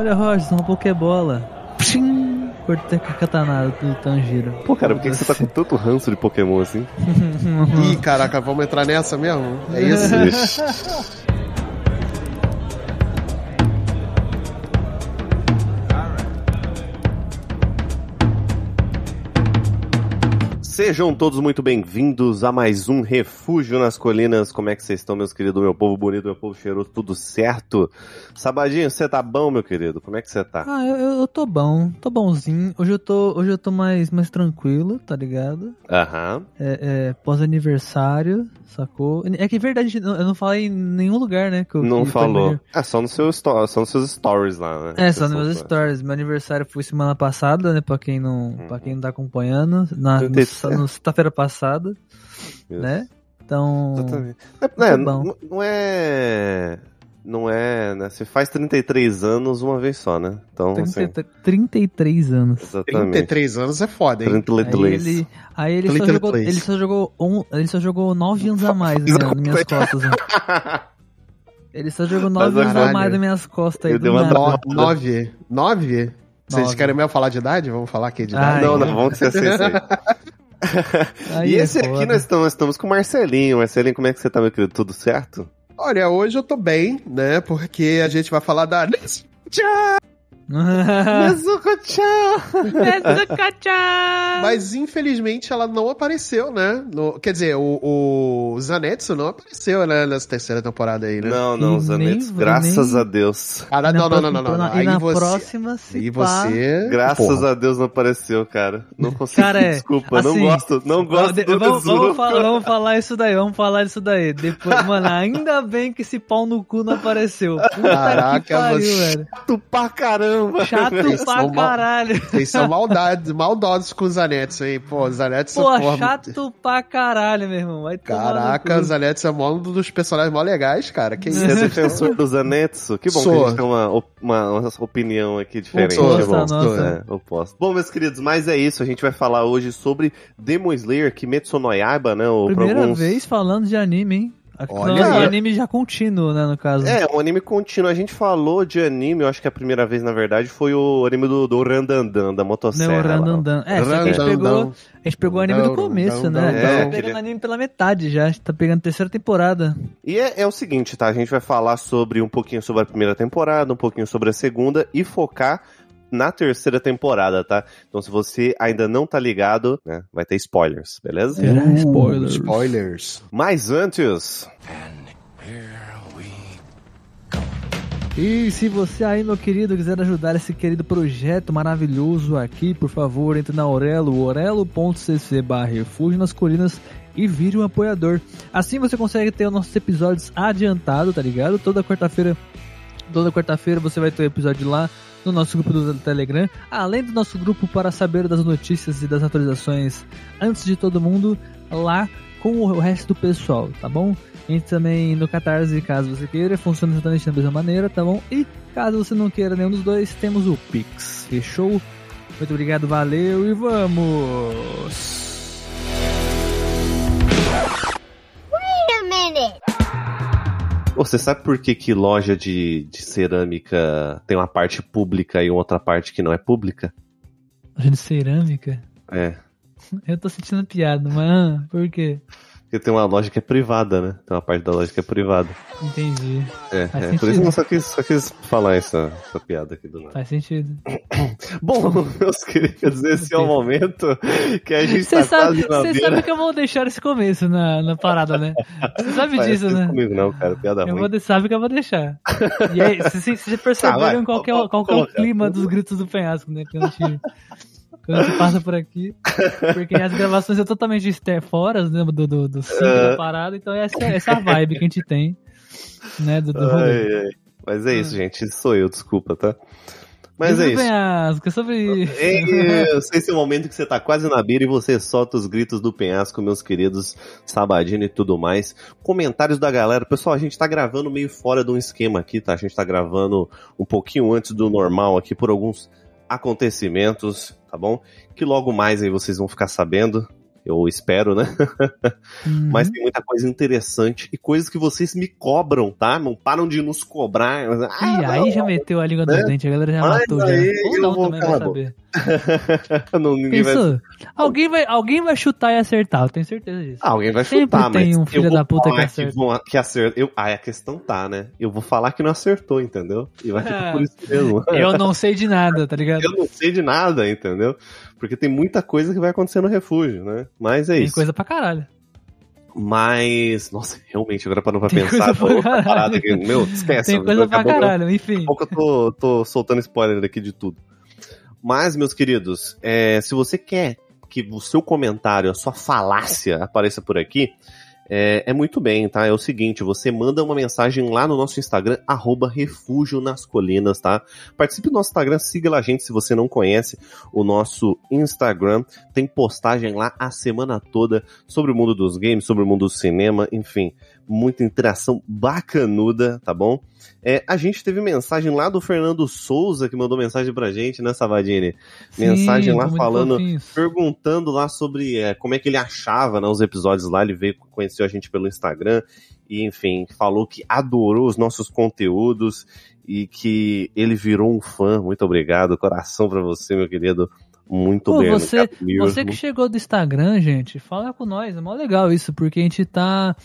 Olha, Roger, uma Pokébola. Pshim! Cortei com a katanada do Tanjiro. Pô, cara, por que, que você tá com tanto ranço de Pokémon assim? Ih, caraca, vamos entrar nessa mesmo? É isso? Sejam todos muito bem-vindos a mais um Refúgio nas Colinas. Como é que vocês estão, meus queridos? Meu povo bonito, meu povo cheiroso, tudo certo? Sabadinho, você tá bom, meu querido? Como é que você tá? Ah, eu, eu tô bom, tô bonzinho. Hoje eu tô, hoje eu tô mais, mais tranquilo, tá ligado? Aham. É, é, pós-aniversário, sacou? É que é verdade, eu não falei em nenhum lugar, né? Eu- Não falou. Ah, só, no seu só nos seus stories lá, né? É, só nos meus stories. Meu aniversário foi semana passada, né? Pra quem não, Uhum. pra quem não tá acompanhando. Na, no, 37. No sexta-feira passada, Isso. né? Então. Exatamente. É, é, bom. não, não é. Não é, né? Você faz 33 anos uma vez só, né? Então, assim, 30, 33 anos. exatamente. 33 anos é foda, hein? 33. Aí ele, aí ele, só jogou, ele só jogou um, ele só jogou 9 anos a mais né, nas minhas costas. né? Ele só jogou 9 Faz anos a mais nas minhas costas aí Eu do dei uma nada. tra- No- Nove? Nove? Vocês Nove. querem mesmo falar de idade? Vamos falar aqui de idade? Ai, não, não, vamos ser assim. Aí e é esse aqui foda. nós estamos, estamos com o Marcelinho. Marcelinho, como é que você tá, meu querido? Tudo certo? Olha, hoje eu tô bem, né? Porque a gente vai falar da... Mas infelizmente ela não apareceu, né? No- Quer dizer, o, o Zanetsu não apareceu, né? Nessa terceira temporada aí, né? Não, não, E Zanetes, nem- graças nem- a Deus. Ah, E não, não, não, não, não, não. E Aí na você... próxima, se E pá- você... Graças porra. a Deus não apareceu, cara. Não consegui, Cara, é, desculpa. não assim, gosto, não gosto De- do vamos, vamos, falar, vamos falar isso daí, vamos falar isso daí. Depois, mano, ainda bem que esse pau no cu não apareceu. Puta Caraca, que pariu, velho. Chato pra caramba. Chato Vocês pra mal- caralho. Vocês são maldades, maldosos com os Zanetsu, hein? Pô, os Zanetsu... Pô, porra, chato pra caralho, meu irmão. Vai Caraca, Zanetsu é um dos personagens mó legais, cara. Que isso? Você é defensor do Zanetsu? Que bom Sou. que a gente tem uma, uma, uma opinião aqui diferente. Sou, é bom. nossa. É, oposto. Bom, meus queridos, mas é isso. A gente vai falar hoje sobre Demon Slayer, Kimetsu no Yaiba, né? Primeira alguns... vez falando de anime, hein? Olha Não, aí. e anime já contínuo, né, no caso. É, um anime contínuo. A gente falou de anime, eu acho que a primeira vez, na verdade, foi o anime do, do Randandan, da Né, motosserra. o lá. Randandan. É, só que a gente pegou, a gente pegou o anime do começo, né? randandão. A gente tá É, pegando queria- anime pela metade já, a gente tá pegando a terceira temporada. E é, é o seguinte, tá? A gente vai falar sobre um pouquinho sobre a primeira temporada, um pouquinho sobre a segunda e focar na terceira temporada, tá? Então se você ainda não tá ligado, né, vai ter spoilers, beleza? Terá spoilers. Spoilers. Mas antes, E se você aí, meu querido, quiser ajudar esse querido projeto maravilhoso aqui, por favor, entre na Orelo, orelo.cc barra refúgio nas colinas e vire um apoiador. Assim você consegue ter os nossos episódios adiantado, tá ligado? Toda quarta-feira, toda quarta-feira você vai ter o episódio lá no nosso grupo do Telegram, além do nosso grupo para saber das notícias e das atualizações antes de todo mundo, lá com o resto do pessoal, tá bom? Entre também no Catarse, caso você queira, funciona exatamente da mesma maneira, tá bom? E caso você não queira nenhum dos dois, temos o Pix. Fechou? Muito obrigado, valeu e vamos! Ô, você sabe por que, que loja de, de cerâmica tem uma parte pública e outra parte que não é pública? De cerâmica? É. Eu tô sentindo piada, mas ah, por quê? Porque tem uma loja que é privada, né? Tem uma parte da loja que é privada. Entendi. É, Faz é. Por isso eu só quis, só quis falar essa, essa piada aqui do nada. Faz sentido. Bom, meus queridos, esse é o momento que a gente Você tá sabe, você sabe que eu vou deixar esse começo na, na parada, né? Você sabe Faz disso, isso né? comigo não, cara, piada Eu ruim. vou sabe que eu vou deixar. E aí, vocês já perceberam vai, qual, que é, qual que é o colocar. clima dos gritos do penhasco, né? Quando a gente, quando gente passa por aqui. Porque as gravações são totalmente fora né, do, do, do cinto É. da parada, então essa, essa é a vibe que a gente tem, né? Do, do. Ai, ai. Mas é isso, gente. Isso sou eu, desculpa, tá? Mas é isso. penhasco, é sobre. É, eu sei esse é o momento que você tá quase na beira e você solta os gritos do penhasco, meus queridos Sabadino e tudo mais. Comentários da galera. Pessoal, a gente tá gravando meio fora de um esquema aqui, tá? A gente tá gravando um pouquinho antes do normal aqui por alguns acontecimentos, tá bom? Que logo mais aí vocês vão ficar sabendo. Eu espero, né? Uhum. Mas tem muita coisa interessante e coisas que vocês me cobram, tá? Não param de nos cobrar. Ah, Ih, aí não, já meteu a língua né? nos dentes, a galera já Mas matou já. aí Ou eu não vou também vai saber. não, ninguém vai... Pensou? Alguém vai, alguém vai chutar e acertar, eu tenho certeza disso. Ah, alguém vai Sempre chutar, tem mas um eu filho da puta que acerta. vão- que acerta. Eu, ah, a questão tá, né? Eu vou falar que não acertou, entendeu? E vai ficar por isso mesmo. Eu não sei de nada, tá ligado? Eu não sei de nada, entendeu? Porque tem muita coisa que vai acontecer no refúgio, né? Mas é Tem isso. coisa pra caralho. Mas, nossa, realmente, agora parando pra Tem pensar, coisa tô pra caralho. parada aqui. Meu, esquece. Tem coisa pra pouco eu- caralho, enfim. Daqui a pouco eu tô, tô soltando spoiler aqui de tudo. Mas, meus queridos, é, se você quer que o seu comentário, a sua falácia apareça por aqui, é, é muito bem, tá? É o seguinte, você manda uma mensagem lá no nosso Instagram, arroba Refúgio nas Colinas, tá? Participe do nosso Instagram, siga lá a gente se você não conhece o nosso Instagram. Tem postagem lá a semana toda sobre o mundo dos games, sobre o mundo do cinema, enfim, muita interação bacanuda, tá bom? É, a gente teve mensagem lá do Fernando Souza, que mandou mensagem pra gente, né, Savadini? Mensagem Sim, lá falando- perguntando lá sobre é, como é que ele achava né, os episódios lá. Ele veio, conheceu a gente pelo Instagram e, enfim, falou que adorou os nossos conteúdos e que ele virou um fã. Muito obrigado, coração pra você, meu querido. Muito Pô, bem. você-. Você que chegou do Instagram, gente, fala com nós. É mó legal isso, porque a gente tá.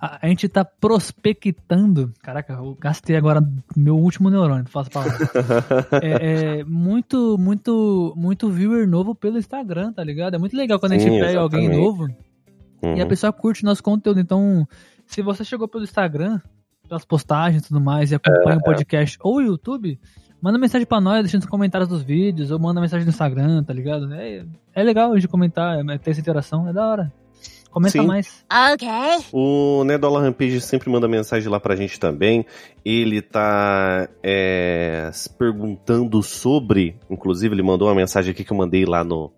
A, a gente tá prospectando. Caraca, eu gastei agora meu último neurônio, faço palavra. é, é muito, muito, muito viewer novo pelo Instagram, tá ligado? É muito legal quando a gente Sim, pega alguém novo e a Uhum. pessoa curte nosso conteúdo. Então, se você chegou pelo Instagram, pelas postagens e tudo mais, e acompanha É. o podcast ou o YouTube, manda mensagem pra nós, deixa nos comentários dos vídeos, ou manda mensagem no Instagram, tá ligado? É, é legal de comentar, é, ter essa interação, é da hora. Comenta Sim. mais. Okay. O Nedola Rampage sempre manda mensagem lá pra gente também. Ele tá é, se perguntando sobre. Inclusive, ele mandou uma mensagem aqui que eu mandei lá no,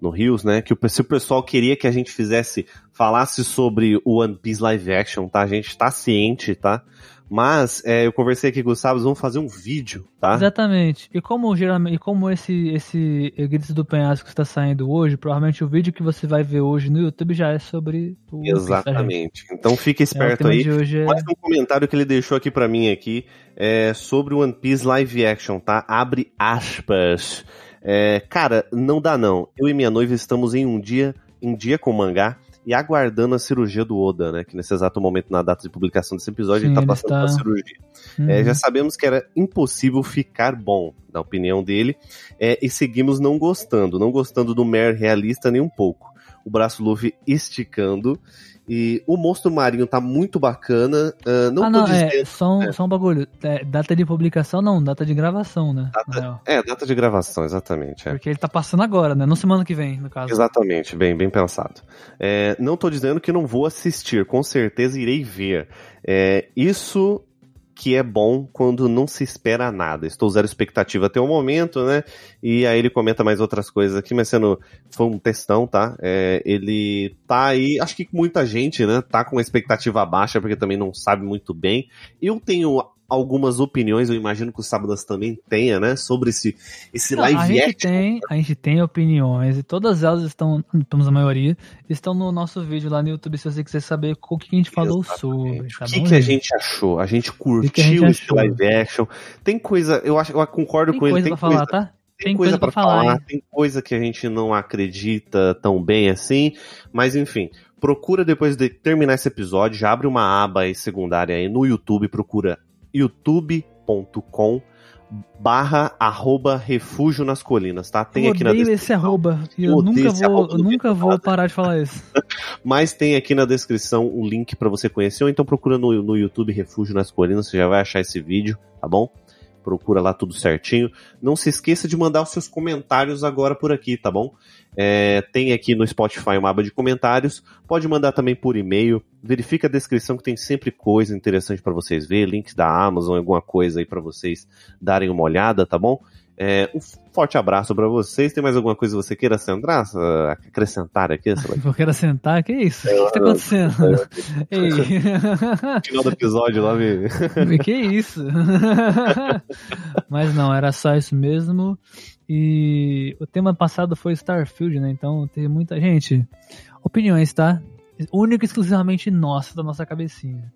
no Rios, né? Que o, se o pessoal queria que a gente fizesse, falasse sobre o One Piece Live Action, tá? A gente tá ciente, tá? Mas é, eu conversei aqui com o Gustavo, vamos fazer um vídeo, tá? Exatamente. E como geralmente, e como esse esse Gritos do Penhasco está saindo hoje, provavelmente o vídeo que você vai ver hoje no YouTube já é sobre o One Piece, gente? Exatamente. Então fique É, esperto tema aí. hoje é Mais um comentário que ele deixou aqui pra mim aqui é sobre o One Piece Live Action, tá? Abre aspas. É, cara, não dá não. Eu e minha noiva estamos em um dia, em dia com o mangá e aguardando a cirurgia do Oda, né? Que nesse exato momento, na data de publicação desse episódio, Sim, ele tá ele passando está- pela cirurgia. Uhum. É, já sabemos que era impossível ficar bom, na opinião dele, é, e seguimos não gostando, não gostando do Mer realista nem um pouco. O braço Luffy esticando, e o monstro marinho tá muito bacana. ah, não ah, não, dizendo. é, só um, é. só um bagulho. É, data de publicação não, data de gravação, né? real. É, data de gravação, exatamente. é. Porque ele tá passando agora, né? Não semana que vem, no caso. Exatamente, bem, bem pensado. É, não tô dizendo que não vou assistir, com certeza irei ver. É, isso que é bom quando não se espera nada. Estou zero expectativa até o momento, né? E aí ele comenta mais outras coisas aqui, mas sendo foi um textão, tá? É, ele tá aí, acho que muita gente, né, tá com uma expectativa baixa porque também não sabe muito bem. Eu tenho algumas opiniões, eu imagino que o Sábadas também tenha, né, sobre esse esse Não, a live gente action. tem, a gente tem opiniões e todas elas estão, pelo a maioria, estão no nosso vídeo lá no YouTube se você quiser saber o que, a gente falou sobre. Exatamente. Tá o que, que a gente achou? A gente curtiu a gente esse achou? live action. Tem coisa, eu acho, eu concordo Tem com ele. coisa Tem pra coisa, falar, tá? tem coisa pra falar, falar, hein? tem coisa que a gente não acredita tão bem assim, mas enfim. Procura depois de terminar esse episódio, já abre uma aba aí secundária aí no YouTube, procura youtube.com barra arroba refúgio nas colinas, tá? Tem eu aqui na descrição. esse arroba. Eu eu nunca vou, arroba eu nunca vou parar de falar isso. Mas tem aqui na descrição o link pra você conhecer, ou então procura no, no YouTube Refúgio nas Colinas, você já vai achar esse vídeo, tá bom? Procura lá tudo certinho. Não se esqueça de mandar os seus comentários agora por aqui, tá bom? É, tem aqui no Spotify uma aba de comentários. Pode mandar também por e-mail. Verifica a descrição que tem sempre coisa interessante pra vocês ver, links da Amazon, alguma coisa aí pra vocês darem uma olhada, tá bom? É, um forte abraço pra vocês. Tem mais alguma coisa que você queira acrescentar, acrescentar aqui? Eu quero sentar, que isso? O que, que tá acontecendo? Ei, Final do episódio lá, me... que isso? Mas não, era só isso mesmo. E o tema passado foi Starfield, né? Então teve muita gente. opiniões, tá? Única e exclusivamente nossa, da nossa cabecinha.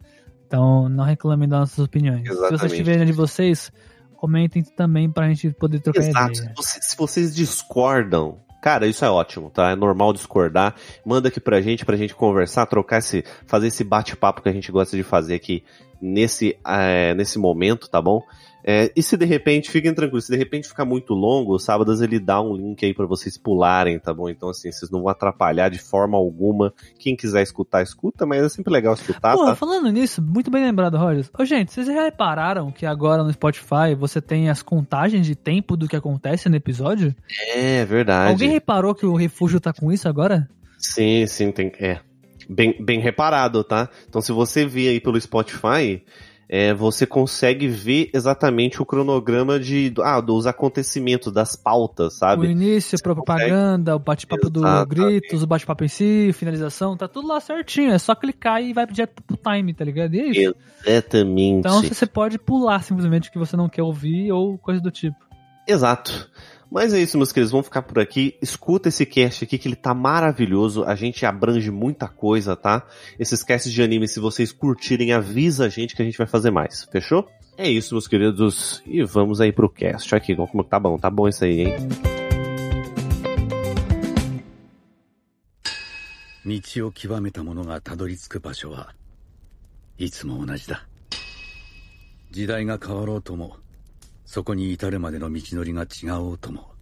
Então, não reclamem das nossas opiniões. Se Exatamente. vocês tiverem de vocês, comentem também pra gente poder trocar Exato. ideia. Se- Se vocês discordam, cara, isso é ótimo, tá? É normal discordar. Manda aqui pra gente, pra gente conversar, trocar esse, fazer esse bate-papo que a gente gosta de fazer aqui nesse, eh, nesse momento, tá bom? É, e se de repente, fiquem tranquilos, se de repente ficar muito longo, o Sábados ele dá um link aí pra vocês pularem, tá bom? Então assim, vocês não vão atrapalhar de forma alguma. Quem quiser escutar, escuta, mas é sempre legal escutar, Pô, tá? falando nisso, muito bem lembrado, Rogers. Ô, gente, vocês já repararam que agora no Spotify você tem as contagens de tempo do que acontece no episódio? É verdade. Alguém reparou que o refúgio tá com isso agora? Sim, sim, tem. É. Bem, bem reparado, tá? Então, se você vê aí pelo Spotify, é, você consegue ver exatamente o cronograma de, ah, dos acontecimentos, das pautas, O sabe? início, a propaganda, o bate-papo do. Gritos, o bate-papo em si, finalização, tá tudo lá certinho. É só clicar e vai direto pro time, tá ligado? E é isso. Exatamente. Então você pode pular simplesmente o que você não quer ouvir ou coisa do tipo. Exato. Mas é isso, meus queridos. Vamos ficar por aqui. Escuta esse cast aqui que ele tá maravilhoso. A gente abrange muita coisa, tá? Esses casts de anime, se vocês curtirem, avisa a gente que a gente vai fazer mais. Fechou? É isso, meus queridos. E vamos aí pro cast. Olha aqui como tá bom. Tá bom isso aí, hein? 道を極めた者がたどり着く場所はいつも同じだ時代が変わろうとも そこに至るまでの道のりが違おうとも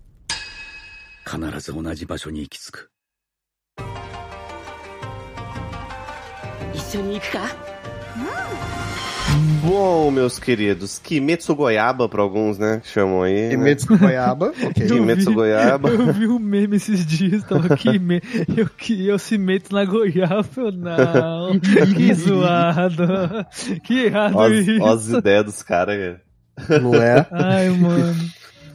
必ず同じ場所に行き着く一緒に行くか Bom, meus queridos. Kimetsu Goiaba pra alguns, né? Que chamam aí. né? Kimetsu Goiaba, ok. Eu Kimetsu vi- Goiaba. Eu vi um meme esses dias, tava aqui, me- eu que eu se meto na goiaba, eu não, que zoado, que errado as- isso. ó as ideias dos caras, cara. Não é? Ai, mano.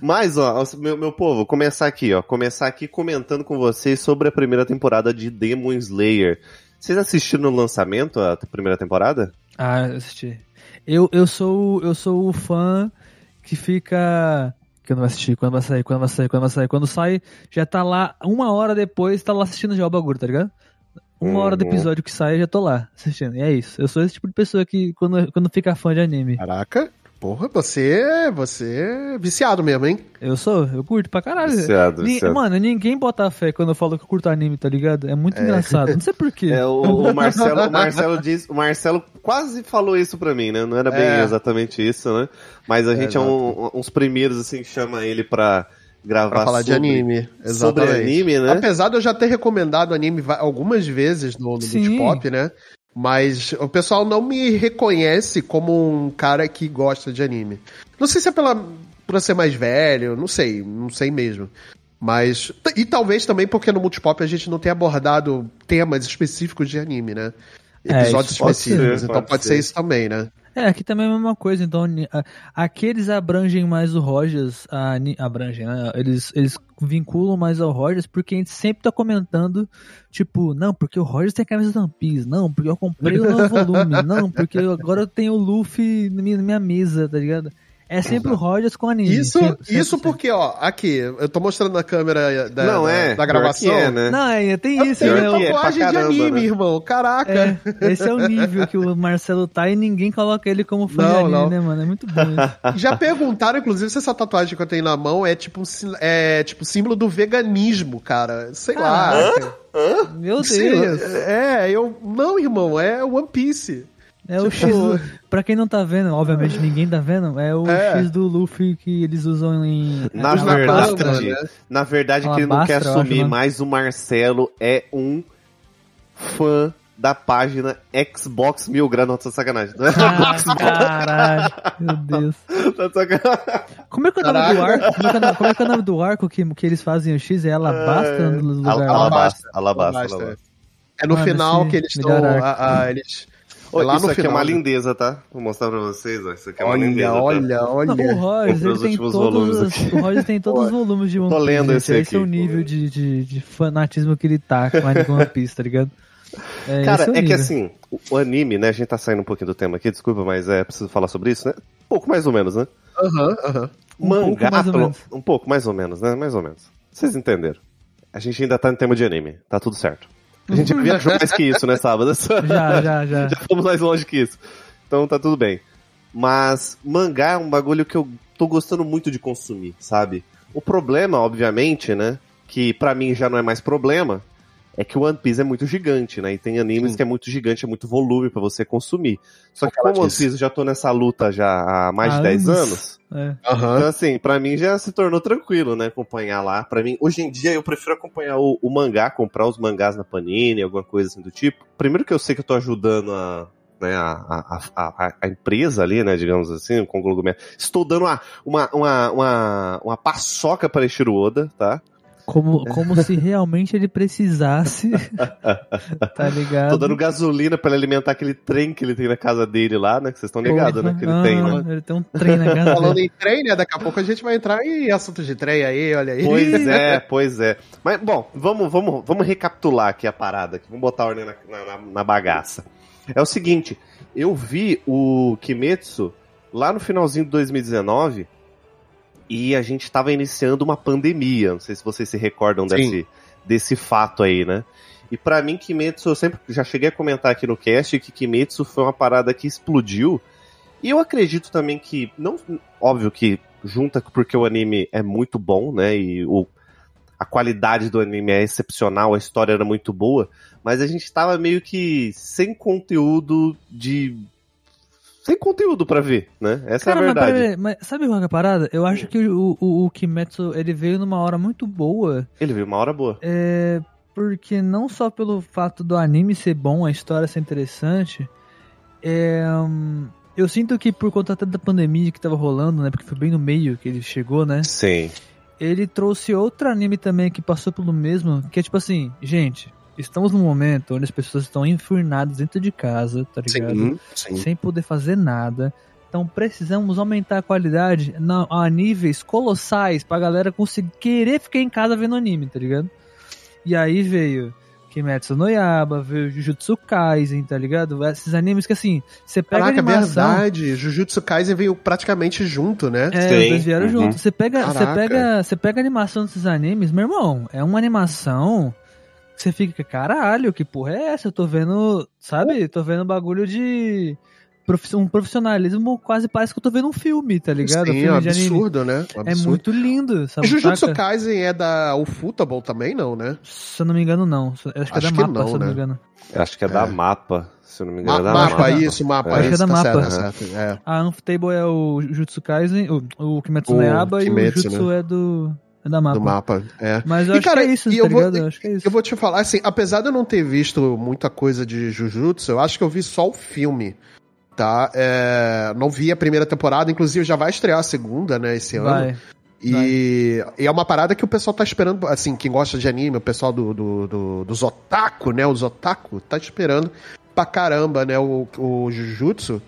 Mas, ó, meu, meu povo, começar aqui, ó. Começar aqui comentando com vocês sobre a primeira temporada de Demon Slayer. Vocês assistiram no lançamento a primeira temporada? Ah, eu assisti. Eu, eu sou eu sou o fã que fica não vai assistir, quando vai sair, quando vai sair, quando vai sair. Quando sai, já tá lá, uma hora depois, tá lá assistindo já o bagulho, tá ligado? Uma hora do Uhum. episódio que sai, eu já tô lá assistindo. E é isso. Eu sou esse tipo de pessoa que, quando, quando fica fã de anime, Caraca, porra, você, você é viciado mesmo, hein? eu sou, eu curto pra caralho. Viciado, Ni- viciado. Mano, ninguém bota fé quando eu falo que eu curto anime, tá ligado? É muito engraçado. Não sei porquê. É, o, o Marcelo, o Marcelo diz, o Marcelo quase falou isso pra mim, né? Não era bem É. exatamente isso, né? Mas a É, gente é, um- uns primeiros, assim, que chama ele pra gravar Pra falar de sobre- anime. Sobre Exatamente. anime, né? Apesar de eu já ter recomendado anime algumas vezes no, no Sim. Multipop, né? Mas o pessoal não me reconhece como um cara que gosta de anime. Não sei se é pela, por ser mais velho, não sei, não sei mesmo. Mas. E talvez também porque no Multipop a gente não tem abordado temas específicos de anime, né? É, Episódios específicos. então pode ser. ser isso também, né? É, aqui também é a mesma coisa, então ni- a- aqueles abrangem mais o Rogers, a, abrangem, né? Eles, eles vinculam mais ao Rogers porque a gente sempre tá comentando, tipo, não, porque o Rogers tem a camisa do One Piece, não, porque eu comprei o novo volume, não, porque agora eu tenho o Luffy na minha, na minha mesa, tá ligado? É sempre o Rogers com anime. Isso, sempre, sempre, isso sempre. porque, ó, aqui, eu tô mostrando na câmera da, Não da, é. da gravação. é, né? Não, é, tem Eu isso, tenho né? é. tatuagem de caramba, anime, né? irmão. Caraca. É, esse é o nível que o Marcelo tá e ninguém coloca ele como fã Não, de anime, não. né, mano? É muito bom isso. Já perguntaram, inclusive, se essa tatuagem que eu tenho na mão é tipo um sim- é, tipo símbolo do veganismo, cara. Sei lá. Meu Sei Deus. lá. É, eu. Não, irmão, é One Piece. É o Tipo- X do... Pra quem não tá vendo, obviamente ninguém tá vendo, é o É. X do Luffy que eles usam em... Na verdade, né? na verdade, que ele não quer eu acho, assumir, né? mas o Marcelo é um fã da página Xbox Mil Graus. Nossa, sacanagem. Não é Ah, caralho, meu Deus. Tá sacanagem. Como é que é o nome do arco? Como é que é, o nome- como é que é o nome do arco que, que eles fazem o X? É Alabasta no lugar? Alabasta, alabasta, Alabasta. alabasta. É no Mano, final que eles estão. eles. Ô, é lá isso no aqui final. é uma lindeza, tá? Vou mostrar pra vocês, ó. Isso aqui é uma Olha, lindeza. tá? olha, olha. O Rogers, Comprei ele os tem últimos todos, volumes os- aqui. o Rogers tem todos os volumes de One Tô Piece. lendo gente. esse Esse é o aqui, nível de, de, de fanatismo que ele tá com a- One Piece, tá ligado? É, Cara, o é que assim, o, anime, né? A gente tá saindo um pouquinho do tema aqui, desculpa, mas é preciso falar sobre isso, né? Um pouco mais ou menos, né? Aham, aham. Um pouco Mangá, mais ou pelo- menos. um pouco mais ou menos, né? Mais ou menos. Vocês entenderam. A gente ainda tá no tema de anime, tá tudo certo. A gente já viajou mais que isso, né, sábado? Já, já, já. já fomos mais longe que isso. Então tá tudo bem. Mas mangá é um bagulho que eu tô gostando muito de consumir, sabe? O problema, obviamente, né, que pra mim já não é mais problema, é que o One Piece é muito gigante, né? E tem animes Sim. que é muito gigante, é muito volume pra você consumir. Só que como One disse. Piece eu já tô nessa luta já há mais Há de 10 anos. anos, É. Aham. então, assim, pra mim já se tornou tranquilo, né? Acompanhar lá. Pra mim, hoje em dia, eu prefiro acompanhar o, o mangá, comprar os mangás na Panini, alguma coisa assim do tipo. Primeiro que eu sei que eu tô ajudando a. Né, a, a, a, a- a empresa ali, né, digamos assim, o conglomerado. Estou dando uma, uma, uma, uma, uma paçoca para Ishiro Oda, tá? Como, como se realmente ele precisasse. tá ligado? Tô dando gasolina para ele alimentar aquele trem que ele tem na casa dele lá, né? Que vocês estão ligados, né? Que ele tem, né? Ah, Ele tem um trem na casa Falando dele. em trem, né? Daqui a pouco a gente vai entrar em assuntos de trem aí, olha aí. Pois é, pois é. Mas, bom, vamos, vamos, vamos recapitular aqui a parada. Aqui. Vamos botar ordem na, na, na bagaça. É o seguinte, eu vi o Kimetsu lá no finalzinho de 2019 e a gente estava iniciando uma pandemia. Não sei se vocês se recordam Sim. desse, desse fato aí, né? E pra mim, Kimetsu, eu sempre já cheguei a comentar aqui no cast que Kimetsu foi uma parada que explodiu. E eu acredito também que, não, óbvio que junta porque o anime é muito bom, né? E o, a qualidade do anime é excepcional, a história era muito boa, mas a gente tava meio que sem conteúdo de. Sem conteúdo pra ver, né? Essa Cara, é a mas, verdade. peraí, mas sabe qual é a parada? Eu acho que o, o, o Kimetsu ele veio numa hora muito boa. Ele veio uma hora boa. É. Porque não só pelo fato do anime ser bom, a história ser interessante, é, hum, eu sinto que por conta até da pandemia que tava rolando, né? Porque foi bem no meio que ele chegou, né? Sim. Ele trouxe outro anime também que passou pelo mesmo, que é tipo assim, gente, estamos num momento onde as pessoas estão enfurnadas dentro de casa, tá ligado? Sim, sim. sem poder fazer nada. Então precisamos aumentar a qualidade na- a níveis colossais pra galera conseguir querer ficar em casa vendo anime, tá ligado? E aí veio Kimetsu no Yaba, veio Jujutsu Kaisen, tá ligado? Esses animes que assim, você pega Caraca, a animação... verdade. Jujutsu Kaisen veio praticamente junto, né? É, Sim, dois vieram uhum. juntos. Você pega, você pega, você pega a animação desses animes, meu irmão, é uma animação você fica, caralho, que porra é essa? Eu tô vendo, sabe? Tô vendo bagulho de um profissionalismo quase parece que eu tô vendo um filme, tá ligado? Sim, filme é um de anime. absurdo, né? Um É absurdo. muito lindo, sabe? Jujutsu? Kaisen é da Ufotable também, não, né? Se eu não me engano, não. Eu Acho que Acho é que da mapa, não, se eu não me né? engano. Eu acho que é, da É. mapa, se eu não me Ma engano. é da mapa, mapa. isso, mapa. É. isso, Acho que é da tá mapa. certo, tá certo. É. A Unftable é o Jujutsu Kaisen, o, o Kimetsu no O Yaba e o Jutsu é do é da mapa. Do mapa, é. Mas eu E, acho cara, que é isso, e tá eu vou- ligado? Eu acho que é isso. Eu vou te falar, assim, apesar de eu não ter visto muita coisa de Jujutsu, eu acho que eu vi só o filme, tá? É, não vi a primeira temporada, inclusive já vai estrear a segunda, né, esse ano. Vai. E, e é uma parada que o pessoal tá esperando, assim, quem gosta de anime, o pessoal do, do, do- dos otaku, né, os otaku, tá esperando pra caramba, né, o, o Jujutsu.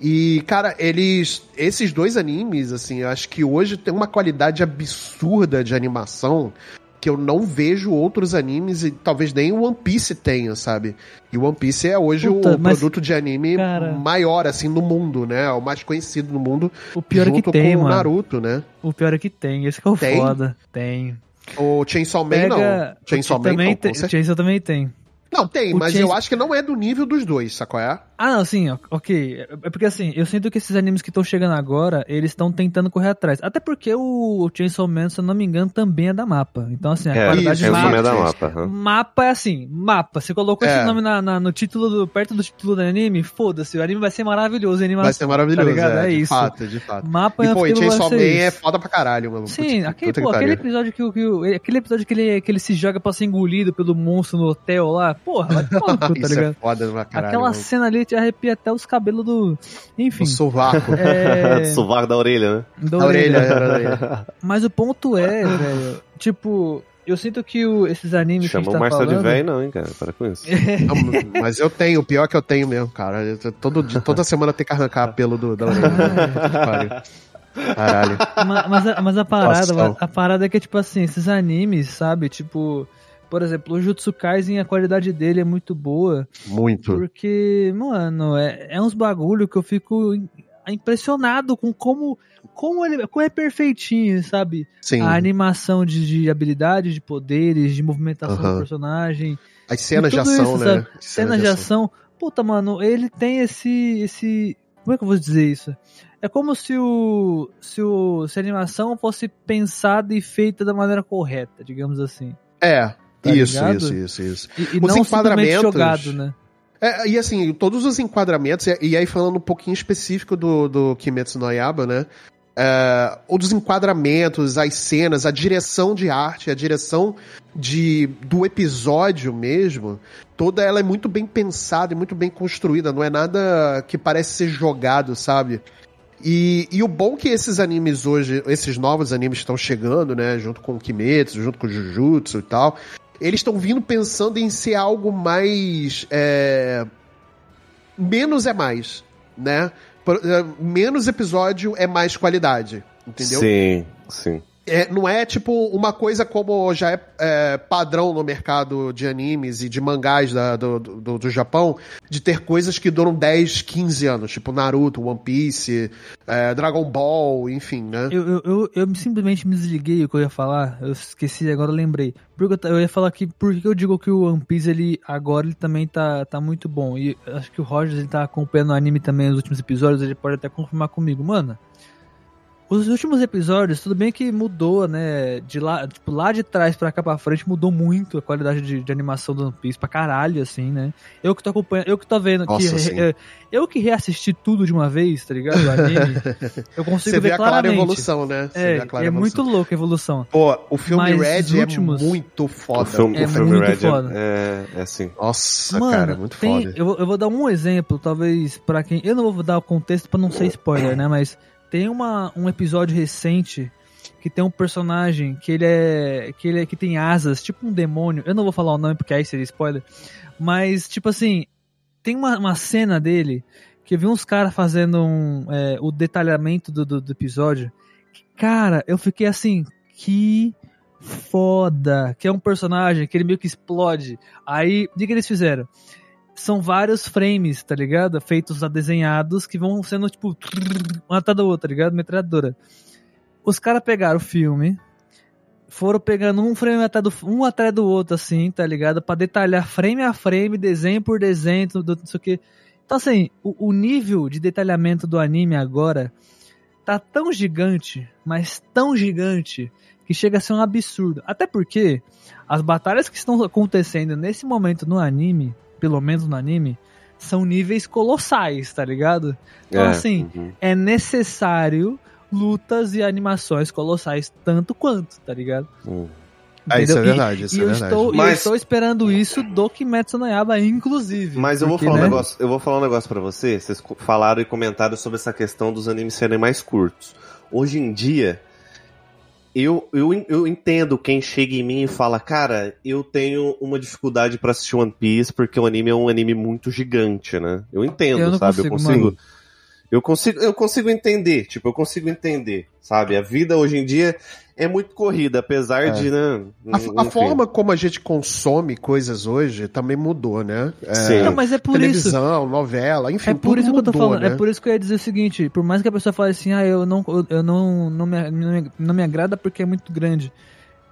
E, cara, eles. Esses dois animes, assim, eu acho que hoje tem uma qualidade absurda de animação que eu não vejo outros animes e talvez nem o One Piece tenha, sabe? E o One Piece é hoje Puta, o mas, produto de anime cara- maior, assim, no mundo, né? É o mais conhecido no mundo, O pior é que tem, com o mano. Naruto, né? O pior é que tem. Esse que é o Tem? foda. Tem. O Chainsaw Man não. Pega... Chainsaw o Man também não, tem. Chainsaw também tem. Não, tem, o mas Chainsaw- eu acho que não é do nível dos dois, qual é? Ah, não, sim, ok. É porque assim, eu sinto que esses animes que estão chegando agora, eles estão tentando correr atrás. Até porque o, Chainsaw Man, se eu não me engano, também é da mapa. Então, assim, a É, qualidade isso, de é o mapa. é da Isso. mapa. aham. Mapa é assim, mapa. Você colocou É. esse nome na, na- no título, do, perto do título do anime, foda-se, o anime vai ser maravilhoso. a animação, Vai ser maravilhoso, tá ligado? é, É de isso. fato, de fato. Mapa E, é pô, e Chainsaw Man é foda pra caralho, mano. Sim, Puta- aquele, puta pô, que aquele episódio que, o- que, aquele episódio que ele, que ele se joga pra ser engolido pelo monstro no hotel lá, porra, vai tomar no cu, tá Isso é ligado? foda pra caralho. Aquela mano. cena ali te arrepia até os cabelos do. Enfim. O sovaco. É. Sovaco da orelha, né? da Da orelha, orelha. Mas o ponto é, velho. Tipo, eu sinto que o- esses animes que a Chamou gente o tá Marcelo falando. de velho, não, hein, cara? Para com isso. Não, mas eu tenho, o pior é que eu tenho mesmo, cara. Eu todo, toda semana tem que arrancar pelo do, da orelha. Que pariu. Caralho. Ma- Mas, a, mas a parada, Nossa. a parada é que, tipo assim, esses animes, sabe? Tipo, por exemplo, o Jutsu Kaisen, a qualidade dele é muito boa. Muito. Porque, mano, é, é uns bagulho que eu fico im- impressionado com como, como, ele, como é perfeitinho, sabe? Sim. A animação de, de habilidades, de poderes, de movimentação Aham. do personagem. As cenas de ação, isso, né? Cenas de ação. Puta, mano, ele tem esse. esse. Como é que eu vou dizer isso? É como se o. se, o, se a animação fosse pensada e feita da maneira correta, digamos assim. É, Tá isso, ligado? isso, isso, isso. E, e Os não enquadramentos- jogado, né? É, e assim, todos os enquadramentos, e- e aí falando um pouquinho específico do, do Kimetsu no Yaiba, né? É, ou dos enquadramentos, as cenas, a direção de arte, a direção de, do episódio mesmo, toda ela é muito bem pensada e muito bem construída, não é nada que parece ser jogado, sabe? E, e o bom que esses animes hoje, esses novos animes que estão chegando, né, junto com o Kimetsu, junto com o Jujutsu e tal, eles estão vindo pensando em ser algo mais. é, menos é mais, né? É, menos episódio é mais qualidade, entendeu? Sim, sim. É, não é tipo uma coisa como já é, é, padrão no mercado de animes e de mangás da- do, do, do Japão, de ter coisas que duram 10, 15 anos, tipo Naruto, One Piece, é, Dragon Ball, enfim, né? Eu, eu, eu, eu simplesmente me desliguei o que eu ia falar, eu esqueci, agora eu lembrei. Porque eu, ia falar que, por que eu digo que o One Piece, ele, agora ele também tá, tá muito bom. E acho que o Rogers, ele tá acompanhando o anime também nos últimos episódios, ele pode até confirmar comigo. Mano, os últimos episódios, tudo bem que mudou, né? De lá, tipo, lá de trás pra cá pra frente mudou muito a qualidade de, de animação do One Piece, pra caralho, assim, né? Eu que tô acompanhando, eu que tô vendo Nossa, que. sim. é, eu que reassisti tudo de uma vez, tá ligado? O anime, eu consigo Você vê ver a clara claramente. evolução, né? Você É, vê a clara é evolução. muito louco a evolução. Pô, o filme Mas Red os últimos- é muito O foda. filme, É o filme muito Red é- foda. é, é assim. Nossa, Mano, cara, é muito tem- foda. Eu, vou- eu vou dar um exemplo, talvez pra quem. Eu não vou dar o contexto pra não ser spoiler, né? Mas tem uma, um episódio recente que tem um personagem que ele é. que ele é, que tem asas, tipo um demônio. Eu não vou falar o nome porque aí seria spoiler. Mas, tipo assim, tem uma, uma cena dele que eu vi uns caras fazendo um, é, o detalhamento do, do, do episódio. que, Cara, eu fiquei assim, que foda. Que é um personagem que ele meio que explode. Aí, o que, que eles fizeram? São vários frames, tá ligado? Feitos a desenhados que vão sendo, tipo, uma atrás da outra, tá ligado? Metralhadora. Os caras pegaram o filme, foram pegando um frame atrás do, um atrás do outro, assim, tá ligado? Pra detalhar frame a frame, desenho por desenho, tudo, não sei o que. Então, assim, o, o nível de detalhamento do anime agora tá tão gigante, mas tão gigante, que chega a ser um absurdo. Até porque as batalhas que estão acontecendo nesse momento no anime, pelo menos no anime, são níveis colossais, tá ligado? Então, É, assim, uhum. é necessário lutas e animações colossais tanto quanto, tá ligado? Hum. Ah, isso é verdade, E- isso e é eu verdade. Estou, e eu Mas- estou esperando isso do Kimetsu no Yaiba, inclusive. Mas eu vou porque, falar um né, negócio, eu vou falar um negócio para você. Vocês falaram e comentaram sobre essa questão dos animes serem mais curtos. Hoje em dia, eu, eu, eu entendo quem chega em mim e fala, cara, eu tenho uma dificuldade pra assistir One Piece porque o anime é um anime muito gigante, né? Eu entendo, Eu sabe? eu consigo, consigo. mano. Eu consigo, eu consigo entender, tipo, eu consigo entender, sabe? A vida hoje em dia é muito corrida, apesar É. de, né? A, a forma como a gente consome coisas hoje também mudou, né? É, Sim. Não, mas é por isso. televisão, novela, enfim, É por tudo isso que eu tô mudou, falando. né? É por isso que eu ia dizer o seguinte: por mais que a pessoa fale assim, ah, eu não, eu não, não, me, não, me, não me agrada porque é muito grande.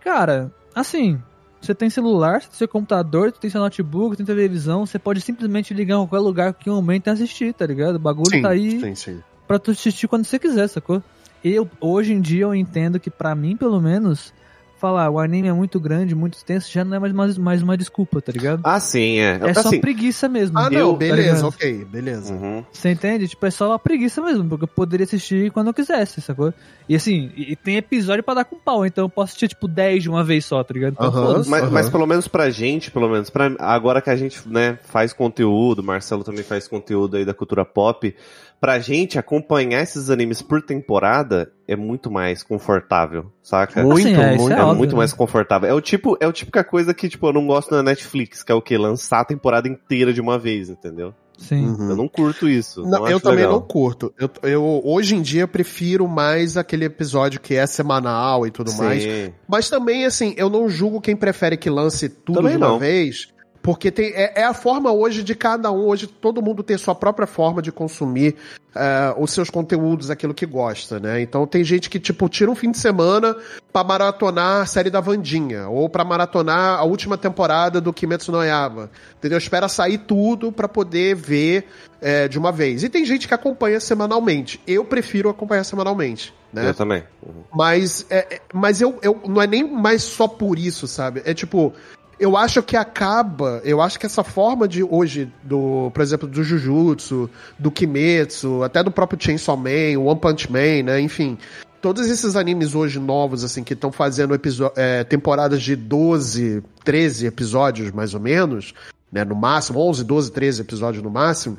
Cara, assim, você tem celular, você tem seu computador, você tem seu notebook, tem televisão, você pode simplesmente ligar em qualquer lugar que um momento e assistir, tá ligado? O bagulho Sim, tá aí sim, sim. pra tu assistir quando você quiser, sacou? Eu, hoje em dia, eu entendo que pra mim, pelo menos, falar o anime é muito grande, muito extenso, já não é mais, mais, mais uma desculpa, tá ligado? Ah, sim, é. é só assim, preguiça mesmo. Ah, não, Eu- tá beleza, ligado? ok, beleza. uhum. Você entende? Tipo, é só uma preguiça mesmo, porque eu poderia assistir quando eu quisesse, sacou? E assim, e, e tem episódio pra dar com pau, então eu posso assistir, tipo, 10 de uma vez só, tá ligado? Então, foda-se. Mas, Aham. mas pelo menos pra gente, pelo menos pra agora que a gente, né, faz conteúdo, Marcelo também faz conteúdo aí da cultura pop, pra gente acompanhar esses animes por temporada é muito mais confortável, saca? Muito, Assim, é, muito. É, é óbvio, muito né? mais confortável. É o tipo, é o típica coisa que tipo eu não gosto na Netflix, que é o que lançar a temporada inteira de uma vez, entendeu? Sim. Uhum. Eu não curto isso. Não, não eu também legal. não curto. Eu, eu, hoje em dia, prefiro mais aquele episódio que é semanal e tudo mais. Sim. Mas também, assim, eu não julgo quem prefere que lance tudo Também de uma não. vez. Porque tem, é, é a forma hoje de cada um, hoje todo mundo tem sua própria forma de consumir é, os seus conteúdos, aquilo que gosta, né? Então tem gente que, tipo, tira um fim de semana pra maratonar a série da Vandinha, ou pra maratonar a última temporada do Kimetsu no Yaiba, entendeu? Espera sair tudo pra poder ver é, de uma vez. E tem gente que acompanha semanalmente. Eu prefiro acompanhar semanalmente, né? Eu também. Uhum. Mas, é, é- mas eu, eu não é nem mais só por isso, sabe? É tipo, eu acho que acaba, eu acho que essa forma de hoje, do, por exemplo, do Jujutsu, do Kimetsu, até do próprio Chainsaw Man, One Punch Man, né? Enfim, todos esses animes hoje novos, assim, que estão fazendo é, temporadas de 12, 13 episódios, mais ou menos, né? No máximo, 11, 12, 13 episódios no máximo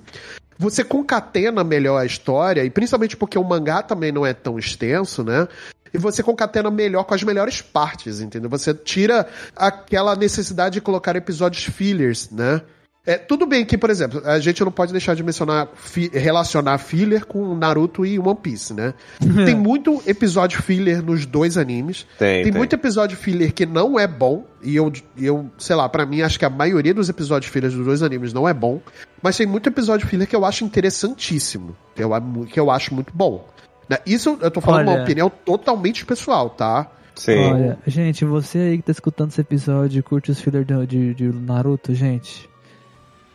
você concatena melhor a história, e principalmente porque o mangá também não é tão extenso, né? E você concatena melhor com as melhores partes, entendeu? Você tira aquela necessidade de colocar episódios fillers, né? É, tudo bem que, por exemplo, a gente não pode deixar de mencionar, fi- relacionar filler com Naruto e One Piece, né? Tem muito episódio filler nos dois animes. Tem, Tem tem. muito episódio filler que não é bom, e eu, eu, sei lá, pra mim acho que a maioria dos episódios fillers dos dois animes não é bom, mas tem muito episódio filler que eu acho interessantíssimo, que eu, que eu acho muito bom. Né? Isso eu tô falando Olha. uma opinião totalmente pessoal, tá? Sim. Olha, gente, você aí que tá escutando esse episódio e curte os fillers de, de, de Naruto, gente.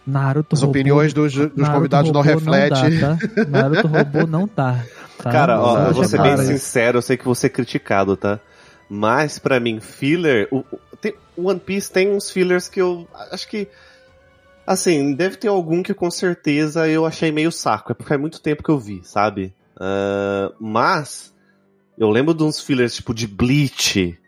Naruto As roubou- opiniões dos, dos Naruto convidados não refletem. tá? Naruto roubou não tá. tá? Cara, ó, eu vou ser bem sincero, eu sei que vou ser criticado, tá? Mas pra mim, filler. O, o- tem- o One Piece tem uns fillers que eu acho que. Assim, deve ter algum que com certeza eu achei meio saco. É porque faz muito tempo que eu vi, sabe? Ah, mas. Eu lembro de uns fillers tipo de Bleach.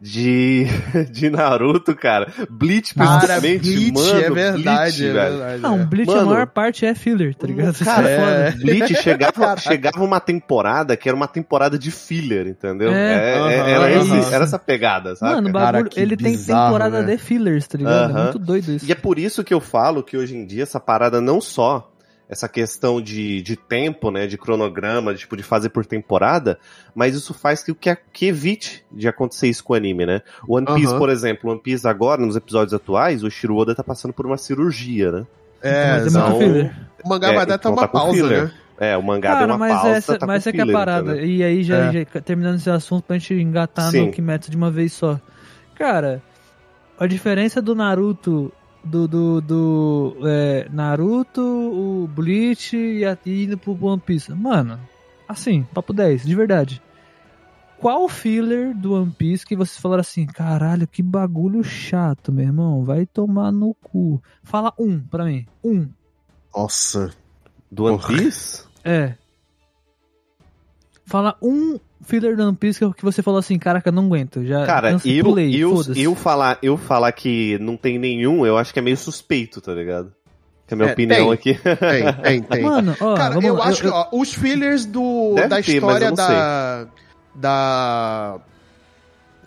De, de Naruto, cara. Bleach, Cara, principalmente, Bleach, mano. é verdade, Bleach, é velho. verdade. Não, é. Bleach a Mano, maior parte é filler, tá ligado? Cara, É. Bleach chegava, chegava uma temporada que era uma temporada de filler, entendeu? É. É, é, era, esse- era essa pegada, sabe? Mano, o Cara, bagulho, que ele tem bizarro, temporada né? de fillers, tá ligado? É muito doido isso. E é por isso que eu falo que hoje em dia essa parada não só essa questão de, de tempo, né, de cronograma, tipo, de fazer por temporada, mas isso faz que, que, que evite de acontecer isso com o anime, né? O One Piece, por exemplo, One Piece agora, nos episódios atuais, o Shiro Oda tá passando por uma cirurgia, né? É, Mas é filler. o mangá É, vai dar até então uma tá pausa, filler. né? É, o mangá deu Cara, uma mas pausa, essa, tá mas com essa que é a filler, parada. entendeu? E aí, já, É. já terminando esse assunto pra gente engatar Sim. no Kimetsu de uma vez só. Cara, a diferença do Naruto, do, do, do é, Naruto, o Bleach e a- e indo pro One Piece. Mano, assim, papo 10, de verdade. Qual filler do One Piece que vocês falaram assim, caralho, que bagulho chato, meu irmão, vai tomar no cu. Fala um pra mim, um. Nossa. Do One. Piece? É. Fala um filler do One Piece que- que você falou assim, caraca, não aguento. Já Cara, cansei, eu, pulei, eu, eu, falar, eu falar que não tem nenhum, eu acho que é meio suspeito, tá ligado? Que a minha É, opinião tem. aqui. Tem, tem, tem. Mano, ó, Cara, vamos eu lá, acho que ó, os fillers do, da ter, história da. Da.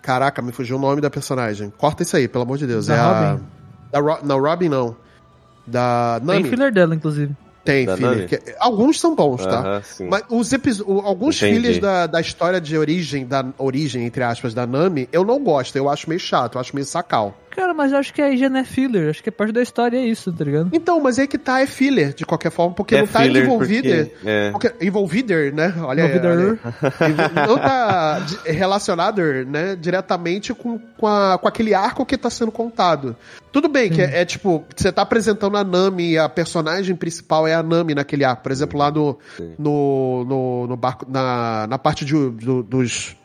Caraca, me fugiu o nome da personagem. Corta isso aí, pelo amor de Deus. Da é Robin? a. Da Ro... Não, Robin não. Da Tem Nami. filler dela, inclusive. Tem Da filler. Que- Alguns são bons, tá? Aham, sim. Mas os episo- alguns Entendi. fillers da, da história de origem, da origem, entre aspas, da Nami, eu não gosto. Eu acho meio chato, eu acho meio sacal. Cara, mas eu acho que aí já não é filler. Acho que é parte da história é isso, tá ligado? Então, mas aí que tá, é filler, de qualquer forma, porque É não tá envolvido. porque- é. Porque, envolvido, né? Olha aí, olha Não tá relacionado, né, diretamente com, com, a- com aquele arco que tá sendo contado. Tudo bem que é, é tipo, você tá apresentando a Nami e a personagem principal é a Nami naquele arco. Por exemplo, lá no, Sim. no, no, no barco, na, na parte de, do- dos.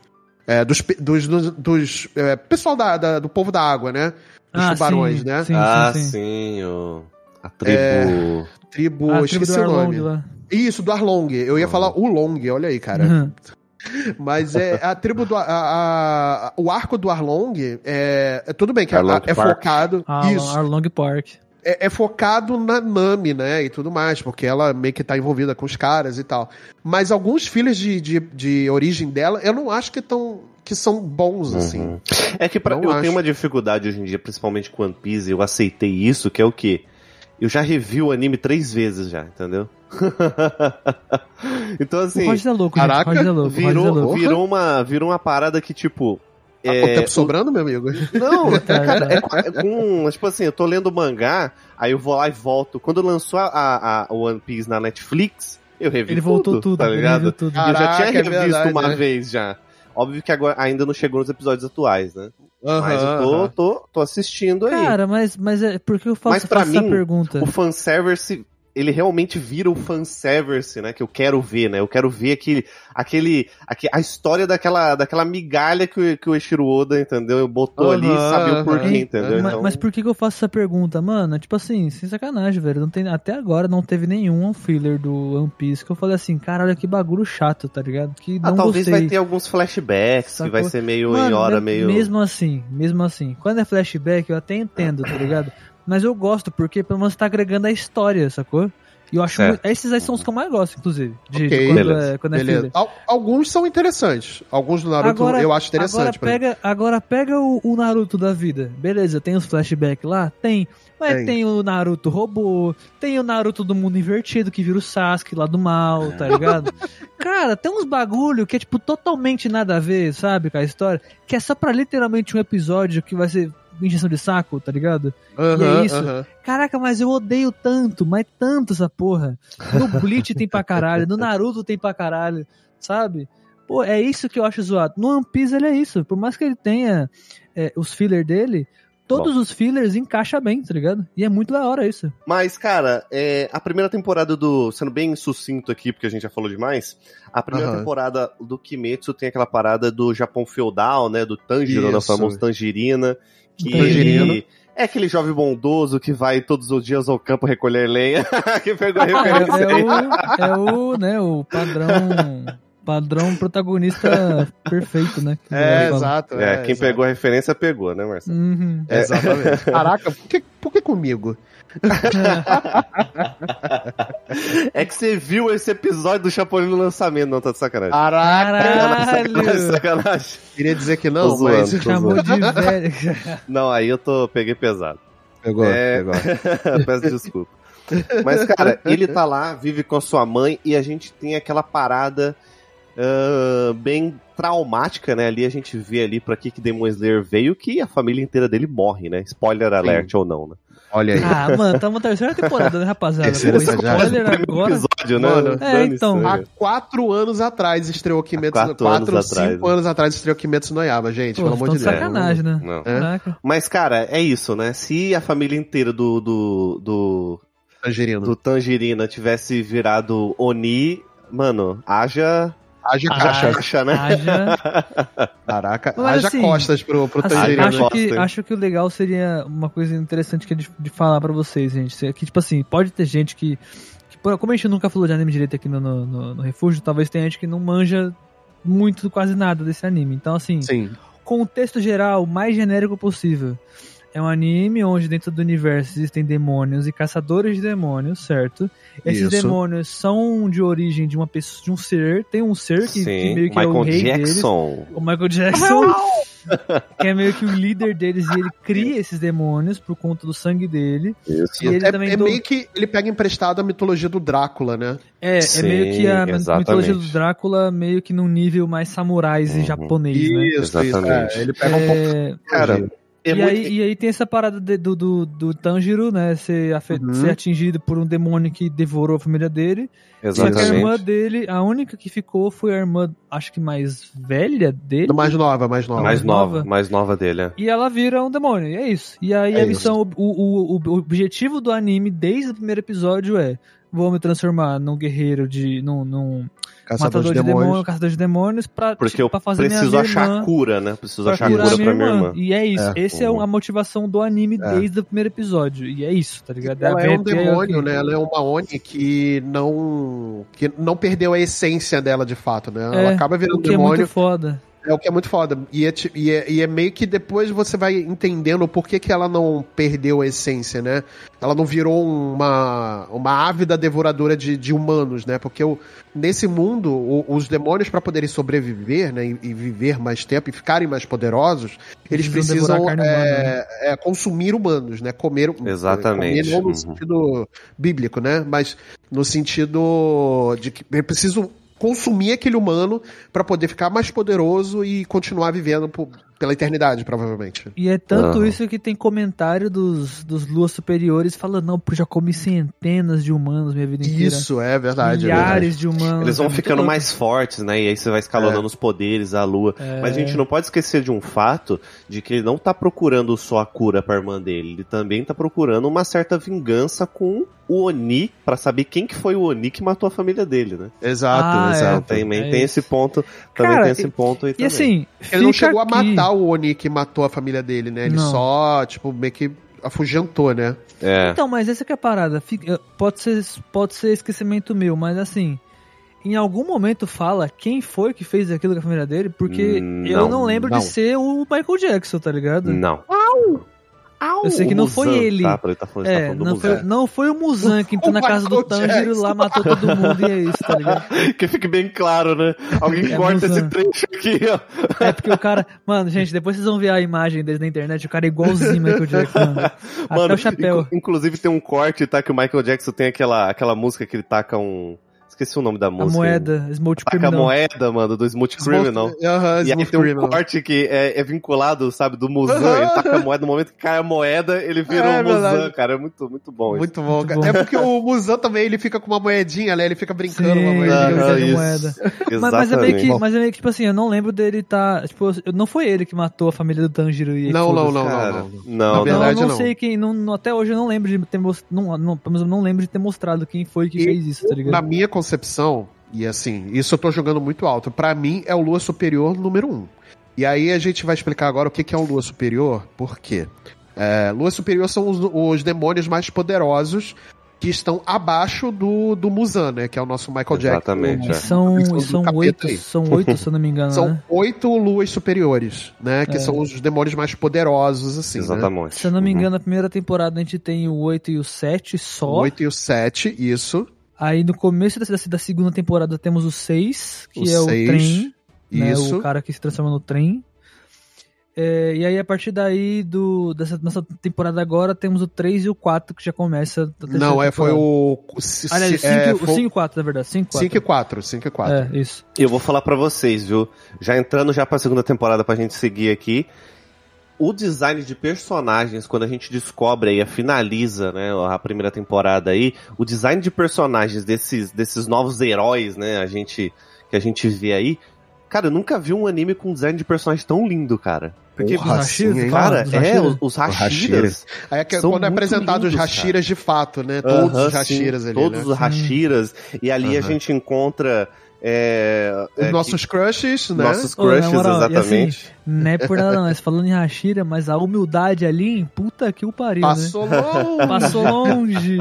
É, dos, dos, dos, dos, é, pessoal da, da- do povo da água, né? Dos tubarões, sim, né? Sim, ah, sim, sim, sim. o... a tribo... Tribo. A tribo esqueci do o Arlong nome. lá. Isso, do Arlong. Eu ia falar o Long, olha aí, cara. Uhum. Mas é a tribo do. A, a- a- o arco do Arlong é. é tudo bem que é, Arlong é focado. Ah, isso. Arlong Park. É, é focado na Nami, né? E tudo mais, porque ela meio que tá envolvida com os caras e tal. Mas alguns filhos de, de, de origem dela, eu não acho que tão. que são bons, assim. Uhum. É que pra, Não eu acho. tenho uma dificuldade hoje em dia, principalmente com One Piece, eu aceitei isso, que é o quê? Eu já revi o anime três vezes já, entendeu? então o assim, Roger é louco, caraca, gente. O Roger é louco. o Roger é virou, louco. virou, uma, virou uma parada que, tipo, Com é, o tempo sobrando, meu amigo? Não, Tá, cara, é, com- é com. Tipo assim, eu tô lendo mangá, aí eu vou lá e volto. Quando lançou a, a, a One Piece na Netflix, eu revi Ele voltou tudo, tá ligado? tudo. E eu já tinha Caraca, é revisto verdade, uma né? vez já. Óbvio que agora ainda não chegou nos episódios atuais, né? Mas eu tô, aham. tô, tô assistindo aí. Cara, mas, mas é por que eu faço, Mas pra faço essa mim, pergunta? o fanservice, ele realmente vira o fanservice, né? Que eu quero ver, né? Eu quero ver aquele, aquele, aque- a história daquela, daquela migalha que, o- que o Eiichiro Oda, entendeu? Botou ali e sabe o porquê, entendeu? Ma- Então, Mas por que, que eu faço essa pergunta, mano? Tipo assim, sem sacanagem, velho. Não tem, até agora não teve nenhum filler do One Piece que eu falei assim, caralho, que bagulho chato, tá ligado? Que ah, talvez gostei. vai ter alguns flashbacks, que Sacou? vai ser meio em Mano, hora, me- meio... Mesmo assim, mesmo assim. Quando é flashback, eu até entendo, tá ligado? Mas eu gosto, porque pelo menos tá agregando a história, sacou? E eu acho Certo. muito- Esses aí são os que eu mais gosto, inclusive. De, de Ok, quando, beleza. é, quando é Beleza. alguns são interessantes. Alguns do Naruto Agora- eu acho interessante. Agora pega, agora pega o, o Naruto da vida. Beleza, tem os flashbacks lá? Tem. Mas Tem. tem. o Naruto robô, tem o Naruto do mundo invertido que vira o Sasuke lá do mal, tá ligado? Cara, tem uns bagulho que é tipo totalmente nada a ver, sabe, com a história, que é só pra literalmente um episódio que vai ser injeção de saco, tá ligado? Aham, é isso. aham. Caraca, mas eu odeio tanto, mas tanto essa porra. No Bleach tem pra caralho, no Naruto tem pra caralho, sabe? Pô, é isso que eu acho zoado. No One Piece ele é isso. Por mais que ele tenha é, os fillers dele, todos os fillers encaixa bem, tá ligado? E é muito da hora isso. Mas, cara, é, a primeira temporada do. Sendo bem sucinto aqui, porque a gente já falou demais. A primeira Aham. temporada do Kimetsu tem aquela parada do Japão feudal, né? Do Tanjiro, né? O Isso. famoso Tangerina. Que ele é aquele jovem bondoso que vai todos os dias ao campo recolher lenha. que pegou a É, referência. é o, é o, né, o padrão, padrão protagonista perfeito, né? que É, falo. exato. É, quem exato. pegou a referência pegou, né, Marcelo? Uhum. É. Exatamente. Caraca, por que, por que comigo? É que você viu esse episódio do Chapolin no lançamento, não tá de sacanagem. Caralho! sacanagem. Queria dizer que Tô não, zoando, mas. tô Chamou de velho. Não, aí eu tô peguei pesado. Pegou, É. pegou. Peço desculpa. Mas, cara, ele tá lá, vive com a sua mãe e a gente tem aquela parada ah, bem traumática, né? Ali a gente vê ali pra que que Demon Slayer veio que a família inteira dele morre, né? Spoiler alert ou não, né? Olha aí. Ah, mano, estamos na terceira temporada, né, rapaziada? Terceira Pô, spoiler Primeiro agora. episódio, né? Mano, É, então. né? Há quatro anos atrás estreou Kimetsu Há no quatro Quatro, anos cinco atrás, anos atrás estreou Kimetsu no Yaba, gente. Pô, pelo amor de de Deus. sacanagem, né? Não. Caraca. Mas, cara, é isso, né? Se a família inteira do, do, do, Tangerino. do Tangerina tivesse virado Oni, mano, haja. Haja Ah, caixa. Caixa, né? Haja. Caraca, Mas haja assim, costas pro, pro Assim, Tangerino. acho, que, acho que o legal seria uma coisa interessante que é de, de falar pra vocês, gente. É Que, tipo assim, pode ter gente que, que, Como a gente nunca falou de anime direito aqui no, no, no- no Refúgio, talvez tenha gente que não manja muito, quase nada desse anime. Então, assim, Sim. contexto geral, o mais genérico possível. É um anime onde dentro do universo existem demônios e caçadores de demônios, certo? Esses Isso. demônios são de origem de uma pessoa, de um ser, tem um ser que, que Sim, meio que é o Michael rei deles. Jackson. O Michael Jackson, que é meio que o líder deles e ele cria esses demônios por conta do sangue dele. Isso. E ele é também é do- meio que ele pega emprestado a mitologia do Drácula, né? É, Sim, é meio que a exatamente. mitologia do Drácula meio que num nível mais samurais e Uhum. japonês, né? Isso, isso. Exatamente. é, ele pega um pouco. É, Cara, é e, muito. aí, e aí tem essa parada de- do, do, do Tanjiro, né? Ser, Uhum. ser atingido por um demônio que devorou a família dele. Só que a irmã Exatamente. dele, a única que ficou foi a irmã, acho que mais velha dele. Mais nova, mais nova. Mais nova, mais nova dele, é. E ela vira um demônio, e é isso. E aí É a missão, o, o, o objetivo do anime desde o primeiro episódio é: vou me transformar num guerreiro de. num, num Caçador matador de de, demônios. demônios, caçador de demônios, pra, Porque eu pra fazer preciso minha achar irmã, cura, né? Preciso pra achar cura pra minha irmã. E é isso. É. Esse é a motivação do anime É. desde o primeiro episódio. E é isso, tá ligado? Ela a é um o demônio, né? Ela é uma Oni que não que não perdeu a essência dela de fato, né? Ela É, acaba virando o que é demônio. muito foda. É o que é muito foda. E é, e é- e é meio que depois você vai entendendo por que, que ela não perdeu a essência, né? Ela não virou uma, uma ávida devoradora de, de humanos, né? Porque o, nesse mundo, o- os demônios, para poderem sobreviver, né? E, e viver mais tempo e ficarem mais poderosos, eles Precisam precisam carne humana, né? é, é, consumir humanos, né? Comer. Exatamente. Comer não no Uhum. sentido bíblico, né? Mas no sentido de que eu preciso consumir aquele humano para poder ficar mais poderoso e continuar vivendo por pela eternidade, provavelmente. E é tanto Aham. isso que tem comentário dos, dos luas superiores falando, não, porque já comi centenas de humanos minha vida inteira. Isso, é verdade. é Milhares de humanos. Eles vão é ficando mais fortes, né? E aí você vai escalonando É. os poderes, a lua. É. Mas a gente não pode esquecer de um fato de que ele não tá procurando só a cura pra irmã dele. Ele também tá procurando uma certa vingança com o Oni pra saber quem que foi o Oni que matou a família dele, né? verdade. Exato, Ah, é. exato. Também é tem esse ponto. Também Cara, tem esse e- ponto aí E também. assim, Ele não chegou a aqui- matar o Oni que matou a família dele, né? Ele Não. só, tipo, meio que afugentou, né? É. Então, mas essa que é a parada. Fica- Pode ser, pode ser esquecimento meu, mas assim, em algum momento fala quem foi que fez aquilo com a família dele, porque Hum, eu não, não lembro não. de ser o Michael Jackson, tá ligado? Não. Eu sei que O não foi Muzan, ele. Tá, ele tá falando, tá É, do não foi, não foi o Muzan que entrou O na casa do Tanjiro lá, matou todo mundo e é isso, tá ligado? Que fique bem claro, né? Alguém É corta Muzan. esse trecho aqui, ó. É porque o cara. Mano, gente, depois vocês vão ver a imagem deles na internet, o cara é igualzinho Michael Jackson, mano. Até Mano, o chapéu. inclu- inclusive tem um corte, tá? Que o Michael Jackson tem aquela, aquela música que ele taca um. Esqueci o nome da A música. moeda, Smoke Taca a Criminal. moeda, mano, do Smooth Criminal. Aham, E aí Smooth tem um Criminal. corte que é, é vinculado, sabe, do Muzan. Aham. Ele taca a moeda, no momento que cai a moeda, ele vira É um Muzan, verdade. cara. É muito, muito bom isso. Muito bom, Muito cara. bom. É porque o Muzan também, ele fica com uma moedinha, né? Ele fica brincando com uma Sim, moedinha. fica de isso. moeda. Mas, Exatamente. mas é meio que, mas é meio que, tipo assim, eu não lembro dele tá. Tipo, eu- não foi ele que matou a família do Tanjiro e Não, não, não, Cara, não, não. não, Na não. verdade, não, eu não sei quem. Não, até hoje eu não lembro de ter mostrado. Não, não, pelo menos eu não lembro de ter mostrado quem foi que E fez isso, tá Na ligado? minha concepção, e assim, isso eu tô jogando muito alto, pra mim é o Lua Superior número um. E aí a gente vai explicar agora o que que é um Lua Superior, por quê? É, Lua Superior são os, os demônios mais poderosos que estão abaixo do, do Muzan, né? Que é o nosso Michael Exatamente, Jackson. é. E são, são oito, aí. são oito, se eu não me engano, São né? oito luas superiores, né? Que É. são os demônios mais poderosos, assim. Né? Exatamente. Se eu não me Uhum. engano, na primeira temporada a gente tem o 8 e o 7 O só. 8 e o 7, isso. Aí no começo da, da segunda temporada temos o 6, que O é o seis, trem. né, Isso. o cara que se transforma no trem. É, e aí, a partir daí, do, dessa nossa temporada agora, temos o 3 e o 4, que já começa. a terceira Não, é, foi temporada. o. se- Aliás, se- é, o 5 foi- e o 4, na verdade. 5 e 4. 5 e 4, 5 e 4. É, isso. E eu vou falar pra vocês, viu? Já entrando já pra segunda temporada pra gente seguir aqui. O design de personagens, quando a gente descobre aí, a finaliza, né, a primeira temporada aí, o design de personagens desses, desses novos heróis, né, a gente, que a gente vê aí, cara, eu nunca vi um anime com um design de personagem tão lindo, cara. Porque, Porra, Os sim, cara, dos é, os, os Hashiras, Aí é que São quando é apresentado os lindos, Hashiras de fato, né? Todos Aham, os Hashiras sim, ali, Todos né? os Hashiras. E ali a Aham. gente encontra. É, Os é, nossos crushes, que- né? nossos crushes, moral, e exatamente. Não é por nada não, mas falando em Hashira, mas a humildade ali, puta que o pariu, né? Passou longe. Passou longe.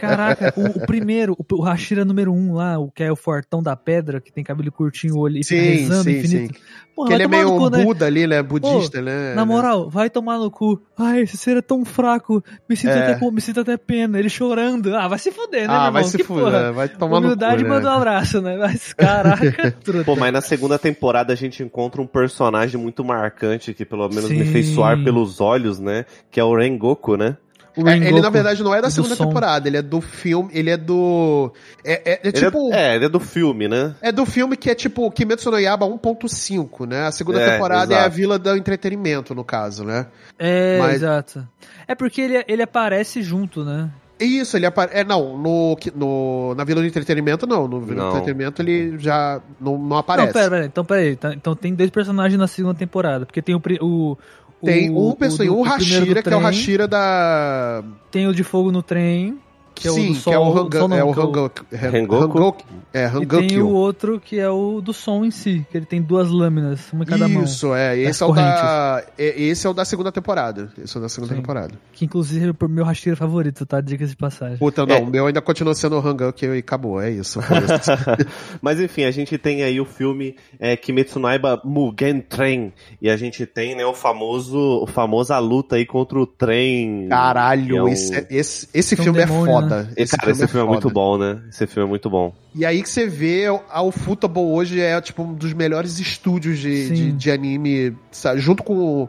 Caraca, o, o primeiro, o, o Hashira número um lá, o que é o fortão da pedra, que tem cabelo curtinho, olho e fica rezando sim, infinito. sim. Porra, Que ele é meio no um cu, né? Buda ali, né? Budista, né? Na moral, vai tomar no cu. Ai, esse ser é tão fraco. Me sinto, É. até, me sinto até pena. Ele chorando. Ah, vai se fuder, né, Ah, meu vai irmão? se fuder, vai tomar no Humildade cu, né? manda um abraço, né? Mas, caraca, truta. Pô, mas na segunda temporada a gente encontra um personagem muito marcante que pelo menos me Sim. fez suar pelos olhos, né? Que é o Rengoku, né? O É, ele, na verdade, não é da segunda som. temporada, ele é do filme, ele é do... É, é- é Ele tipo... é, é, ele é do filme, né? É do filme que é tipo Kimetsu no Yaba 1.5, né? A segunda É, temporada é a exato. Vila do Entretenimento, no caso, né? É, Mas- exato. É porque ele, ele aparece junto, né? Isso, ele aparece. É, não, no, no, na Vila do Entretenimento, não. No Vila Não. do Entretenimento ele já não, não aparece. Não, pera, pera. Então, pera aí. Tá- Então tem dois personagens na segunda temporada. Porque tem o... pri- o Tem o, um personagem, do- o primeiro do Hashira, que é o Hashira da. Tem o de fogo no trem. Que é o Sim, do que é o Hanga, sol é o que é o- Hangoku. é? Hangoku- É, E tem o outro que é o do som em si, que ele tem duas lâminas, uma em cada mão. Isso, é. Esse é, o da, é. Esse é o da segunda temporada. Esse é o da segunda Sim. temporada. Que inclusive é o meu Hashira favorito, tá? Diga-se de passagem. Puta, não, É. o meu ainda continua sendo o Hangokyo e acabou. É isso. isso. Mas enfim, a gente tem aí o filme é, Kimetsu no Yaiba Mugen Train. E a gente tem, né, o famoso, o famosa luta aí contra o trem. Caralho, é um- esse, é- esse, esse é um filme é demônio, foda. Esse, cara, esse filme é, muito foda. bom, né? Esse filme é muito bom. E aí que você vê, a Ufotable hoje é tipo um dos melhores estúdios de, Sim. de, de anime, sabe? junto com, o-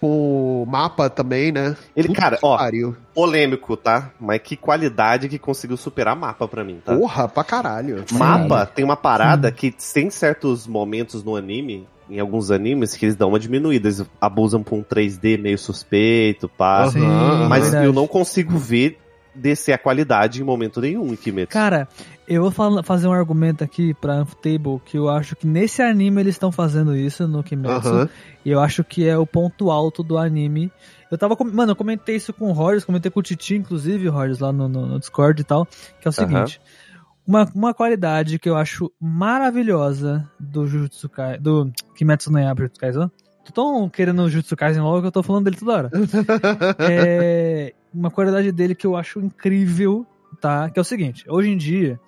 com o mapa também, né? Ele, Puta cara, ó, pariu. polêmico, tá? Mas que qualidade que conseguiu superar mapa pra mim, tá? Porra, pra caralho. Mapa tem uma parada que tem certos momentos no anime em alguns animes que eles dão uma diminuída. Eles abusam pra um 3D meio suspeito, pá. Sim, Mas verdade. eu não consigo ver descer a qualidade em momento nenhum Kimetsu. Cara, eu vou fala- fazer um argumento aqui pra Unftable que eu acho que nesse anime eles estão fazendo isso no Kimetsu. E eu acho que é o ponto alto do anime. Eu tava. com- Mano, eu comentei isso com o Rogers, comentei com o Titi, inclusive, Rogers, lá no, no- no Discord e tal. Que é o seguinte. Uma, uma qualidade que eu acho maravilhosa do Jujutsu Kaisen. Do Kimetsu no Yaiba Jujutsu Kaisen. Tão querendo o Jujutsu Kaisen logo que eu tô falando dele toda hora. é uma qualidade dele que eu acho incrível, tá? Que é o seguinte, hoje em dia,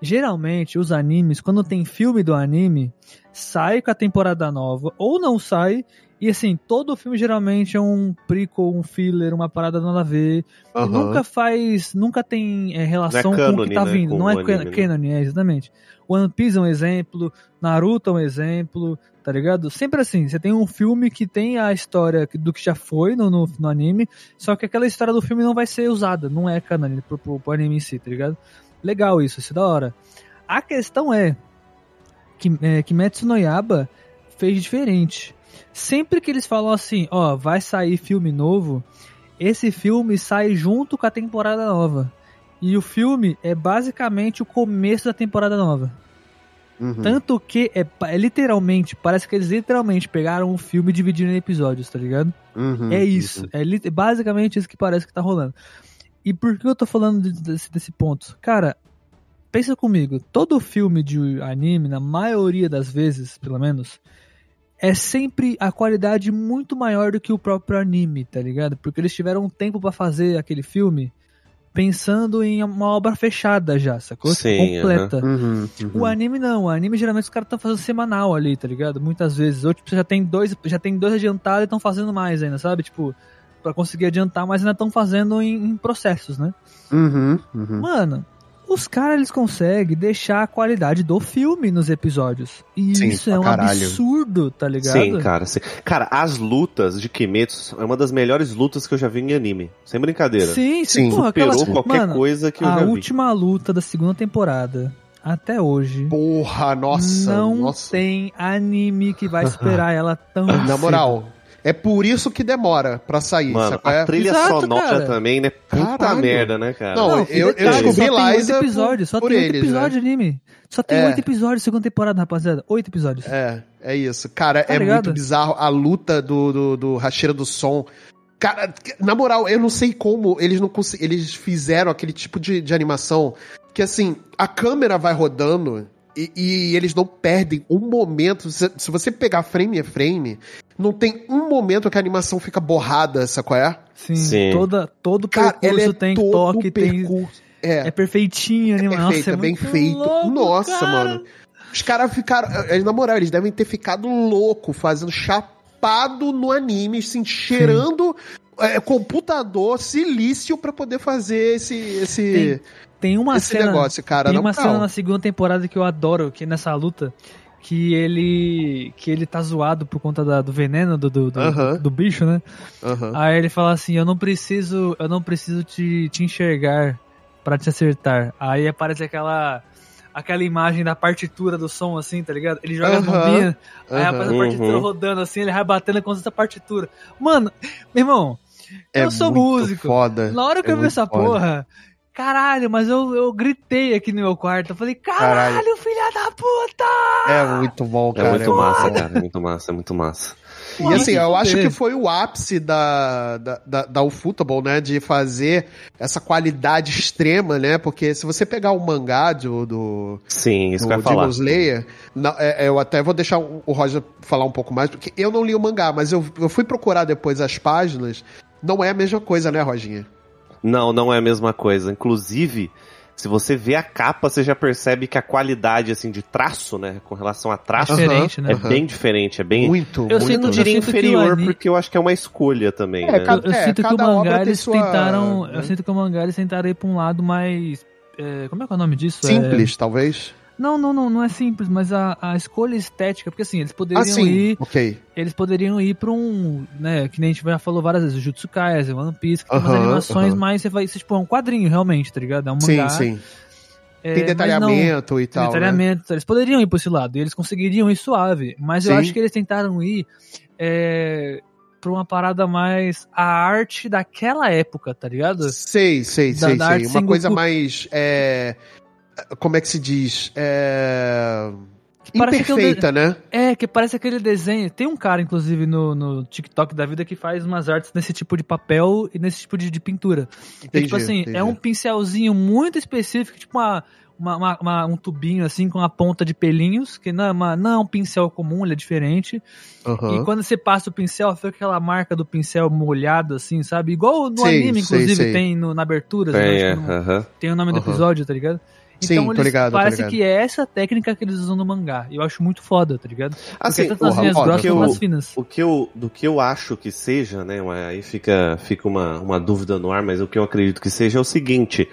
geralmente os animes, quando tem filme do anime, sai com a temporada nova, ou não sai, e assim, todo filme geralmente é um prequel, um filler, uma parada nada a ver. Aham. nunca faz, nunca tem é, relação é com o que tá né, vindo. com Não é anime, né? canon, é, exatamente. One Piece é um exemplo, Naruto é um exemplo, tá ligado? Sempre assim, você tem um filme que tem a história do que já foi no, no, no anime, só que aquela história do filme não vai ser usada, não é canon pro, pro, pro anime em si, tá ligado? Legal isso, isso é da hora. A questão é que é, Kimetsu no Yaba fez diferente. Sempre que eles falam assim, ó, vai sair filme novo, esse filme sai junto com a temporada nova. E o filme é basicamente o começo da temporada nova. Uhum. Tanto que é, é literalmente, parece que eles literalmente pegaram um filme e dividiram em episódios, tá ligado? Uhum. É isso. É lit- basicamente isso que parece que tá rolando. E por que eu tô falando de- desse, desse ponto? Cara, pensa comigo. Todo filme de anime, na maioria das vezes, pelo menos, é sempre a qualidade muito maior do que o próprio anime, tá ligado? Porque eles tiveram um tempo pra fazer aquele filme pensando em uma obra fechada já, sacou? Sim, Completa. Uhum, uhum. O anime não, o anime geralmente os caras estão fazendo semanal ali, tá ligado? Muitas vezes. Ou tipo, você já tem dois, já tem dois adiantados e estão fazendo mais ainda, sabe? Tipo, pra conseguir adiantar, mas ainda estão fazendo em, em processos, né? Uhum, uhum. Mano, os caras eles conseguem deixar a qualidade do filme nos episódios. E Sim, isso é um caralho. absurdo, tá ligado? Sim, cara. Sim. Cara, as lutas de Kimetsu é uma das melhores lutas que eu já vi em anime. Sem brincadeira. Sim, sim, Sim, porra, Superou aquela... qualquer Mano, coisa que eu a já vi. última luta da segunda temporada até hoje. Porra, nossa. não nossa. tem anime que vai superar ela tão Na cedo. É por isso que demora pra sair. Mano, sabe qual é? a trilha Exato, sonora cara. também, né? Puta Caralho. merda, né, cara? Não, Não, eu- eu descobri Liza episódios, só por tem oito eles, episódios de anime. Só tem É. oito episódios, segunda temporada, rapaziada. Oito episódios. É, é isso. Cara, Tá é ligado? muito bizarro a luta do, do, do Hashira do Som. Cara, na moral, eu não sei como eles não cons- eles fizeram aquele tipo de, de animação que assim, a câmera vai rodando e, e eles não perdem um momento. Se, se você pegar frame a frame, não tem um momento que a animação fica borrada, sabe qual é? Sim, Sim. Toda, todo Cara, percurso é tem todo toque, tem. percurso. É, É perfeitinho, é anima. perfeito, Nossa, é é bem feito. louco, Nossa, cara. mano. Os caras ficaram. eh, Na moral, eles devem ter ficado louco, fazendo chapado no anime, assim, cheirando eh, computador, silício pra poder fazer esse. esse Tem uma esse cena. negócio, cara. tem uma moral. cena na segunda temporada que eu adoro, que é nessa luta. Que ele. Que ele tá zoado por conta da- do veneno do, do, do, Aham. do bicho, né? Aham. Aí ele fala assim, eu não preciso, eu não preciso te, te enxergar pra te acertar. Aí aparece aquela aquela imagem da partitura do som assim, tá ligado? Ele joga a Aham, bombinha, aí aparece a partitura Uhum. rodando assim, ele vai batendo com essa partitura. Mano, meu irmão, É eu sou muito músico. Foda. na hora que É eu vi essa foda. porra, caralho, mas eu, eu gritei aqui no meu quarto. Eu falei, caralho, Caralho. filha da puta! É muito bom, É cara. muito bom. massa, cara. É muito massa, é muito massa. E assim, eu acho que foi o ápice da, da, da, da Ufotable, né? De fazer essa qualidade extrema, né? Porque se você pegar o mangá do, do, Sim, isso do ia falar. Demon Slayer, não, é, eu até vou deixar o o Roger falar um pouco mais, porque eu não li o mangá, mas eu, eu fui procurar depois as páginas. Não é a mesma coisa, né, Roginha? Não, não é a mesma coisa. Inclusive, se você vê a capa, você já percebe que a qualidade, assim, de traço, né, com relação a É traço, diferente, né? é bem diferente, é bem... Muito, Eu muito. sinto- não diria eu sinto que o inferior, ani- porque eu acho que é uma escolha também, É, né? cada- Eu, eu sinto que o mangá eles sua- tentaram. né? Eu sinto que o mangá eles tentaram ir pra um lado mais. é, como é que é o nome disso? É- Simples, talvez. Não, não, não, não é simples, mas a, a escolha estética, porque assim, eles poderiam Ah, sim. ir. Ok. Eles poderiam ir pra um. né, que nem a gente já falou várias vezes, o Jutsu Kaisen, One Piece, que tem umas animações aham. mais. Você vai. Você, tipo, é um quadrinho realmente, tá ligado? É um Sim, mangá. sim. É, Tem mas não- detalhamento e tem tal. né? detalhamento. Eles poderiam ir por esse lado, e eles conseguiriam ir suave. Mas eu Sim. acho que eles tentaram ir é, pra uma parada mais a arte daquela época, tá ligado? Sei, sei, Da- sei, da sei. Uma coisa Sengoku. mais. é, Como é que se diz? É... Imperfeita, né? É, que parece aquele desenho. Tem um cara, inclusive, no, no TikTok da vida que faz umas artes nesse tipo de papel e nesse tipo de, de pintura. E, Entendi, tipo assim, entendi. é um pincelzinho muito específico, tipo uma, uma, uma- uma- um tubinho assim com a ponta de pelinhos, que não é, uma- não é um pincel comum, ele é diferente. Aham. E quando você passa o pincel, fica aquela marca do pincel molhado, assim, sabe? Igual no Sei, anime, inclusive, sei. tem no- na abertura. Tem, né? é, Acho que no- tem o nome do episódio, tá ligado? Sim, Então tô eles, ligado, tô parece ligado. que é essa técnica que eles usam no mangá. E eu acho muito foda, tá ligado? Assim, Porque tanto linhas grossas quanto as finas. O que eu, do que eu acho que seja, né? Aí fica, fica uma, uma dúvida no ar, mas o que eu acredito que seja é o seguinte: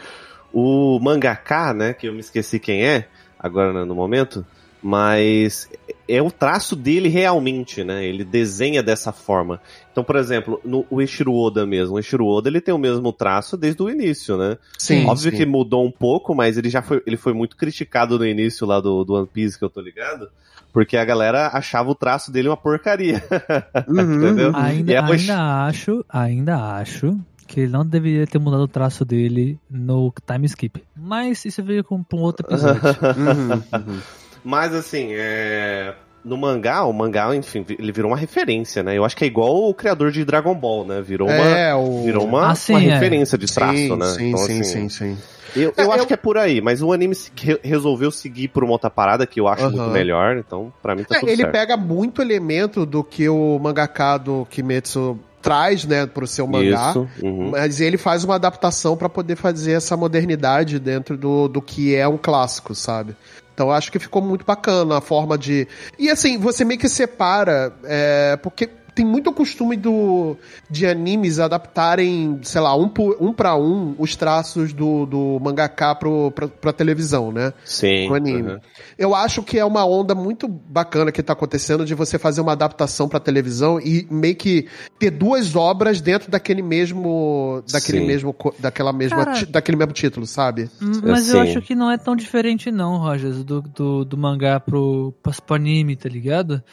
o mangaka, né? Que eu me esqueci quem é, agora no- no momento, mas é o traço dele realmente, né? Ele desenha dessa forma. Então, por exemplo, no, o Eiichiro Oda mesmo, o Eiichiro Oda ele tem o mesmo traço desde o início, né? Sim, Óbvio sim. que mudou um pouco, mas ele já foi, ele foi muito criticado no início lá do, do One Piece, que eu tô ligado, porque a galera achava o traço dele uma porcaria. Uhum, Entendeu? Ainda, E é ainda acho, ainda acho que ele não deveria ter mudado o traço dele no time skip. Mas isso veio com pra um outro episódio. Uhum, uhum. Mas assim, é... no mangá, o mangá, enfim, ele virou uma referência, né? Eu acho que é igual o criador de Dragon Ball, né? Virou uma, É, o... virou uma, Ah, sim, uma é. referência de traço, sim, né? Sim, Então, sim, assim, sim, sim. Eu, É, eu acho eu- que é por aí, mas o anime se- re- resolveu seguir por uma outra parada que eu acho muito melhor, então pra mim tá É, tudo ele certo. pega muito elemento do que o mangaka do Kimetsu traz, né, pro seu mangá. Isso. uhum. Mas ele faz uma adaptação pra poder fazer essa modernidade dentro do, do que é um clássico, sabe? Então acho que ficou muito bacana a forma de. E assim, você meio que separa, é, porque tem muito costume do, de animes adaptarem, sei lá, um, um para um os traços do, do mangaka pro, pra, pra televisão, né? Sim. pro anime. uhum. Eu acho que é uma onda muito bacana que tá acontecendo de você fazer uma adaptação pra televisão e meio que ter duas obras dentro daquele mesmo daquele Sim. mesmo daquela mesma Cara- daquele mesmo título, sabe? Hum, Mas eu acho que não é tão diferente não, Rogers, do, do, do mangá pro pro anime, tá ligado?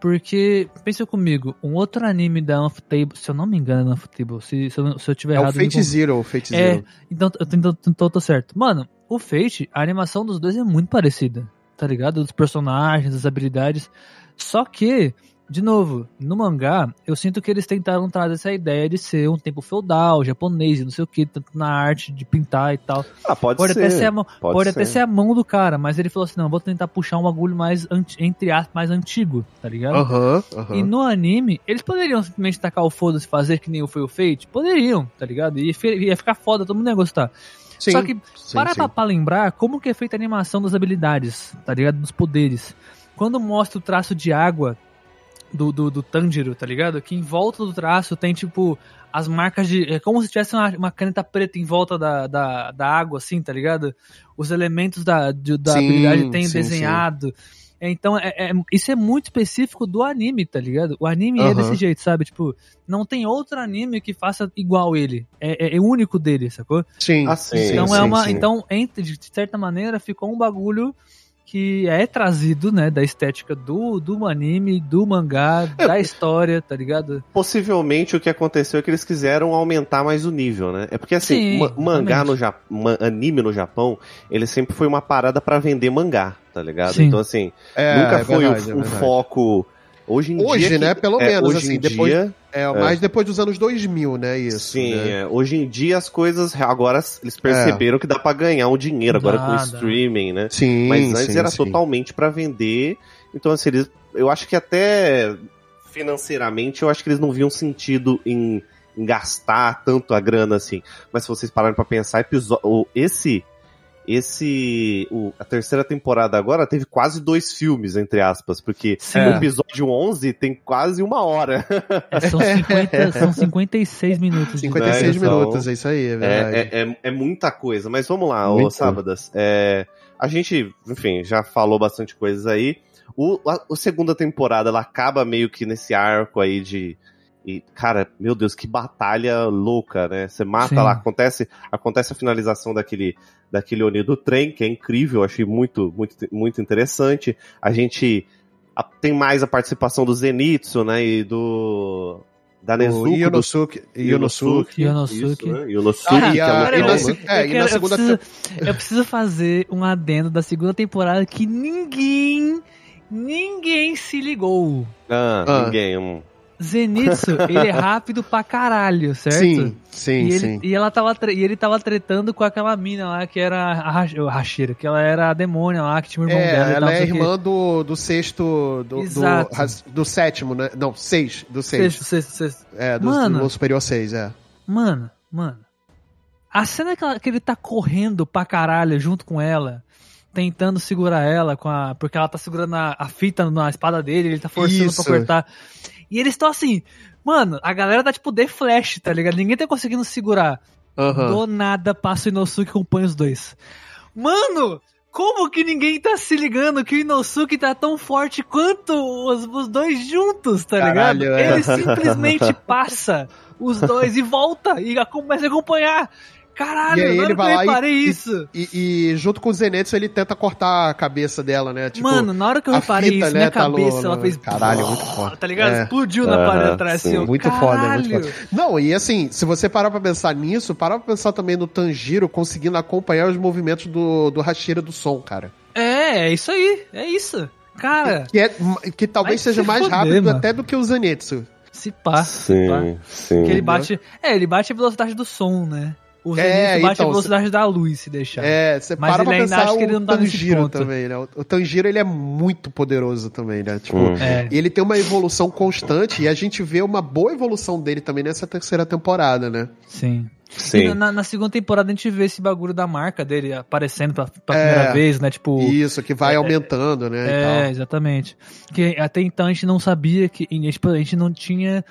Porque, pensa comigo, um outro anime da Unfotable, se eu não me engano é da Unfotable, se, se, eu, se eu tiver É o errado... me Fate Zero, o Fate É, Zero. então eu então, então eu tô certo. Mano, o Fate, a animação dos dois é muito parecida, tá ligado? Dos personagens, das habilidades. Só que, de novo, no mangá, eu sinto que eles tentaram trazer essa ideia de ser um tempo feudal, japonês, e não sei o que, tanto na arte de pintar e tal. Ah, pode, Pode, ser. até, ser a mão, pode pode até ser. ser a mão do cara, mas ele falou assim: não, vou tentar puxar um bagulho mais, anti- entre aspas, mais antigo, tá ligado? Aham, aham. E no anime, eles poderiam simplesmente tacar o foda-se e fazer que nem foi o Fate? Poderiam, tá ligado? Fe- ia ficar foda, todo mundo ia gostar. Sim, Só que, sim, para sim. pra, pra lembrar como que é feita a animação das habilidades, tá ligado? Dos poderes. Quando mostra o traço de água do, do, do Tanjiro, tá ligado? Que em volta do traço tem, tipo, as marcas de. É como se tivesse uma, uma caneta preta em volta da, da, da água, assim, tá ligado? Os elementos da, de- da Sim, habilidade tem sim, desenhado. É, Então, é, é- isso é muito específico do anime, tá ligado? O anime é Aham. desse jeito, sabe? Tipo, não tem outro anime que faça igual ele. É, é, é único dele, sacou? Sim, Ah, sim, Então sim, é uma, sim. então entre, de certa maneira ficou um bagulho que é trazido, né, da estética do, do anime, do mangá, É. da história, tá ligado? Possivelmente o que aconteceu é que eles quiseram aumentar mais o nível, né? É porque assim, Sim, ma- mangá no Japão, anime no Japão, ele sempre foi uma parada pra vender mangá, tá ligado? Sim. Então assim, É, nunca é foi verdade, um, é um verdade. foco Hoje em Hoje, dia. né? que- Pelo é, menos, hoje assim, em depois- dia, É, mais depois dos anos 2000, né? Isso. Sim, né? é. hoje em dia as coisas agora eles perceberam que dá pra ganhar um dinheiro agora Dá, com o streaming, né? Sim, Mas antes sim, era sim. totalmente pra vender. Então assim, eles, eu acho que até financeiramente eu acho que eles não viam sentido em, em gastar tanto a grana assim. Mas se vocês pararem pra pensar, esse esse o- a terceira temporada agora teve quase dois filmes entre aspas, porque Sim. o episódio 11 tem quase uma hora. É, são, 50, são 56 minutos. de- 56 Então, minutos, é isso aí, é verdade. É, é, é, é muita coisa, mas vamos lá, ô Muito. Sábadas. É, a gente, enfim, já falou bastante coisas aí. O, a, a segunda temporada, ela acaba meio que nesse arco aí de E, cara, meu Deus, que batalha louca, né? Você mata Sim. lá, acontece, acontece a finalização daquele, daquele Oni do trem, que é incrível, achei muito, muito, muito interessante. A gente a- tem mais a participação do Zenitsu, né? E do. Da Nezuko, O do Ionosuke. Ionosuke. Yonosuke. Isso, né? Yonosuke, Ah, que é a- muito e bom, na né? é, e preciso, eu preciso fazer um adendo da segunda temporada que ninguém, ninguém se ligou. Ah, Ah. ninguém. Zenitsu, ele é rápido pra caralho, certo? Sim, sim, e, ele, sim. e ela tava e ele tava tretando com aquela mina lá que era a Hashira, que ela era a demônia lá, que tinha o irmão É, dela tal, ela não é irmã do, do sexto. Do, do, Exato. ras- do sétimo, né? Não, seis. Do seis. Sexto, sexto, sexto. É, do, Mano. do superior seis, é. Mano, mano. A cena que, ela- que ele tá correndo pra caralho junto com ela, tentando segurar ela com a. Porque ela tá segurando a, a fita na espada dele, ele tá forçando Isso. pra cortar. E eles estão assim. Mano, a galera tá tipo The Flash, tá ligado? Ninguém tá conseguindo segurar. Aham. Do nada passa o Inosuke e acompanha os dois. Mano! Como que ninguém tá se ligando que o Inosuke tá tão forte quanto os, os dois juntos, tá Caralho, ligado? é. Ele simplesmente passa os dois e volta e começa a acompanhar. Caralho, E aí na ele hora que vai eu lá e- reparei e- isso. E, e junto com o Zenitsu ele tenta cortar a cabeça dela, né? Tipo, Mano, na hora que eu a reparei fita, isso, né, minha tá no- cabeça, ela no- fez... Caralho, muito foda. Tá ligado? É. Explodiu na parede atrás, sim. assim. eu, Muito foda, caralho. muito foda. Não, e assim, se você parar pra pensar nisso, parar pra pensar também no Tanjiro conseguindo acompanhar os movimentos do, do Hashira do som, cara. É, é isso aí, é isso. Cara, Que, é, que talvez Vai seja se mais foder, rápido mano. até do que o Zenitsu. se pá, se pá. Sim, sim. Porque ele bate. É, ele bate a velocidade do som, né? O Zenitsu É, bate então, a velocidade da luz, se deixar. É, você Mas para ele pra ainda pensar acha que ele o não tá Tanjiro também, né? O, Tanjiro, ele é muito poderoso também, né? Tipo, Uhum. É. e ele tem uma evolução constante e a gente vê uma boa evolução dele também nessa terceira temporada, né? Sim. Sim. na, na segunda temporada a gente vê esse bagulho da marca dele aparecendo pra, pra É. primeira vez, né? Tipo. Isso, que vai aumentando, né? e É, tal. exatamente. Porque até então a gente não sabia que. e, tipo, a gente não tinha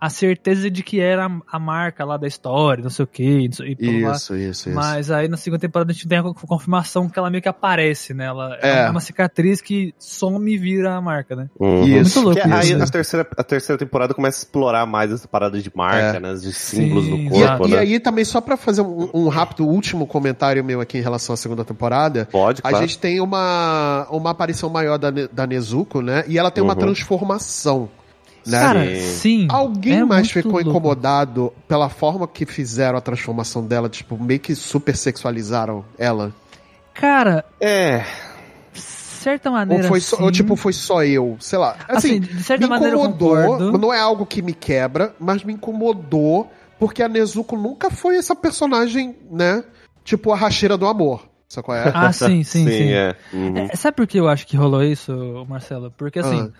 a certeza de que era a- a marca lá da história, não sei o que, e. Isso, isso, isso. Mas aí na segunda temporada a gente tem a co- confirmação que ela meio que aparece, né? Ela é, É. uma cicatriz que some e vira a marca, né? Uhum. Isso. Muito louco Que aí isso. a terceira, a terceira temporada começa a explorar mais essa parada de marca, É. né? De símbolos Sim, do E, corpo, e né? aí também, só pra fazer um, um rápido último comentário meu aqui em relação à segunda temporada, Pode, a claro. gente tem uma, uma aparição maior da, da Nezuko, né? E ela tem uma Uhum. transformação. Né? Cara, Sim. sim. Alguém é mais ficou louco. incomodado pela forma que fizeram a transformação dela, tipo, meio que super sexualizaram ela? Cara, É, de certa Ou maneira. foi só, sim. ou, tipo, foi só eu? Sei lá. Assim, Assim, de certa me incomodou, não é algo que me quebra, mas me incomodou porque a Nezuko nunca foi essa personagem, né? Tipo a Hashira do amor. Sabe qual é? Ah, sim, sim, sim. é. Uhum. É, sabe por que eu acho que rolou isso, Marcelo? Porque assim,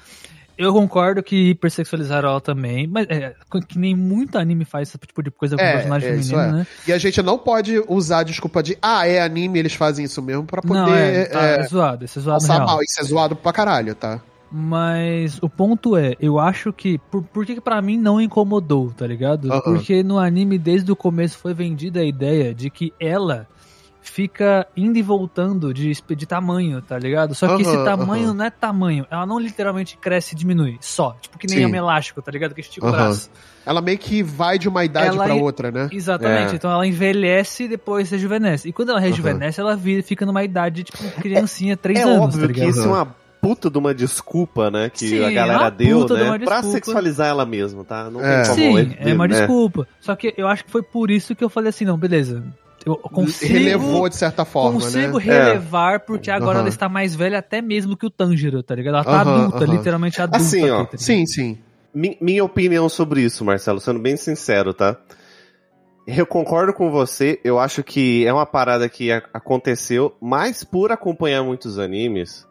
eu concordo que hipersexualizaram ela também, mas é, que nem muito anime faz esse tipo de coisa com É, personagem é, feminino, é. né? E a gente não pode usar a desculpa de, ah, é anime, eles fazem isso mesmo pra poder Não, é, tá, é, é zoado, isso é zoado passar real. mal. Isso é zoado pra caralho, tá? Mas o ponto é, eu acho que. Por, por que pra mim não incomodou, tá ligado? Aham. Porque no anime, desde o começo, foi vendida a ideia de que ela fica indo e voltando de, de tamanho, tá ligado? Só que esse Aham, tamanho aham. não é tamanho. Ela não literalmente cresce e diminui. Só. Tipo que nem Sim. um elástico, tá ligado? Que estica o Aham. braço. Ela meio que vai de uma idade Ela pra i- outra, né? Exatamente. É. Então ela envelhece e depois rejuvenesce. E quando ela rejuvenesce, ela vira, fica numa idade, tipo, criancinha, 3 É anos, óbvio tá que isso é uma puta de uma desculpa, né? Que Sim, a é galera deu, de né? uma Pra sexualizar ela mesma, tá? Não É. tem como Sim, é uma né? desculpa. Só que eu acho que foi por isso que eu falei assim, não, beleza. Eu consigo, Relevou de certa forma, consigo né? relevar, porque agora ela está mais velha até mesmo que o Tanjiro, tá ligado? Ela tá adulta, literalmente adulta. Assim, ó, tá? Sim, sim. Mi- minha opinião sobre isso, Marcelo, sendo bem sincero, tá? Eu concordo com você, eu acho que é uma parada que aconteceu, mas por acompanhar muitos animes,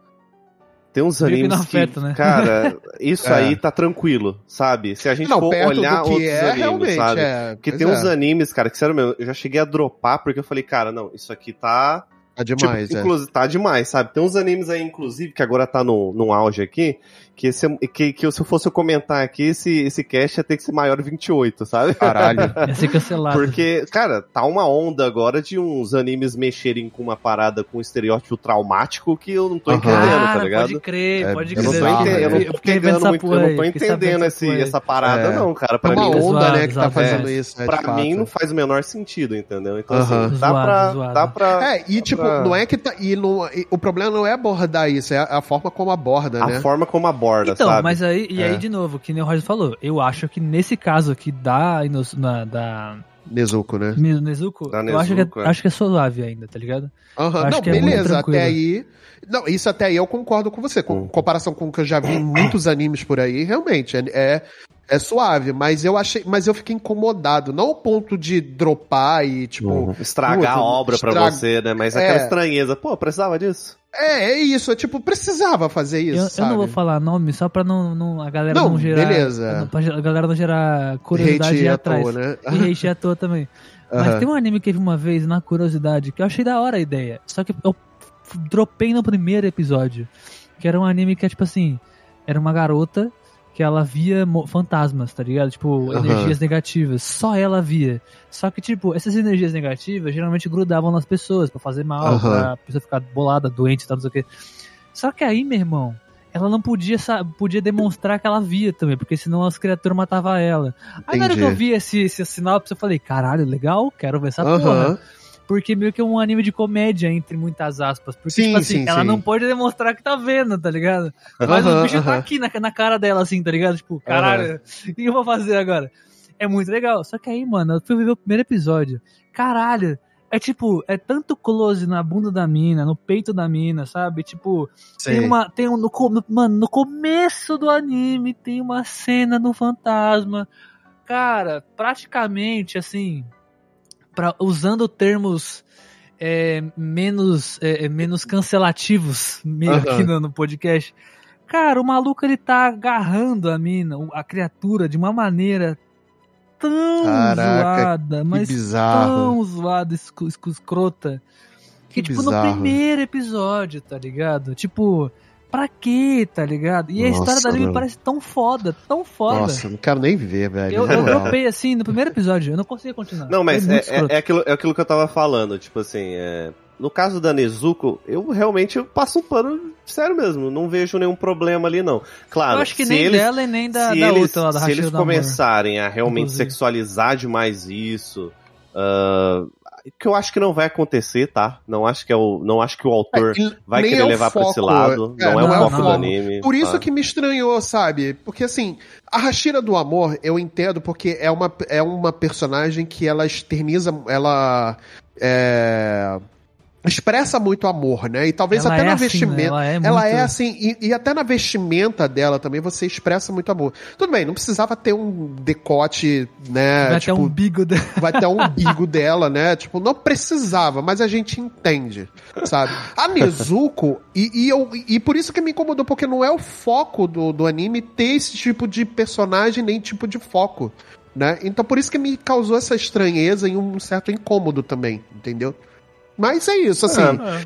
tem uns que animes que, né? cara, isso É. aí tá tranquilo, sabe? Se a gente Não, for olhar outros é, animes, sabe? é. Porque tem é. uns animes, cara, que sério mesmo, eu já cheguei a dropar porque eu falei, cara, não, isso aqui tá Tá demais, tipo, é. inclusive, tá demais, sabe? Tem uns animes aí, inclusive, que agora tá no, no auge aqui, que, esse, que, que se eu fosse eu comentar aqui, esse, esse cast ia ter que ser maior de 28, sabe? Caralho. Ia ser cancelado. Porque, cara, tá uma onda agora de uns animes mexerem com uma parada com um estereótipo traumático que eu não tô Aham. entendendo, tá Cara, ligado? pode crer, É, pode eu Eu crer. não tô, entendendo, eu não tô pegando muito, eu não tô entendendo esse, essa parada, É. não, cara. É Pra uma mim, onda, zoado, né, que tá zoado, fazendo é. isso, né, pra mim não faz o menor sentido, entendeu? Então, Aham. assim, dá Zoado, pra. zoado. Dá pra É, e tipo, pra- não é que tá. E não, e o problema não é abordar isso, é a, a forma como aborda, a né? forma como aborda, Então, sabe? mas aí, e É. aí de novo, que nem o Roger falou, eu acho que nesse caso aqui da, na, da Nezuko, né? Nezuko, Da eu acho que, é, é. acho que é suave ainda, tá ligado? Aham, Acho Não, que é beleza, até aí. Não, isso até aí eu concordo com você. Com Uhum. comparação com o que eu já vi em muitos animes por aí, realmente, é, é, é suave, mas eu achei. Mas eu fiquei incomodado. Não ao ponto de dropar e, tipo. Uhum. Estragar a puta, obra pra estraga- você, né? Mas É. aquela estranheza. Pô, precisava disso? É, é isso. É tipo, precisava fazer isso. Eu, eu sabe? não vou falar nome só pra não, não- a galera Não, não, gerar. beleza. Pra a galera não gerar curiosidade Hate e atrás. toa, né? E hate à toa também. Mas Aham. tem um anime que eu vi uma vez na curiosidade que eu achei da hora a ideia. Só que eu dropei no primeiro episódio. Que era um anime que é tipo assim: era uma garota que ela via fantasmas, tá ligado? Tipo, Aham. energias negativas. Só ela via. Só que, tipo, essas energias negativas geralmente grudavam nas pessoas pra fazer mal, Aham. pra pessoa ficar bolada, doente e tal, não sei o quê. Só que aí, meu irmão, ela não podia, podia demonstrar que ela via também, porque senão as criaturas matavam ela. Aí na hora que eu vi esse, esse sinal, eu falei, caralho, legal, quero ver essa porra. Porque meio que é um anime de comédia, entre muitas aspas. Porque, Sim, tipo assim, sim, ela sim. não pode demonstrar que tá vendo, tá ligado? Mas o bicho tá aqui na, na cara dela, assim, tá ligado? Tipo, caralho, o que eu vou fazer agora? É muito legal. Só que aí, mano, eu fui ver o primeiro episódio. Caralho, é tipo, é tanto close na bunda da mina, no peito da mina, sabe? Tipo, tem Sim. uma. Tem um. No, no- mano, no começo do anime tem uma cena do fantasma. Cara, praticamente assim. Pra, usando termos é, menos, é, é, menos cancelativos meio Aham. aqui no, no podcast. Cara, o maluco ele tá agarrando a mina, a criatura, de uma maneira tão Caraca, zoada, mas bizarro. tão zoada, esco- escrota. Que, Que tipo, no bizarro. primeiro episódio, tá ligado? Tipo, pra quê, tá ligado? E a Nossa, história da anime mano. parece tão foda, tão foda. Nossa, não quero nem ver, velho. eu, eu dropei assim no primeiro episódio, eu não consegui continuar. Não, mas é, é, é aquilo, é aquilo que eu tava falando. Tipo assim, é, no caso da Nezuko, eu realmente eu passo um pano sério mesmo. Não vejo nenhum problema ali, não. Claro, eu acho que se nem eles, dela e nem da, se da eles, outra lá, da se eles começarem a realmente Inclusive. sexualizar demais isso, ah, que eu acho que não vai acontecer, tá? Não acho que é o, não acho que o autor É, vai querer é o levar pra esse lado. é, não, é não é o foco do anime. Por isso tá? que me estranhou, sabe? Porque assim, a Hashira do Amor, eu entendo porque é uma, é uma personagem que ela externiza, ela é, expressa muito amor, né? E talvez Ela até é na assim, né? vestimenta. Ela é, Ela muito... é assim, e, e até na vestimenta dela também você expressa muito amor. Tudo bem, não precisava ter um decote, né? Vai tipo, ter um bigo dela. vai ter um umbigo dela, né? Tipo, não precisava, mas a gente entende, sabe? A Nezuko, e, e, eu, e por isso que me incomodou, porque não é o foco do, do anime ter esse tipo de personagem, nem tipo de foco, né? Então por isso que me causou essa estranheza e um certo incômodo também, entendeu? Mas é isso, assim.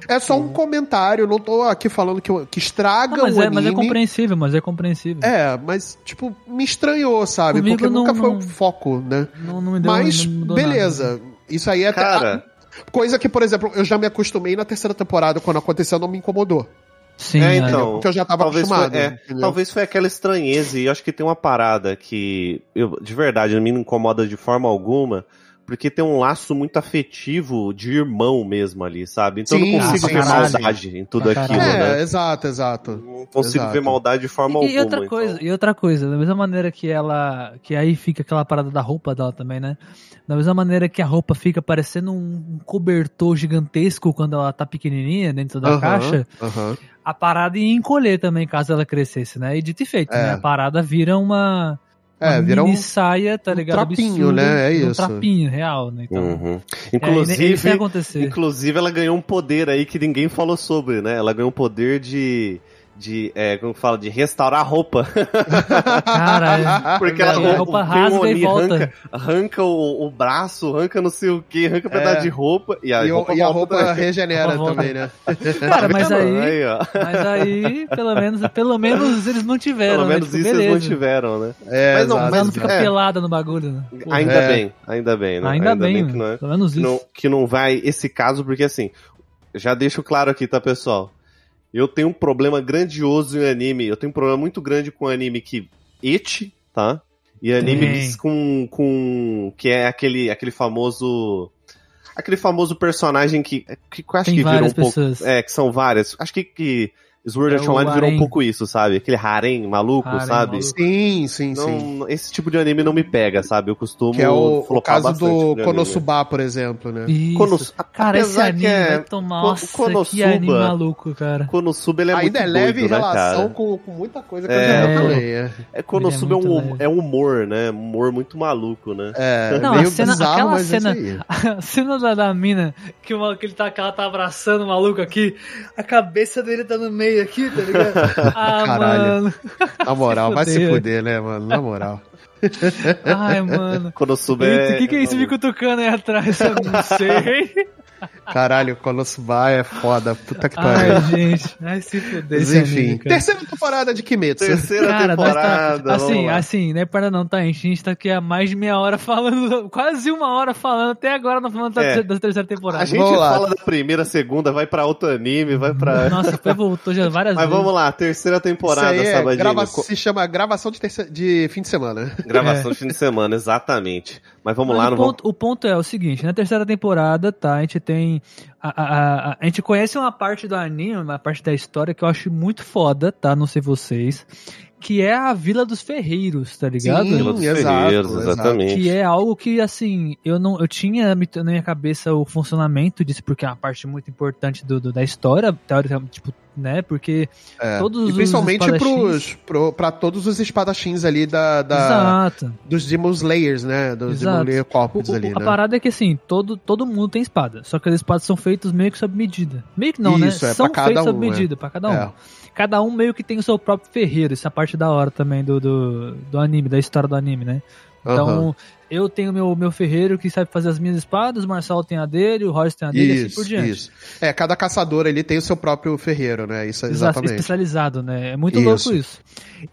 É, só um comentário, não tô aqui falando que, que estraga Não, mas, o é, anime. mas é compreensível, mas é compreensível. É, mas, tipo, me estranhou, sabe? Comigo Porque não- nunca foi não- o foco, né? Não, não me deu Mas, beleza. nada. Isso aí é até- Cara, Coisa que, por exemplo, eu já me acostumei na terceira temporada, quando aconteceu, não me incomodou. Sim, É, é. então. Porque eu já tava talvez acostumado. Foi, é, talvez foi aquela estranheza, e eu acho que tem uma parada que, eu, de verdade, não me incomoda de forma alguma, porque tem um laço muito afetivo de irmão mesmo ali, sabe? Então eu Sim, não consigo ver sim. maldade em tudo Pra aquilo, caralho. É, né? exato, exato. Não consigo Exato. ver maldade de forma E, alguma. e outra então. coisa, e outra coisa, da mesma maneira que ela, que aí fica aquela parada da roupa dela também, né? Da mesma maneira que a roupa fica parecendo um cobertor gigantesco quando ela tá pequenininha dentro da caixa, a parada ia encolher também caso ela crescesse, né? E dito e feito, É. né? A parada vira uma, É, uma vira um. saia, tá um ligado? trapinho, Absurda, né? É Um isso. trapinho real, né? Então, Uhum. é, Inclusive, ia acontecer. inclusive, ela ganhou um poder aí que ninguém falou sobre, né? Ela ganhou um poder de, de é, como que fala, de restaurar roupa. Caralho. Porque a ela, roupa o- rasga um e volta. Arranca, arranca o, o braço, arranca não sei o que, arranca um pedaço É. de roupa. E a E, roupa, e a roupa também. regenera Roupa também, né? Cara, mas aí, ó. mas aí, pelo menos, pelo menos eles mantiveram, Pelo né? menos Tipo, isso beleza. eles não tiveram, né? É, Mas não, exato. Mas ela não fica é. pelada no bagulho, né? Ainda É. bem, ainda bem, né? Ainda, bem, que não é. pelo menos que isso. não, que não vai esse caso, porque assim, já deixo claro aqui, tá, pessoal? Eu tenho um problema grandioso em anime. Eu tenho um problema muito grande com anime que eti, tá? E anime com, com. que é aquele, aquele famoso. Aquele famoso personagem que, que eu acho Tem que virou um várias pouco. pessoas. É, que são várias. Acho que, que Sword É Art o Online virou um pouco isso, sabe? Aquele harem maluco, Harem sabe? maluco. Sim, sim, sim. Não, esse tipo de anime não me pega, sabe? Eu costumo Que é o, o caso do. Konosuba, por exemplo, né? Isso. Konos- Cara, esse anime que é- vai tomar. Nossa, que Konosuba- anime maluco, cara. Konosuba ele é Ainda é muito leve em doido, né, relação cara? com, com muita coisa que É. eu já falei. É, É, Konosuba é, Ele é um, hum- leve. é um humor, né? Um humor muito maluco, né? é Não, meio a cena- bizarro, aquela mas cena- é. A cena da, da mina, que, uma, que, ele tá, que ela tá abraçando o maluco aqui, a cabeça dele tá no meio aqui, tá ligado? Ah, Caralho. mano. Na moral, vai se fuder, né, mano? Na moral. Ai, mano. Eita, é... O que, que é isso me cutucando aí atrás? Eu não sei. Caralho, Konosuba é foda. Puta que pariu. Ai, gente. Ai, se fuder. Mas enfim, terceira temporada de Kimetsu. Terceira Cara, nós temporada, tá, assim, lá. assim, né, para não tá, a gente tá aqui há mais de meia hora falando, quase uma hora falando, até agora não falando da, É. da terceira temporada. A gente Vamos lá. fala da primeira, segunda, vai pra outro anime, vai pra... Nossa, foi, voltou já várias Mas vezes. vamos lá, terceira Isso temporada, aí é Sabadinho. grava- se chama gravação de, terceira- de fim de semana. Gravação de fim de semana, exatamente. Mas vamos Mas lá, o, não vamos... ponto, o ponto é o seguinte, na terceira temporada, tá, a gente tem. A, a, a, a gente conhece uma parte do anime, uma parte da história que eu acho muito foda, tá? Não sei vocês. Que é a Vila dos Ferreiros, tá ligado? Sim. Vila dos exato, Ferreiros, exatamente. Que é algo que, assim, eu não eu tinha na minha cabeça o funcionamento disso, porque é uma parte muito importante do, do- da história, teoricamente, tipo, né? Porque É. todos E os principalmente espadachins- pros, pro, todos os espadachins ali da, da, Exato. dos Demon Slayers, né? Dos Exato. Demon Slayer Corpus o- ali, a né? parada é que assim, todo, todo mundo tem espada. Só que as espadas são feitas meio que sob medida. Meio que não, Isso, né? é, são pra cada feitas sob um, medida, pra cada um. É. Cada um meio que tem o seu próprio ferreiro. Isso é a parte da hora também do, do, do anime, da história do anime, né? Então, Aham. eu tenho meu, meu ferreiro que sabe fazer as minhas espadas, o Marcel tem a dele, o Royce tem a dele, e assim Isso, por diante. isso. É, cada caçador ali tem o seu próprio ferreiro, né? Isso, Exato, exatamente. especializado, né? É muito Isso. louco isso.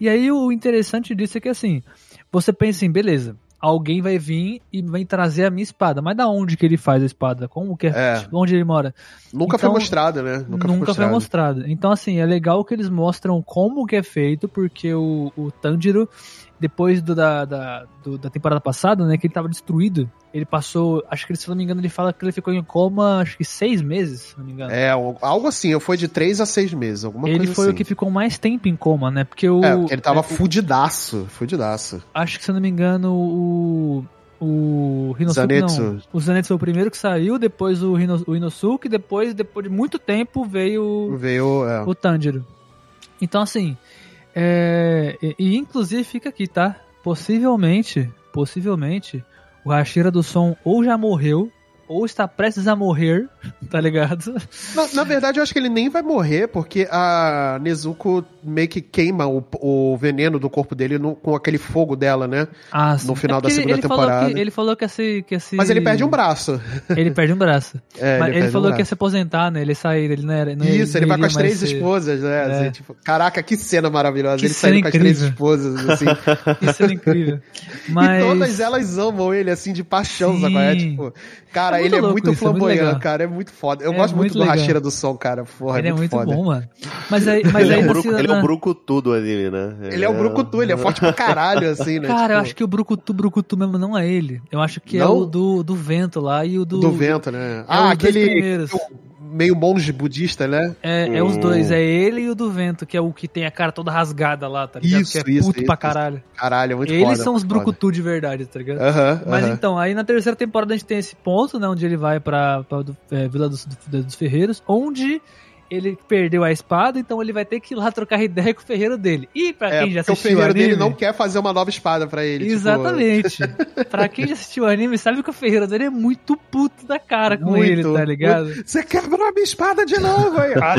E aí o interessante disso é que assim, você pensa assim, beleza, alguém vai vir e vai trazer a minha espada, mas da onde que ele faz a espada? Como que é? É. Tipo, onde ele mora? Nunca Então, foi mostrado, né? Nunca, Nunca, foi mostrado. Então assim, é legal que eles mostram como que é feito, porque o, o Tanjiro depois do, da, da, do- da temporada passada, né, que ele tava destruído, ele passou, acho que ele, se não me engano, ele fala que ele ficou em coma, acho que seis meses, se não me engano. É, algo assim, foi de três a seis meses, alguma ele coisa foi assim. o que ficou mais tempo em coma, né? Porque o. É, porque ele tava é, fudidaço, fudidaço. acho que se eu não me engano, o. O Rinosuke Zanetsu. não. O Zanetsu foi o primeiro que saiu, depois o, Rino, o Inosuke, depois, depois de muito tempo, veio Veio, é. o Tanjiro. Então, assim. É, e, e, inclusive fica aqui, tá? Possivelmente, possivelmente, o Hashira do Som ou já morreu, ou está prestes a morrer, tá ligado? Na, na verdade, eu acho que ele nem vai morrer, porque a Nezuko meio que queima o, o veneno do corpo dele no- com aquele fogo dela, né? Ah, sim. No final da porque segunda ele, ele Falou temporada. que, ele falou que ia se, que ia se... Mas ele perde um braço. Ele perde um braço. É, Mas ele, um falou que ia se aposentar, né? Ele sair, ele não era. Não Isso, ele vai com as três ser- esposas, né? É. assim, tipo, caraca, que cena maravilhosa. Que ele cena saindo com as três esposas, assim. Isso é incrível. Mas... E todas elas amam ele, assim, de paixão, sabe? É, tipo, cara, É muito ele é muito isso, é muito flamboyant, legal. cara. É muito foda. Eu É gosto muito, muito do legal. Rachira do som, cara. Porra, ele é é muito, muito foda. bom, mano. Mas aí, mas Ele é, aí o você- bruco, ele é o brucutu do anime, né? Ele é o brucutu, ele é forte pra caralho, assim, né? Cara, eu Tipo, acho que o Brucutu, Brucutu mesmo não é ele. Eu acho que é Não? o do, do vento lá e o do. do vento, né? é ah, aquele. Meio monge budista, né? É, é os Hum. dois, é ele e o do vento, que é o que tem a cara toda rasgada lá, tá ligado? Isso, que é isso, puto isso, pra isso. caralho. Caralho, é muito Eles foda. são os. Brucutu de verdade, tá ligado? Aham, Mas aham. então, aí na terceira temporada a gente tem esse ponto, né, onde ele vai pra, pra do- é, Vila dos, do- dos Ferreiros, onde ele perdeu a espada, então ele vai ter que ir lá trocar ideia com o ferreiro dele. E pra É, quem já o assistiu o ferreiro anime... dele não quer fazer uma nova espada pra ele. tipo, Exatamente. pra quem já assistiu o anime, sabe que o ferreiro dele é muito puto da cara com Muito, ele, tá ligado? muito. Você quebrou a minha espada de novo? Ah,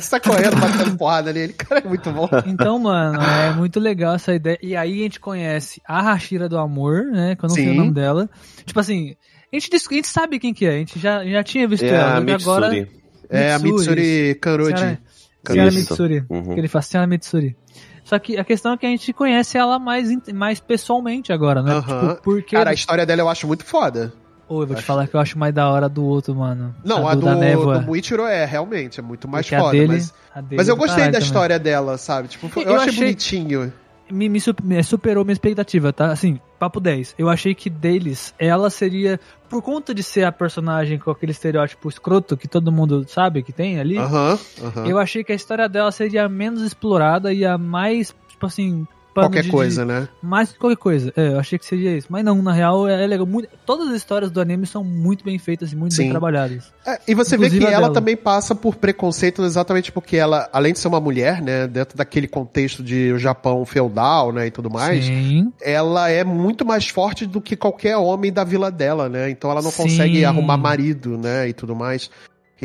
Você tá correndo, batendo porrada nele. Cara, é muito bom. Então, mano, é muito legal essa ideia. E aí a gente conhece a Hashira do Amor, né? Que eu não sei o Sim. nome dela. Tipo assim, a gente, a gente sabe quem que é, a gente já, já tinha visto É ela. a agora. É a Mitsuri Kanroji. Senhora. Mitsuri. Uhum. Que ele faz Senhora Mitsuri. Só que a questão é que a gente conhece ela mais, mais pessoalmente agora, né? Aham. Tipo, porque. Cara, a história dela eu acho muito foda. Ô, eu vou te falar que eu acho mais da hora do outro, mano. Não, a, do, da névoa. do Muichiro é, realmente, é muito mais Porque a foda. dele- mas, a dele mas eu do gostei da também. história dela, sabe? Tipo, eu, Eu achei, achei- bonitinho. Me, me su- me superou minha expectativa, tá? Assim, papo 10. Eu achei que deles, ela seria, por conta de ser a personagem com aquele estereótipo escroto que todo mundo sabe que tem ali, Aham, aham. eu achei que a história dela seria a menos explorada e a mais, tipo assim, Qualquer de- coisa, né? Mais que qualquer coisa. É, eu achei que seria isso. Mas não, na real, é, é legal. Muito- todas as histórias do anime são muito bem feitas e muito Sim. bem trabalhadas. É, e você vê Inclusive que a ela dela. também passa por preconceito exatamente porque ela, além de ser uma mulher, né, dentro daquele contexto de o Japão feudal, né, e tudo mais, Sim. ela é muito mais forte do que qualquer homem da vila dela, né? Então ela não Sim. consegue arrumar marido, né, e tudo mais.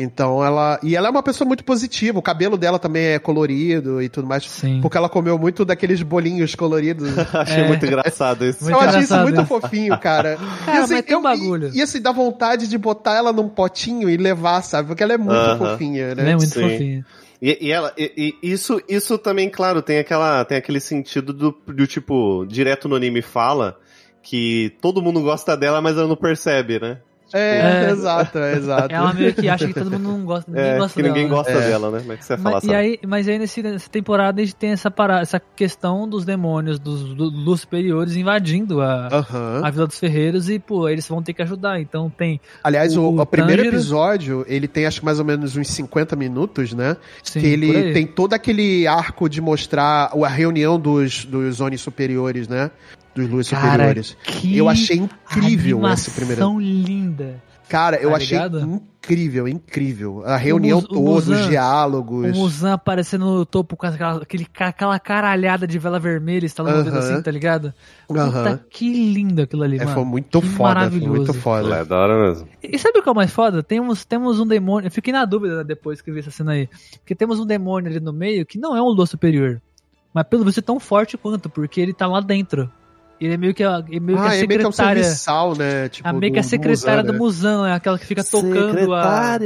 Então ela. E ela é uma pessoa muito positiva. O cabelo dela também é colorido e tudo mais. Sim. Porque ela comeu muito daqueles bolinhos coloridos. Achei É. muito engraçado isso. Muito eu achei isso muito isso. fofinho, cara. Cara, e, assim, mas tem um eu- bagulho. E, e assim, dá vontade de botar ela num potinho e levar, sabe? Porque ela é muito Aham. fofinha, né? Ela é muito Sim. fofinha. E, e ela, e, e isso, isso também, claro, tem aquela, tem aquele sentido do, do tipo, direto no anime fala que todo mundo gosta dela, mas ela não percebe, né? É, É. exato, é, exato. Ela meio que acha que todo mundo não gosta, ninguém É, gosta que dela. ninguém né? gosta É. dela, né? Como é que você falar, Mas, e aí, mas aí nesse, nessa temporada a gente tem essa, parada, essa questão dos demônios, dos, do- dos superiores invadindo a, a Vila dos Ferreiros e, pô, eles vão ter que ajudar. Então tem. Aliás, o, o o primeiro Tanjiro- episódio, ele tem acho que mais ou menos uns 50 minutos, né? Sim, que ele tem todo aquele arco de mostrar a reunião dos, dos Zones superiores, né? Dos luzes Cara, superiores. que Eu achei incrível esse primeiro. animação linda. Cara, eu tá achei ligado? incrível, incrível. A reunião toda, os Muzan- O diálogos. Muzan aparecendo no topo com aquela, aquele, aquela caralhada de vela vermelha, instalando o dedo Aham. assim, tá ligado? Puta, Aham. que lindo aquilo ali, É, mano. foi muito que foda, foi maravilhoso. muito foda. É, da hora mesmo. E sabe o que é o mais foda? Temos, temos um demônio. Eu fiquei na dúvida depois que vi essa cena aí. Porque temos um demônio ali no meio que não é um Lua superior. Mas pelo visto é tão forte quanto, porque ele tá lá dentro. Ele é meio que a, é meio que ah, a é meio que é um secretária. serviçal, né? Tipo, a meio que a secretária Muzan, do né? Musão, é aquela que fica tocando a.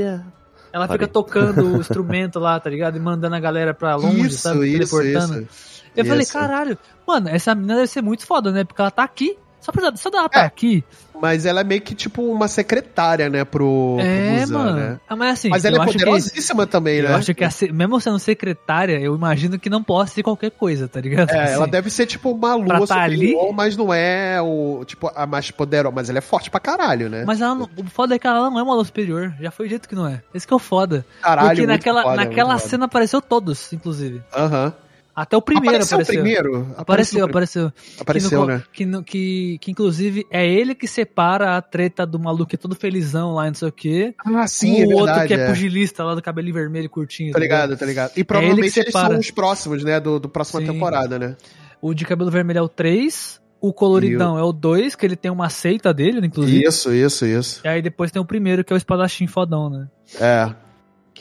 Ela fica Parei. tocando o instrumento lá, tá ligado? E mandando a galera pra longe, Isso, sabe? isso, Teleportando. isso. Eu falei, caralho, mano, essa menina deve ser muito foda, né? Porque ela tá aqui. Só, pra, só dela tá É, aqui. Mas ela é meio que tipo uma secretária, né, pro, pro É, Muzan, mano. né? Ah, mas assim, Mas ela eu é acho que- poderosíssima também, Eu né? acho que, a mesmo sendo secretária, eu imagino que não possa ser qualquer coisa, tá ligado? É, ela Assim, deve ser tipo uma lua tá superior, mas não é o tipo a mais poderosa, mas ela é forte pra caralho, né? Mas ela não, o foda é que ela não é uma luz superior. Já foi dito que não é. Esse que é o foda. Caralho, Porque naquela, foda, naquela muito foda. cena apareceu todos, inclusive. Aham. Até o primeiro apareceu, apareceu. o primeiro? Apareceu, apareceu. Apareceu, que, no- né? Que, no- que, que inclusive é ele que separa a treta do maluco que é todo felizão lá, não sei o quê. Ah, sim, com é o outro que é, é. pugilista lá do cabelinho vermelho curtinho. Tá ligado, tá ligado. E provavelmente eles separa. são os próximos, né, do, do próxima Sim. temporada, né? O de cabelo vermelho é o 3. O coloridão é o 2, que ele tem uma seita dele, inclusive. Isso, isso, isso. E aí depois tem o primeiro, que é o espadachim fodão, né? É.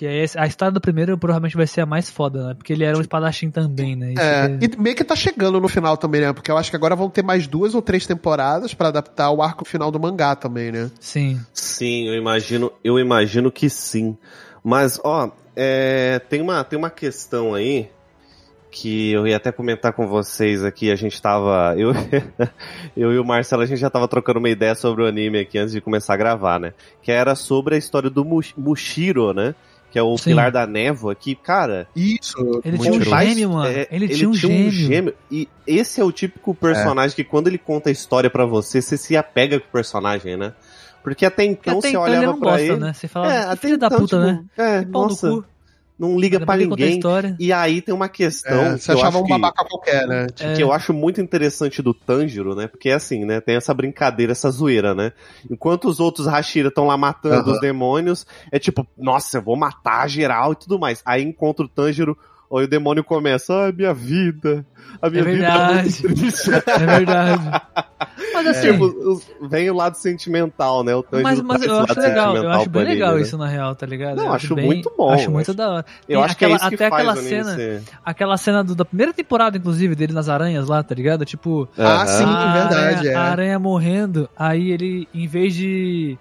Que é esse, a história do primeiro provavelmente vai ser a mais foda, né? Porque ele era um espadachim também, né? Isso É, que é- e meio que tá chegando no final também, né? Porque eu acho que agora vão ter mais duas ou três temporadas pra adaptar o arco final do mangá também, né? Sim. Sim, eu imagino, eu imagino que sim. Mas, ó, é, tem, uma, tem uma questão aí que eu ia até comentar com vocês aqui. A gente tava. Eu, eu e o Marcelo, a gente já tava trocando uma ideia sobre o anime aqui antes de começar a gravar, né? Que era sobre a história do Mush- Mushiro, né? Que é o Sim. pilar da névoa, que, cara, Isso. Ele tinha um gêmeo, mano. é, ele, tinha um gêmeo. E esse é o típico personagem que quando ele conta a história pra você, você se apega com o personagem, né? Porque até Porque então até você então olhava ele não pra gosta, ele. né? Você fala, É, "Que até filho da então, puta, tipo, né? É, nossa. Não liga Depois pra que conta a ninguém. E aí tem uma questão É, que você eu achava acho um que- babaca qualquer, né? É. que eu acho muito interessante do Tanjiro, né? Porque é assim, né? Tem essa brincadeira, essa zoeira, né? Enquanto os outros Hashira estão lá matando Aham. os demônios, é tipo, nossa, eu vou matar geral e tudo mais. Aí encontra o Tanjiro, aí o demônio começa, ai, minha vida. A minha É vida é verdade. muito triste. É verdade. Mas assim, Tipo, os- vem o lado sentimental, né? O mas, mas eu acho legal, eu acho bem legal anime, né? isso na real, tá ligado? Não, Eu acho bem- muito bom, Acho muito acho- da hora. Eu Tem acho que é aquela- isso que até aquela cena, ser- aquela cena do- da primeira temporada, inclusive, dele nas aranhas lá, tá ligado? Tipo, Ah, Aham. sim, a verdade, aranha, é. a aranha morrendo, aí ele, em vez de.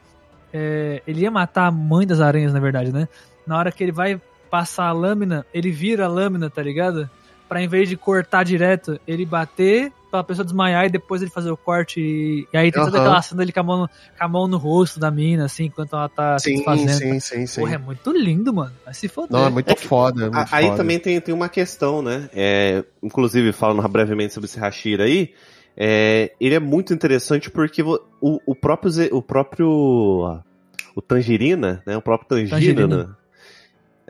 é, ele ia matar a mãe das aranhas, na verdade, né? Na hora que ele vai passar a lâmina, ele vira a lâmina, tá ligado? Pra em vez de cortar direto, ele bater pra pessoa desmaiar e depois ele fazer o corte. E, e aí tem toda Aham. aquela cena dele com a, mão no, com a mão no rosto da mina, assim, enquanto ela tá se Sim, desfazendo. sim, sim, sim. Porra, é muito lindo, mano. Vai se foder. Não, é muito foda. é A- muito Aí foda. também tem, tem uma questão, né? É, inclusive, falando brevemente sobre esse Hashira aí, é, ele é muito interessante porque o, o próprio, o próprio, o Tangerina, né? O próprio Tangerina, Tangerina.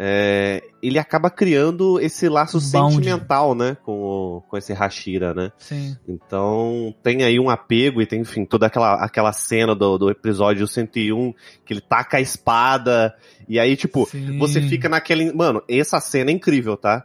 É, ele acaba criando esse laço Um bound. sentimental, né? Com, o- com esse Hashira, né? Sim. Então, tem aí um apego e tem, enfim, toda aquela, aquela cena do, do episódio 101, que ele taca a espada, e aí, tipo, Sim. você fica naquele. Mano, essa cena é incrível, tá?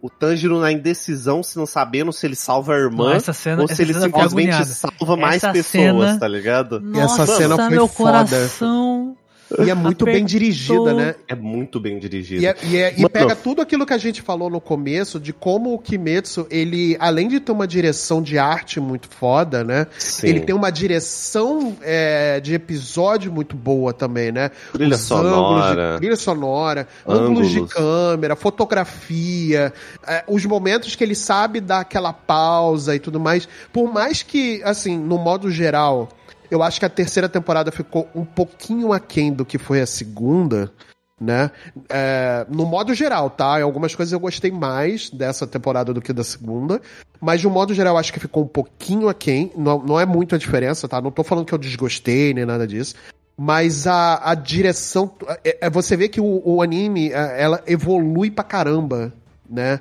O Tanjiro na indecisão, se não sabendo se ele salva a irmã cena, ou se ele simplesmente salva mais Essa pessoas, cena- tá ligado? Nossa, Essa cena foi meu foda. coração. E é muito bem Apertou. dirigida, né? É muito bem dirigido. E, é- e é- e pega tudo aquilo que a gente falou no começo de como o Kimetsu, ele, além de ter uma direção de arte muito foda, né? Sim. Ele tem uma direção é, de episódio muito boa também, né? Trilha Os ângulos sonora. de, trilha sonora, ângulos, de Ângulos. câmera, fotografia, é, os momentos que ele sabe dar aquela pausa e tudo mais. Por mais que, assim, no modo geral, eu acho que a terceira temporada ficou um pouquinho aquém do que foi a segunda, né? É, no modo geral, tá? Em algumas coisas eu gostei mais dessa temporada do que da segunda, mas de um modo geral acho que ficou um pouquinho aquém. Não, não é muito a diferença, tá? Não tô falando que eu desgostei nem nada disso. Mas a, a direção. É, é- você vê que o, o anime é, ela evolui pra caramba, né?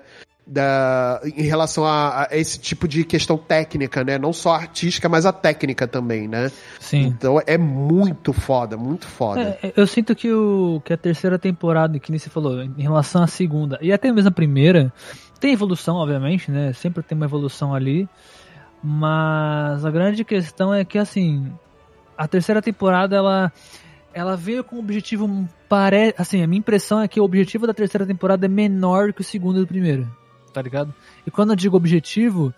Da, em relação a, a esse tipo de questão técnica, né? Não só artística, mas a técnica também, né? Sim. Então é muito foda, muito foda. É, eu sinto que, o, que a terceira temporada, que nem você falou, em relação à segunda, e até mesmo a primeira, tem evolução, obviamente, né? Sempre tem uma evolução ali. Mas a grande questão é que, assim, a terceira temporada, ela, ela veio com o objetivo. Pare... Assim, a minha impressão é que o objetivo da terceira temporada é menor que o segundo e o primeiro, tá ligado? E quando eu digo objetivo,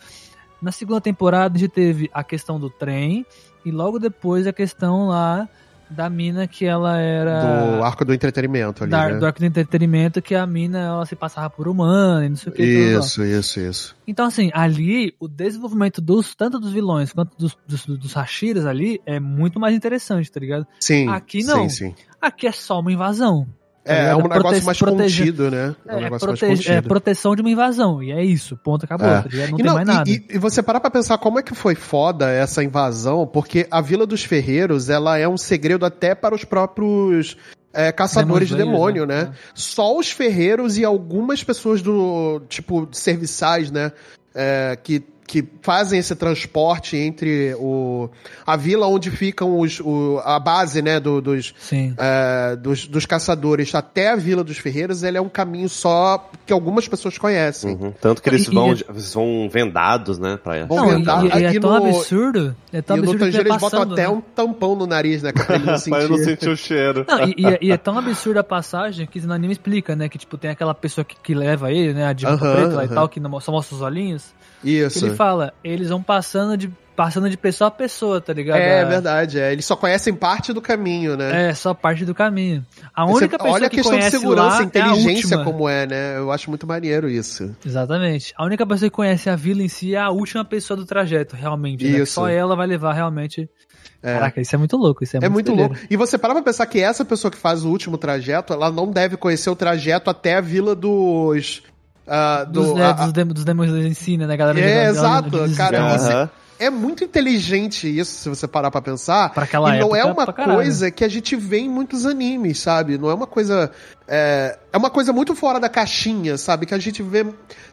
na segunda temporada a gente teve a questão do trem, e logo depois a questão lá da mina que ela era. Do arco do entretenimento ali, da- né? do arco do entretenimento, que a mina ela se passava por humana e não sei o que. Isso, isso, isso. Então, assim, ali, o desenvolvimento dos, tanto dos vilões quanto dos, dos, dos Hashiras ali é muito mais interessante, tá ligado? Sim. Aqui não. Sim, sim. Aqui é só uma invasão. É, é um negócio mais protege- contido, né? É um É, negócio mais é contido. proteção de uma invasão. E é isso, ponto, acabou, É. tá? Não E tem mais e- nada. E, e você parar pra pensar como é que foi foda essa invasão, porque a Vila dos Ferreiros, ela é um segredo até para os próprios é, caçadores de demônio, né? né? Só os ferreiros e algumas pessoas do, tipo, serviçais, né? É, que, que fazem esse transporte entre o, a vila onde ficam os, o, a base, né, do- dos, Sim. é, dos, dos caçadores até a Vila dos Ferreiros, ele é um caminho só que algumas pessoas conhecem. Uhum. Tanto que eles E- vão, e- eles vão vendados, né? Pra... Vão Não, e, e- e é E tão no- absurdo. É tão e no absurdo que Tangerina vai eles botam passando, até né? um tampão no nariz, né? Pra ele não sentir. Pra não sentir o cheiro. Não, e, e é- e é tão absurda a passagem que no anime explica, né? Que, tipo, tem aquela pessoa que, que leva ele, né? A diva Aham, preta lá e tal, que não- só mostra os olhinhos. Isso. ele fala, eles vão passando de, passando de pessoa a pessoa, tá ligado? É A- verdade, é. Eles só conhecem parte do caminho, né? É, só parte do caminho. A Você- única pessoa olha a que questão de conhece segurança, lá inteligência é como é, né? Eu acho muito maneiro isso. Exatamente. A única pessoa que conhece a vila em si é a última pessoa do trajeto, realmente. né? Isso. Só ela vai levar realmente. É. Caraca, isso é muito louco. Isso é, É, muito doideira. louco. E você para pra pensar que essa pessoa que faz o último trajeto, ela não deve conhecer o trajeto até a vila dos. Ah, do, Dos, é, a- dos, dem- dos si, né? Galera É, exato, cara. é muito inteligente isso, se você parar pra pensar. Pra aquela e não é uma coisa que a gente vê em muitos animes, sabe? Não é uma coisa. É, é uma coisa muito fora da caixinha, sabe? Que a gente vê.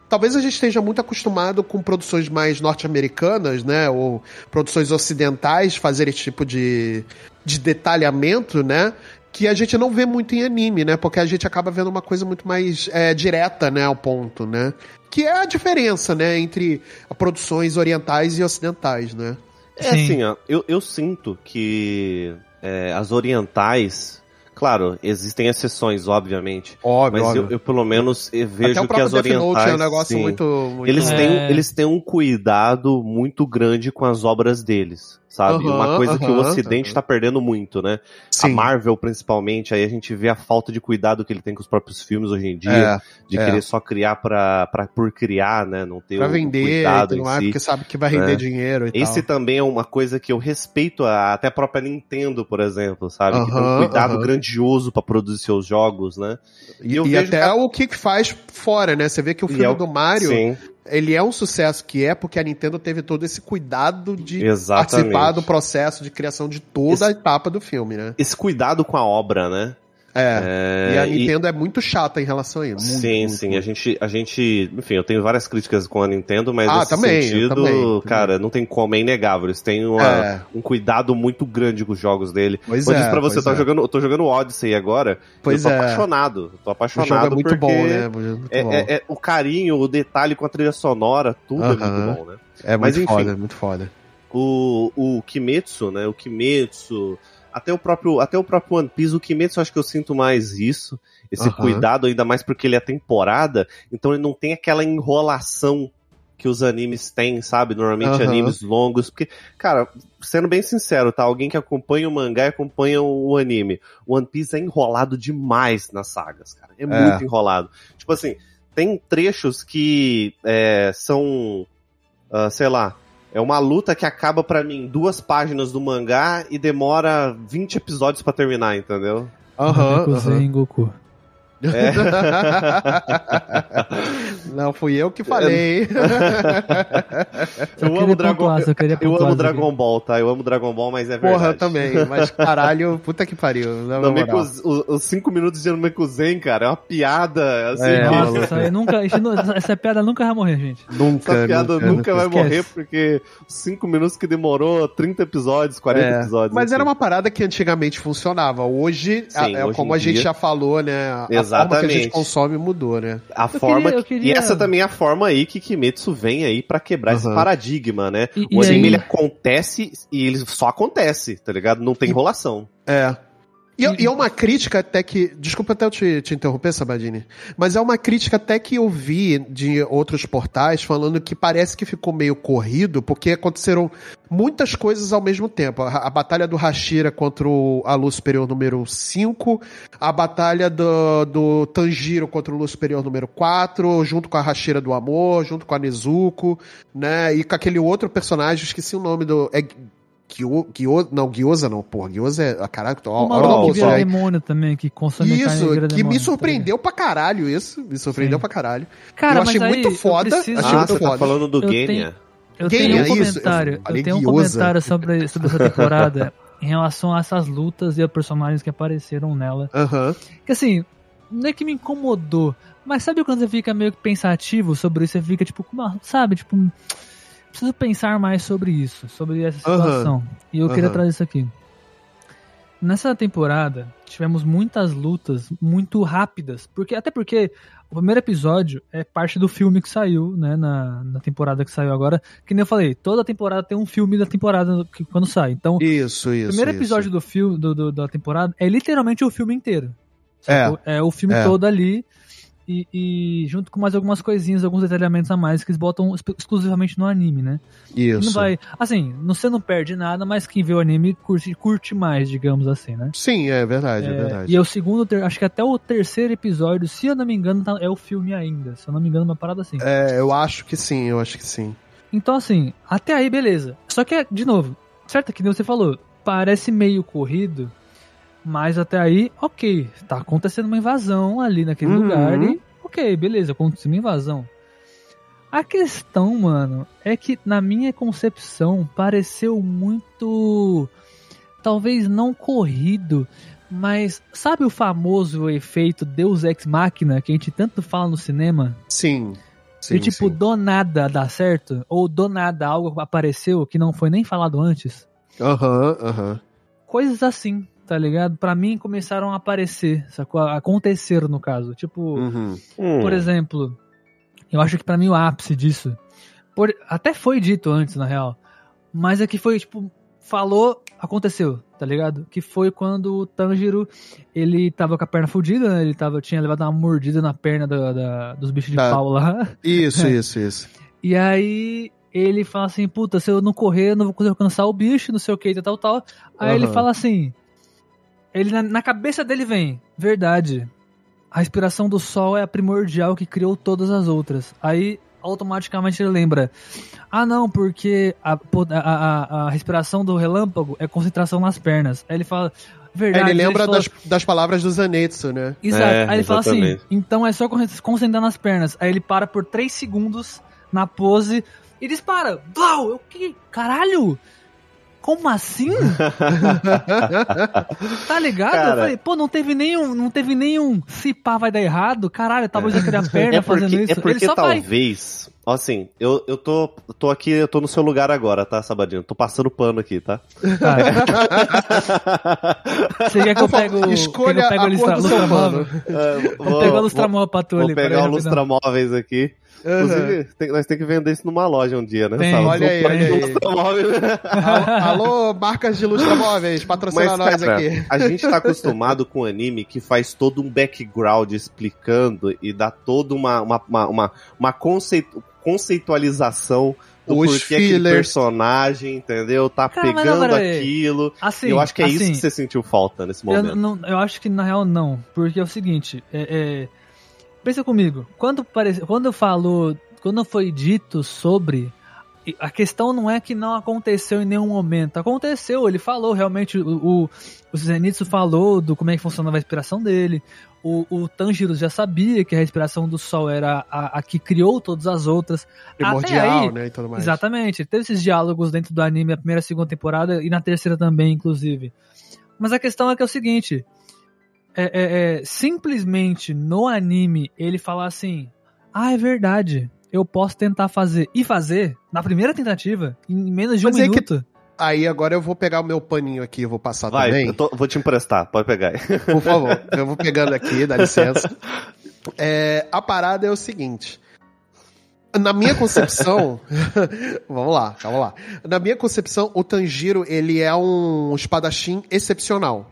Talvez a gente esteja muito acostumado com produções mais norte-americanas, né? Ou produções ocidentais fazer esse tipo de, de detalhamento, né? Que a gente não vê muito em anime, né? Porque a gente acaba vendo uma coisa muito mais é, direta, né? Ao ponto, né? Que é a diferença, né? Entre produções orientais e ocidentais, né? É Sim. assim, ó, eu, eu sinto que é, as orientais, claro, existem exceções, obviamente, Óbvio, mas eu, óbvio. eu, pelo menos eu vejo Até o que as próprio Death Note orientais é um negócio sim, muito, muito... eles É. têm eles têm um cuidado muito grande com as obras deles, sabe? Aham, Uma coisa que o Ocidente aham. tá perdendo muito, né? A Sim. Marvel, principalmente, aí a gente vê a falta de cuidado que ele tem com os próprios filmes hoje em dia, É, de é. querer só criar pra, pra, por criar, né? Não ter pra o vender, cuidado e em si. porque sabe que vai render É. dinheiro e Esse tal. também é uma coisa que eu respeito a, até a própria Nintendo, por exemplo, sabe? que tem um cuidado grandioso pra produzir seus jogos, né? E, e vejo até que a- o que faz fora, né? Você vê que o E filme é o- do Mario, Sim, ele é um sucesso que é porque a Nintendo teve todo esse cuidado de Exatamente. participar do processo de criação de toda Esse- a etapa do filme, né? esse cuidado com a obra, né? É. É, e a Nintendo é muito chata em relação a isso. muito, sim, muito, sim. muito. A gente, a gente, enfim, eu tenho várias críticas com a Nintendo, mas Ah, nesse também, sentido, também, também. cara, não tem como, é inegável. Eles têm uma- É. um cuidado muito grande com os jogos dele. Pois eu é, disse pra você, pois eu tô, é. jogando, eu tô jogando Odyssey agora. Pois eu tô é. apaixonado. Tô O apaixonado jogo é muito bom, né? Muito É, bom. é- é o carinho, o detalhe com a trilha sonora, tudo é Aham. muito bom, né? É mas muito enfim. foda, muito foda. o, o Kimetsu, né? O Kimetsu, até o próprio, até o próprio One Piece, o Kimetsu eu acho que eu sinto mais isso, esse cuidado ainda mais porque ele é temporada, então ele não tem aquela enrolação que os animes têm, sabe? Normalmente animes longos, porque, cara, sendo bem sincero, tá? Alguém que acompanha o mangá e acompanha o anime. O One Piece é enrolado demais nas sagas, cara. É, muito enrolado. Tipo assim, tem trechos que é, são, ah, sei lá, é uma luta que acaba pra mim em duas páginas do mangá e demora 20 episódios pra terminar, entendeu? Aham, em Goku. É. Não, fui eu que falei. Eu queria amo Dragon- queria Eu pontuar amo Dragon. Ball, tá? Eu amo Dragon Ball, mas é verdade. Porra, eu também. Mas caralho, puta que pariu. Não, moral. Mekus- os, os cinco minutos de Namekuzen, cara, é uma piada, assim, É, que- Nossa, isso aí nunca, isso não- essa- piada nunca vai morrer, gente. Nunca, essa piada nunca, vai Esquece. morrer, porque os cinco minutos que demorou 30 episódios, 40 É, episódios. Mas enfim. era uma parada que antigamente funcionava. Hoje, a- Sim, é hoje como a gente dia- já falou, né? A, a forma que a Exatamente. gente consome mudou, né? A Eu forma queria- queria- E essa também é a forma aí que Kimetsu vem aí pra quebrar esse Aham. paradigma, né? E- o e anime aí- ele acontece e ele só acontece, tá ligado? Não tem enrolação. É. E, e é uma crítica até que. Desculpa até eu te, te interromper, Sabadini. Mas é uma crítica até que eu vi de outros portais falando que parece que ficou meio corrido, porque aconteceram muitas coisas ao mesmo tempo. A, a batalha do Hashira contra o, a Luz Superior número 5, a batalha do, do Tanjiro contra o Luz Superior número 4, junto com a Hashira do Amor, junto com a Nezuko, né? E com aquele outro personagem, esqueci o nome do. É, Gyo, Gyo, não, Gyoza não, porra. Gyoza é. Caraca, tô, O hora do que aí. demônio também, que consome Isso, que demônio, me tá surpreendeu pra caralho isso. Me surpreendeu Sim. pra caralho. Cara, Eu achei mas aí muito foda, Eu, preciso- achei ah, muito você tá foda. falando do Eu Genya. tenho- eu Genya, tenho um isso, eu comentário, eu, falei tenho um Gyoza. comentário sobre, sobre essa temporada em relação a essas lutas e a personagens que apareceram nela. Aham. Que assim, não é que me incomodou, mas sabe quando você fica meio que pensativo sobre isso? Você fica tipo, "Ah, sabe, tipo, preciso pensar mais sobre isso, sobre essa situação. E eu queria Aham. trazer isso aqui. Nessa temporada, tivemos muitas lutas muito rápidas, porque até porque o primeiro episódio é parte do filme que saiu, né, na, na temporada que saiu agora. Que nem eu falei, toda temporada tem um filme da temporada que, quando sai. Então, Isso, o isso. primeiro isso. episódio do filme do, do- da temporada é literalmente o filme inteiro. É. É o filme É. todo ali. E, e junto com mais algumas coisinhas, alguns detalhamentos a mais que eles botam exclu- exclusivamente no anime, né? Isso. Não vai. Assim, você não perde nada, mas quem vê o anime curte, curte mais, digamos assim, né? Sim, é verdade, é, É, verdade. E é o segundo, ter- acho que até o terceiro episódio, se eu não me engano, tá- é o filme ainda. Se eu não me engano, uma parada assim. É, eu acho que sim, eu acho que sim. Então, assim, até aí, beleza. Só que, de novo, certo que nem você falou, parece meio corrido, mas até aí, ok, tá acontecendo uma invasão ali naquele Uhum. lugar e, ok, beleza, aconteceu uma invasão. A questão, mano, é que na minha concepção pareceu muito. Talvez não corrido, mas sabe o famoso efeito Deus Ex Machina que a gente tanto fala no cinema? Sim. sim e tipo, sim. do nada dá certo? Ou do nada algo apareceu que não foi nem falado antes? Aham, aham. Coisas assim, tá ligado? Pra mim começaram a aparecer, sacou? Aconteceram no caso. Tipo, Uhum. Hum. por exemplo, eu acho que pra mim o ápice disso. por- até foi dito antes, na real. Mas é que foi, tipo, falou, aconteceu, tá ligado? Que foi quando o Tanjiro, ele tava com a perna fudida, né? Ele tava, tinha levado uma mordida na perna da- da- dos bichos de Tá. pau lá. Isso, isso, isso. E aí ele fala assim, puta, se eu não correr, eu não vou conseguir alcançar o bicho, não sei o que, tal, tal. Aí ele Aham. fala assim, ele na, na cabeça dele vem, verdade, a respiração do sol é a primordial que criou todas as outras. Aí automaticamente ele lembra, ah não, porque a, a, a, a respiração do relâmpago é concentração nas pernas. Aí ele fala, verdade. ele lembra fala- das, das palavras do Zanetsu, né? Exato. É, Aí ele fala assim, exatamente. então é só con- concentrar nas pernas. Aí ele para por 3 segundos na pose e dispara. Blau! Eu que? Caralho! Como assim? tá ligado? Cara. Eu falei, pô, não teve nenhum, não teve nenhum se pá vai dar errado. Caralho, talvez eu queria a perna É porque, fazendo isso. é porque ele só vai. talvez. ó, Assim, eu, eu tô, tô aqui, eu tô no seu lugar agora, tá, Sabadinho? Tô passando pano aqui, tá? Tá. Você quer que eu pego, quer que Escolha eu pego a a lustra, cor do seu lustramóvel? É, Vou pegar o lustramóvel pra tu Vou ali. pegar peraí, o lustramóveis aqui. Aham. Inclusive, tem- nós temos que vender isso numa loja um dia, né? Tem. Sala? Olha aí, olha aí. Alô, marcas de lustramóveis, patrocina Mas, nós cara, aqui. a gente tá acostumado com anime que faz todo um background explicando e dá toda uma, uma, uma, uma, uma conceitu- conceitualização do Os porquê aquele fillers. personagem, entendeu? Tá Cara, pegando é- aquilo. Assim, eu acho que é isso assim, que você sentiu falta nesse Eu, momento. não, eu acho que na real não, porque é o seguinte, é, é, pensa comigo, quando parece, quando falou, quando foi dito sobre a questão não é que não aconteceu em nenhum momento, aconteceu, ele falou realmente, o, o, o Zenitsu falou do como é que funcionava a respiração dele, o, o Tanjiro já sabia que a respiração do sol era a, a que criou todas as outras, Primordial, aí, né, e tudo mais. Exatamente. Teve esses diálogos dentro do anime, a primeira e segunda temporada, e na terceira também, inclusive. Mas a questão é que é o seguinte: é, é- é, simplesmente no anime ele falar assim: Ah, é verdade. Eu posso tentar fazer. E fazer, na primeira tentativa, em menos de um Mas é que- minuto. Aí agora eu vou pegar o meu paninho aqui, eu vou passar Vai, também. eu tô- vou te emprestar, pode pegar aí. Por favor, eu vou pegando aqui, dá licença. É, a parada é o seguinte. Na minha concepção, vamos lá, calma lá. Na minha concepção, o Tanjiro ele é um espadachim excepcional,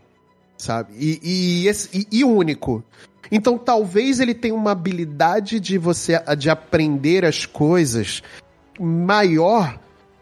sabe? E, e, e- e único. Então talvez ele tenha uma habilidade de você de aprender as coisas maior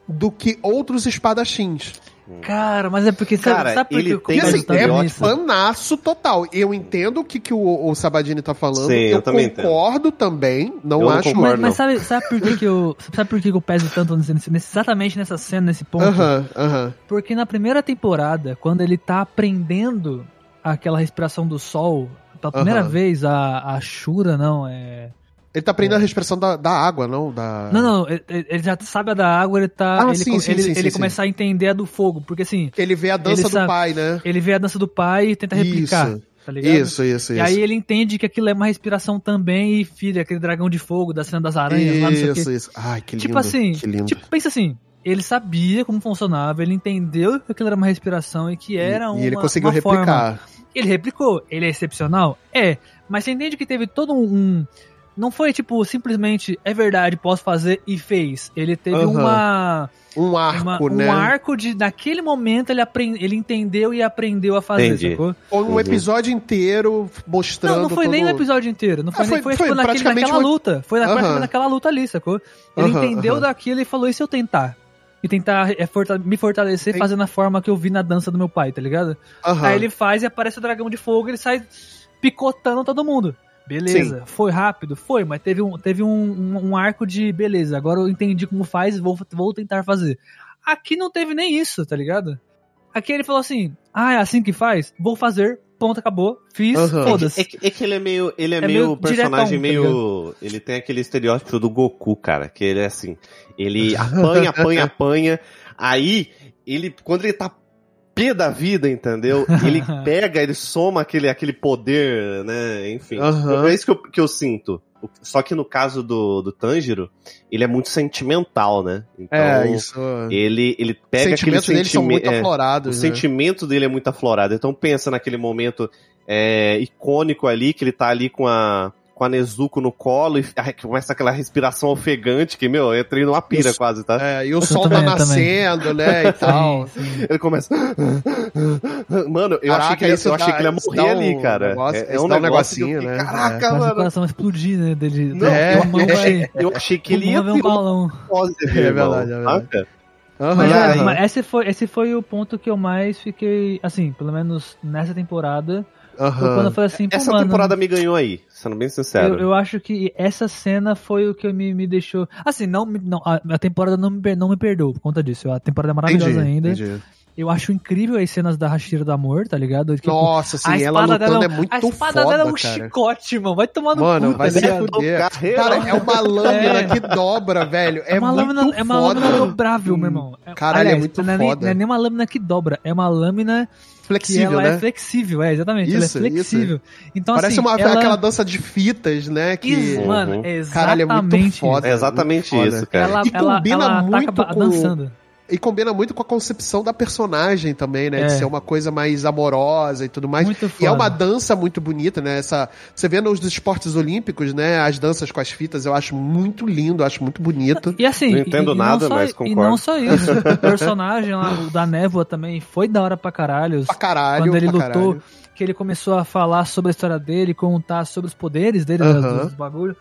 do que outros espadachins. Cara, mas é porque. Sabe, Cara, sabe por ele que eu tem assim, é fanaço total. Eu entendo o que, que o, o Sabadini tá falando. Sim, eu eu também concordo também. Não Eu não acho. concordo. Mas, mas sabe, sabe por que, que eu. Sabe por que, que eu peso tanto nesse, nesse- exatamente nessa cena, nesse ponto? Aham, aham. Porque na primeira temporada, quando ele tá aprendendo aquela respiração do sol, pela primeira Aham. vez, a, a Shura, não, é. Ele tá aprendendo a respiração da, da água, não? Da... Não, não, ele, ele já sabe a da água, ele tá. Ah, ele sim, sim, ele, sim, ele começa a entender a do fogo, porque assim, Ele vê a dança do sabe- pai, né? ele vê a dança do pai e tenta replicar. Isso. Tá ligado? Isso, isso, E isso. aí ele entende que aquilo é uma respiração também e filha, aquele dragão de fogo da cena das aranhas lá, não sei o quê. Isso, isso. Ai, que lindo. Tipo assim, que lindo. tipo, pensa assim, ele sabia como funcionava, ele entendeu que aquilo era uma respiração e que era e, uma e ele conseguiu uma forma. replicar. Ele replicou, ele é excepcional? É, mas você entende que teve todo um. um- não foi tipo, simplesmente, é verdade, posso fazer e fez. Ele teve Aham. uma, Um arco, uma- né? um arco de, naquele momento, ele, aprend, ele entendeu e aprendeu a fazer, Entendi. sacou? Foi um Uhum. episódio inteiro mostrando. Não, não foi todo... nem o episódio inteiro. Não foi, Ah, nem, foi- foi, foi tipo, naquele, praticamente naquela uma- luta. Foi praticamente naquela luta ali, sacou? Ele Aham, entendeu daquilo e falou, e se eu tentar? E tentar é, me fortalecer fazendo a forma que eu vi na dança do meu pai, tá ligado? Aham. Aí ele faz e aparece o dragão de fogo, ele sai picotando todo mundo. Beleza, foi rápido? Foi, mas teve um, teve um, um, um arco de beleza, agora eu entendi como faz, vou, vou tentar fazer. Aqui não teve nem isso, tá ligado? Aqui ele falou assim, ah, é assim que faz? Vou fazer, ponto, acabou. Fiz, Aham. foda-se. É, que- é que ele é meio. Ele é, É meio, meio personagem diretão, tá meio. ele tem aquele estereótipo do Goku, cara. Que ele é assim. Ele apanha, apanha, apanha. Aí, ele. Quando ele tá pé da vida, entendeu? Ele pega, ele soma aquele, aquele poder, né? Enfim. Aham. É isso que eu, que eu sinto. Só que no caso do, do Tanjiro, ele é muito sentimental, né? Então, É, isso. ele, ele Os pega aquele sentimentos dele são muito sentimento. O né? sentimento dele é muito aflorado. Então pensa naquele momento é, icônico ali, que ele tá ali com a, com a Nezuko no colo e começa aquela respiração ofegante, que, meu, eu entrei numa pira Isso. quase, tá? É, e o sol tá também, eu também. nascendo, né, e tal. Sim, sim. Ele começa. Mano, eu Caraca, achei que isso eu achei dá- que ele ia morrer um ali, cara. negócio- é, é um um eu negocinho, fiquei, né? Caraca, o mano. coração explodir, né? Dele, Não, É, eu, eu achei, eu achei que ele ia um ter um balão. pose É verdade, é verdade. Aham. Mas, é, aí? mas esse, foi, esse foi o ponto que eu mais fiquei, assim, pelo menos nessa temporada. Aham. quando eu falei assim, pô, Essa mano, temporada me ganhou aí, sendo bem sincero. eu, eu acho que essa cena foi o que me, me deixou. Assim, não, não a, a temporada não me, não me perdoou por conta disso. A temporada é maravilhosa Entendi, ainda. entendi. Eu acho incrível as cenas da Hashira do Amor, tá ligado? Tipo, Nossa, assim, a ela lutando dela, é muito a espada foda, dela é um cara. chicote, mano. Vai tomar no Mano, cu, vai tá se fuder. Cara, é uma lâmina É. que dobra, velho. É, É uma muito lâmina, é uma foda. lâmina dobrável, meu irmão. É- Caralho, é aliás, muito não nem, foda. Não é nem uma lâmina que dobra, é uma lâmina que Flexível, ela né? é flexível, é, exatamente. Isso, ela é flexível. Então, Parece assim, uma, ela... aquela dança de fitas, né? Que... Isso, mano, Uhum. é exatamente Caralho, é muito foda. É exatamente Muito isso, foda. cara. Ela, E combina ela muito com- dançando. E combina muito com a concepção da personagem também, né? É. De ser uma coisa mais amorosa e tudo mais. Muito E é foda. uma dança muito bonita, né? Essa, você vê nos esportes olímpicos, né? As danças com as fitas, eu acho muito lindo, eu acho muito bonito. E assim, Não entendo e, e nada, não só, mas E concordo. não só isso, o personagem lá, o da névoa também, foi da hora pra caralho. Pra caralho, quando ele pra lutou, caralho. que ele começou a falar sobre a história dele, contar sobre os poderes dele, Aham. né, dos bagulho.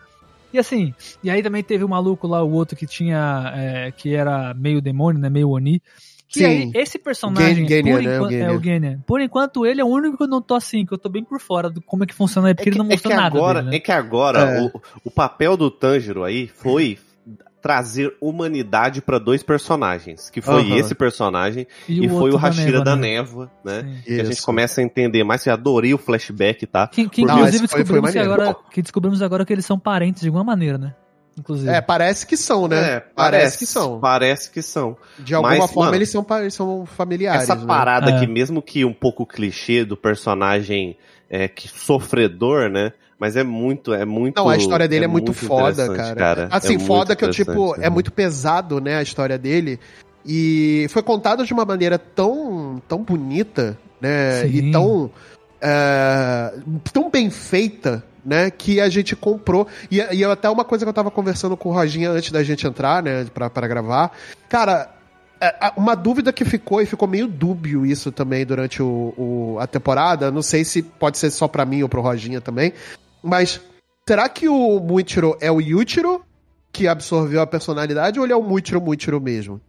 E assim, e aí também teve o maluco lá, o outro que tinha, é, que era meio demônio, né, meio Oni. Que Sim. aí, esse personagem, por, né, o enquanto, é, o Genya. por enquanto ele é o único que eu não tô assim, que eu tô bem por fora do como é que funciona porque ele não é mostrou que nada agora, dele, né? É que agora É. o, o papel do Tanjiro aí foi trazer humanidade pra dois personagens, que foi Aham. esse personagem e, foi outro o Hashira da névoa, névoa, né? Sim. Que a gente começa a entender mais. Eu adorei o flashback, tá? Que, que Não, inclusive foi- foi descobrimos que, maneiro. agora, que descobrimos agora que eles são parentes de alguma maneira, né? Inclusive. É, parece que são, né? É, parece, que são. Parece que são. De alguma Mas, forma mano, eles, são, eles são familiares. Essa né? parada É. aqui, mesmo que um pouco clichê do personagem é, que sofredor, né? Mas é muito, é muito. Não, a história dele é, muito, foda, interessante, cara. É Assim, muito foda que eu, tipo, é muito pesado, né, a história dele. E foi contada de uma maneira tão, tão bonita, né? Sim. E tão. é, tão bem feita, né? Que a gente comprou. E, e até uma coisa que eu tava conversando com o Roginha antes da gente entrar, né, pra, pra gravar. Cara. é, Uma dúvida que ficou, e ficou meio dúbio isso também durante o, o- a temporada, não sei se pode ser só pra mim ou pro Roginha também, mas será que o Muichiro é o Yuichiro que absorveu a personalidade ou ele é o Muichiro Muichiro mesmo?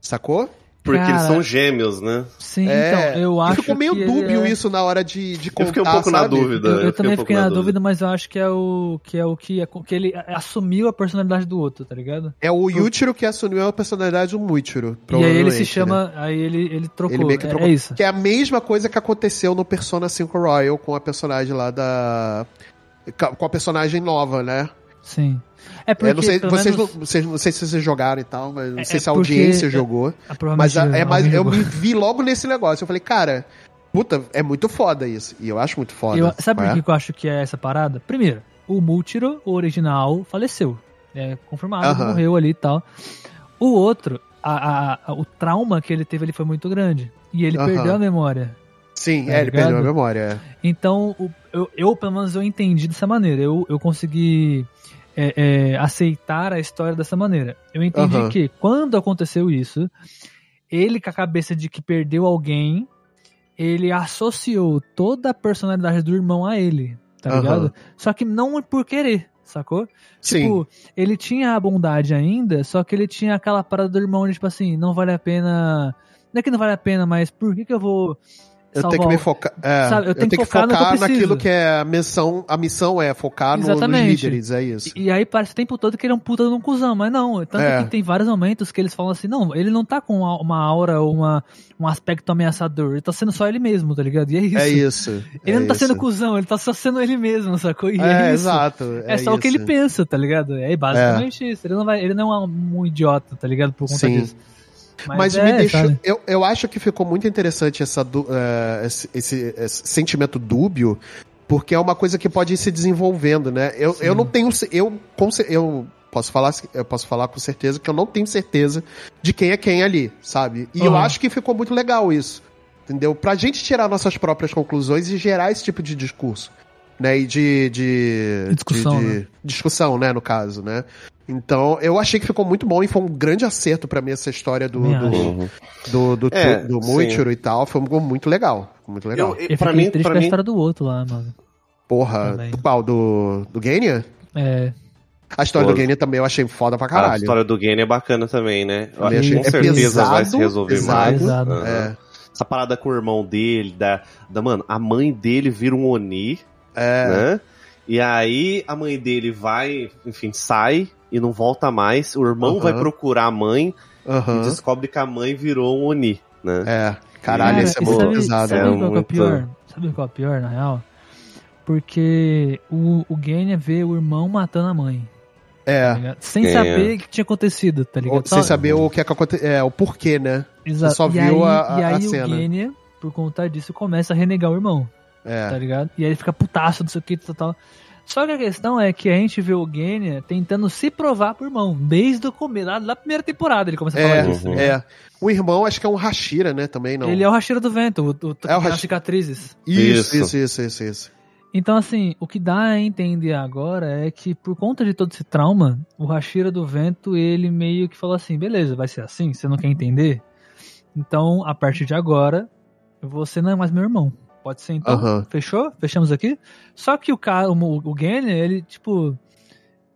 Sacou? Porque eles Cara, são gêmeos, né? Sim, É, então, eu acho ficou meio dúbio é- isso na hora de, de contar, Eu fiquei um pouco na sabe? dúvida. Eu, eu fiquei também um pouco fiquei na dúvida, mas eu acho que é o que é o que, é, que ele assumiu a personalidade do outro, tá ligado? É o Yuichiro que assumiu a personalidade do Muichiro. E aí ele se provavelmente, né? chama, aí ele, ele trocou. Ele meio que É- trocou. É, isso. Que é a mesma coisa que aconteceu no Persona 5 Royal com a personagem lá da. Com a personagem nova, né? Sim. É porque É, não sei, vocês, menos, não, vocês, não sei se vocês jogaram e tal, mas não É- sei é se a audiência é- jogou. provavelmente Mas a- é alguém eu me vi logo nesse negócio. Eu falei, cara, puta, é muito foda isso. E eu acho muito foda. Eu- sabe por é? que eu acho que é essa parada? Primeiro, o Multiro, o original, faleceu. É confirmado, Aham. morreu ali e tal. O outro, a- a- o trauma que ele teve ali foi muito grande. E ele Aham. perdeu a memória. Sim, tá é, ele perdeu a memória. é. Então, o- eu, eu, pelo menos, eu entendi dessa maneira. Eu, eu consegui é, é, aceitar a história dessa maneira. Eu entendi Aham. que, quando aconteceu isso, ele, com a cabeça de que perdeu alguém, ele associou toda a personalidade do irmão a ele, tá Aham. ligado? Só que não por querer, sacou? Sim. Tipo, ele tinha a bondade ainda, só que ele tinha aquela parada do irmão de, tipo assim, não vale a pena. Não é que não vale a pena, mas por que, que eu vou Eu salvar tenho que me focar. É, Sabe, eu eu tenho que que focar que naquilo que é a missão. A missão é focar no, nos líderes, é isso. E, e aí parece o tempo todo que ele é um puta de um cuzão, mas não. Tanto É. que tem vários momentos que eles falam assim, não, ele não tá com uma, uma aura ou uma, um aspecto ameaçador, ele tá sendo só ele mesmo, tá ligado? E é isso. É isso. Ele é não tá sendo isso. cuzão, ele tá só sendo ele mesmo, sacou? E É, é, isso. exato. É, só o que ele pensa, tá ligado? É basicamente isso. Ele não, vai, ele não é um, um idiota, tá ligado? Por conta Sim. disso. Mas, é, me deixou. sabe? Eu, eu acho que ficou muito interessante essa, eh, esse, esse- esse sentimento dúbio, porque é uma coisa que pode ir se desenvolvendo, né? Eu, Sim. eu não tenho. Eu, com eu posso falar, eu posso falar com certeza que eu não tenho certeza de quem é quem ali, sabe? E eu Uhum. acho que ficou muito legal isso. Entendeu? Pra gente tirar nossas próprias conclusões e gerar esse tipo de discurso. Né? E de. de discussão, de- né? de- Discussão, né, no caso, né? Então, eu achei que ficou muito bom e foi um grande acerto pra mim essa história do, do. Uhum. do, do, É, do. Muichiro e tal, foi muito legal. Ficou muito legal. Eu, Eu pra mim, triste pra com a mim, história do outro lá, mano. Porra, também. do qual? Do, do Genya? É. A história Pô. do Genya também eu achei foda pra a caralho. história do Gane é bacana também, né? Eu que achei- com é certeza vai se pesado, resolver pesado. mais. Pesado. Aham. É, Essa parada com o irmão dele, da, da. Mano, a mãe dele vira um Oni, é, né? E aí a mãe dele vai, enfim, sai e não volta mais. O irmão Aham. vai procurar a mãe e aham, descobre que a mãe virou um Oni, né? é. Caralho, Cara, isso é e muito sabe, pesado. Sabe É qual que é o muito- pior? Sabe qual é o pior, na real? Porque o, o Genya vê o irmão matando a mãe. Tá É, ligado? Sem É. saber o que tinha acontecido, tá ligado? sem Só- saber o que é que aconteceu, é, o porquê, né? Exato. só e viu aí, a- a- e aí a o cena. Genya, por conta disso, começa a renegar o irmão, tá É, ligado? E aí ele fica putaço, não sei o que, tal, tal. Só que a questão é que a gente vê o Genya tentando se provar pro irmão, desde o começo, lá da primeira temporada ele começa a falar é, disso. Uhum. né? é. O irmão acho que é um Hashira, né, também, não? Ele é o Hashira do Vento, o, o, É o cicatrizes. Isso, Isso. isso, isso, isso, isso. Então, assim, o que dá a entender agora é que, por conta de todo esse trauma, o Hashira do Vento, ele meio que falou assim: beleza, vai ser assim? Você não quer entender? Então, a partir de agora, você não é mais meu irmão. Pode ser então? Fechou? Fechamos aqui? Só que o cara, o, o Genya, ele, tipo.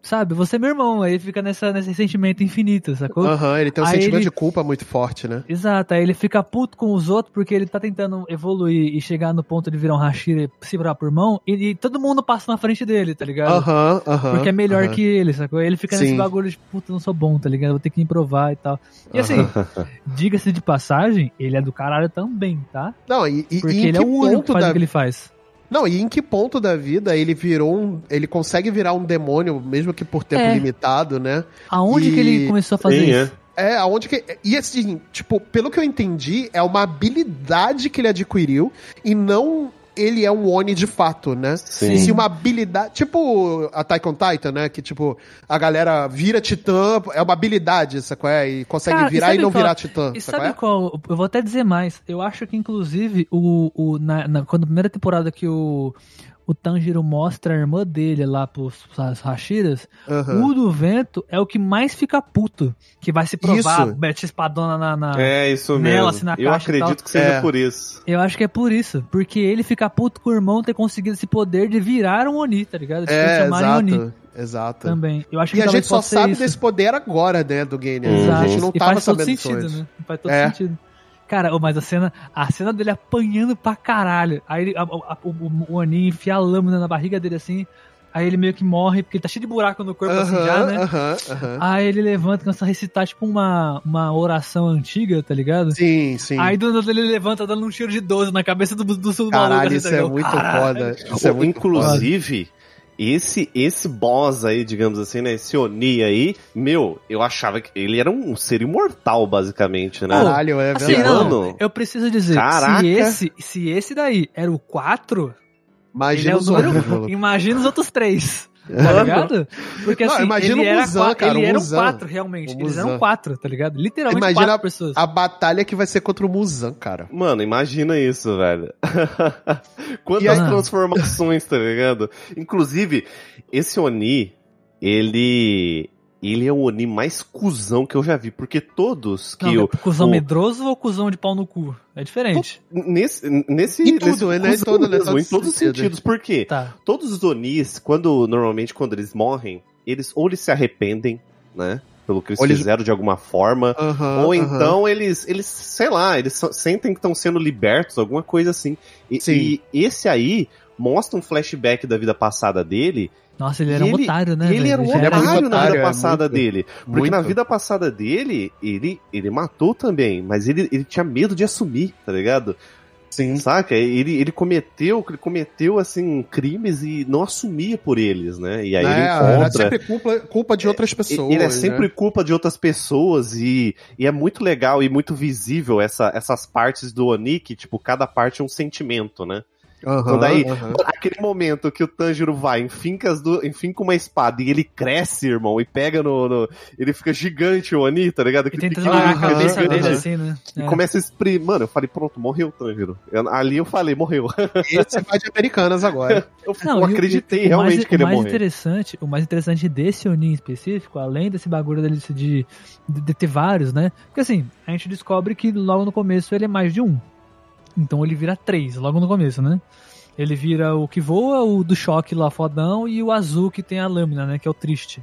Sabe, você é meu irmão. Aí ele fica nessa, nesse sentimento infinito, sacou? Aham, ele tem um Aí sentimento ele- de culpa muito forte, né? Exato, aí ele fica puto com os outros porque ele tá tentando evoluir e chegar no ponto de virar um Hashira e se virar por irmão, e, e todo mundo passa na frente dele, tá ligado? Aham, aham. Porque é melhor que ele, sacou? Ele fica nesse Sim. bagulho de puta, não sou bom, tá ligado? Vou ter que improvar e tal. E assim, diga-se de passagem, ele é do caralho também, tá? Não, e, e, Porque e ele que é o único que faz da o que ele faz. Não, e em que ponto da vida ele virou um. Ele consegue virar um demônio, mesmo que por tempo É. limitado, né? Aonde E- que ele começou a fazer Sim, é. isso? É, aonde que. E assim, tipo, pelo que eu entendi, é uma habilidade que ele adquiriu e não ele é um Oni de fato, né? Sim. Se uma habilidade. Tipo a Taikon Titan, né? Que, tipo, a galera vira titã, é uma habilidade, sacou? É? E consegue Cara, e virar e, sabe não qual- virar titã, E sabe qual? Eu vou até dizer mais. Eu acho que, inclusive, o, o, na, na- quando a primeira temporada que o, o Tanjiro mostra a irmã dele lá pros, pros Hashiras, Aham. o do vento é o que mais fica puto. Que vai se provar, Isso. mete espadona na. na- É, isso Nela, mesmo. assim, na Eu caixa acredito tal. que seja É. por isso. Eu acho que é por isso. Porque ele fica puto com o irmão ter conseguido esse poder de virar um Oni, tá ligado? De É, em Oni exato. Exato. também. Eu acho que E a talvez gente só sabe isso. desse poder agora, né, do Genya. Uhum. A gente não e tava faz todo sabendo disso sentido, antes. né? Faz todo É. sentido. Cara, mas a cena, a cena dele apanhando pra caralho. Aí ele, a- a- o, o, o Aninho enfia a lâmina na barriga dele assim. Aí ele meio que morre, porque ele tá cheio de buraco no corpo assim já, né? aham, aham. Aí ele levanta e começa a recitar tipo uma, uma oração antiga, tá ligado? Sim, sim. Aí do nada ele levanta dando um cheiro de 12 na cabeça do, do, do maluco. Caralho, assim, isso tá é muito Caralho. foda. Isso é muito Inclusive, esse esse boss aí, digamos assim, né? Esse Oni aí, meu, eu achava que ele era um ser imortal, basicamente, né? Caralho, é Assim, verdade. Mano. não, eu preciso dizer, Caraca. se esse, se esse daí era o 4, Imagina é os número. Imagina os outros três. Tá ligado? Porque Não, assim, imagina ele o era, Muzan, cara, ele o eram Muzan. quatro, realmente. O Eles eram quatro, tá ligado? Literalmente Imagina quatro pessoas. A batalha que vai ser contra o Muzan, cara. Mano, imagina isso, velho. Quantas E aí- transformações, tá ligado? Inclusive, esse Oni, ele. Ele é o Oni mais cuzão que eu já vi, porque todos que Não, o. cuzão o- medroso ou cuzão de pau no cu? É diferente. Nesse, nesse, Em tudo, nesse né? Em cuzão todo- mesmo, todo em todos os sentido. sentidos. Por quê? Tá. Todos os Onis, quando normalmente quando eles morrem, eles ou eles se arrependem, né? pelo que eles eles- fizeram de alguma forma. Aham, Ou então eles, eles, sei lá, eles sentem que estão sendo libertos, alguma coisa assim. E, Sim. e esse aí mostra um flashback da vida passada dele. Nossa, ele era um ele- otário, né? ele velho? era um era otário muito na vida é, passada muito. dele. Porque Muito. na vida passada dele, ele, ele matou também, mas ele, ele tinha medo de assumir, tá ligado? Sim. Saca? Ele, ele cometeu, ele cometeu assim crimes e não assumia por eles, né? E aí É, ele era encontra sempre culpa, culpa de outras pessoas. ele é sempre né? culpa de outras pessoas e, e é muito legal e muito visível essa, essas partes do Oni, que, tipo, cada parte é um sentimento, né? Então daí, aham. aquele momento que o Tanjiro vai, enfinca, as du... enfinca uma espada e ele cresce, irmão, e pega no, no- Ele fica gigante, o Oni, tá ligado? E Aquele tenta esmagar a fica cabeça gigante, dele assim, né? E É. começa a exprimir. Mano, eu falei, pronto, morreu o Tanjiro. Eu- ali eu falei, morreu. Esse vai de Americanas agora. Eu, Não, eu o- acreditei o realmente mais, que ele o morrer. interessante, o mais interessante desse Oni em específico, além desse bagulho dele de, de, de ter vários, né? Porque assim, a gente descobre que logo no começo ele é mais de um. Então ele vira três, logo no começo, né? Ele vira o que voa, o do choque lá fodão e o azul que tem a lâmina, né? Que é o triste.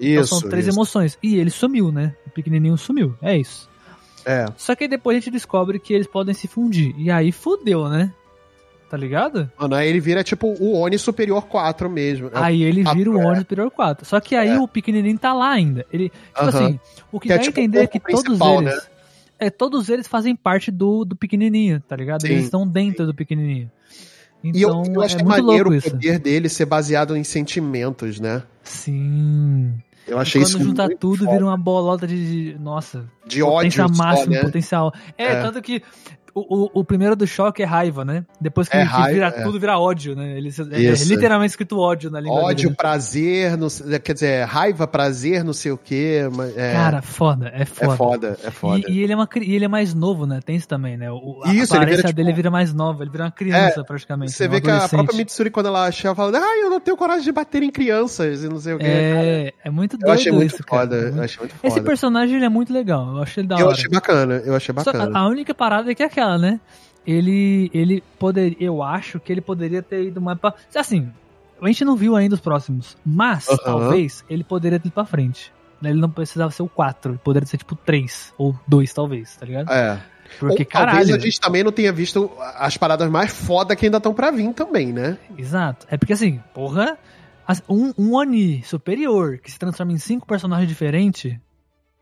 Então Isso. são três isso. emoções. E ele sumiu, né? O pequenininho sumiu. É isso. É. Só que aí depois a gente descobre que eles podem se fundir. E aí fudeu, né? Tá ligado? Mano, aí ele vira tipo o Oni Superior 4 mesmo. É o- Aí ele vira o quatro, ônibus superior 4. Só que aí É. o pequenininho tá lá ainda. Ele, tipo Aham. assim, o que, Que é dá a tipo entender é que todos eles. É, todos eles fazem parte do, do pequenininho, tá ligado? Sim. Eles estão dentro do pequenininho. E eu, Então, eu é achei muito maneiro o isso. poder dele ser baseado em sentimentos, né? Sim. Eu achei Quando isso junta muito tudo, foda. vira uma bolota de. de- nossa. de ódio potência só, máxima, né? potencial. É, É. tanto que o, o, o primeiro do choque é raiva, né? Depois que, É raiva, vira é. tudo, vira ódio, né? Ele, é, Isso. literalmente escrito ódio na língua Ódio, dele. prazer, sei- quer dizer, raiva, prazer, não sei o quê. É, Cara, foda, é é foda. foda, é foda. E, e ele é uma, e ele é mais novo, né? Tem isso também, né? O, a Isso, ele aparência vira, tipo, dele vira mais nova, ele vira uma criança praticamente. Você né? Vê que a própria Mitsuri, quando ela chega, fala, ah, eu não tenho coragem de bater em crianças e não sei o quê. É, é muito doido eu achei muito isso, cara. foda, É muito- eu achei muito Esse foda. personagem ele é muito legal, eu achei ele da Eu hora. achei bacana, eu achei Só- bacana. a, a única parada é que é aquela, né? Ele, ele poderia, eu acho que ele poderia ter ido mais pra. Assim, a gente não viu ainda os próximos, mas talvez ele poderia ter ido pra frente. Ele não precisava ser o 4, ele poderia ser tipo 3 ou 2, talvez, tá ligado? É. Porque, Ou talvez caralho. a gente também não tenha visto as paradas mais foda que ainda estão pra vir também, né? Exato. É porque assim, porra, um, um Oni superior que se transforma em cinco personagens diferentes,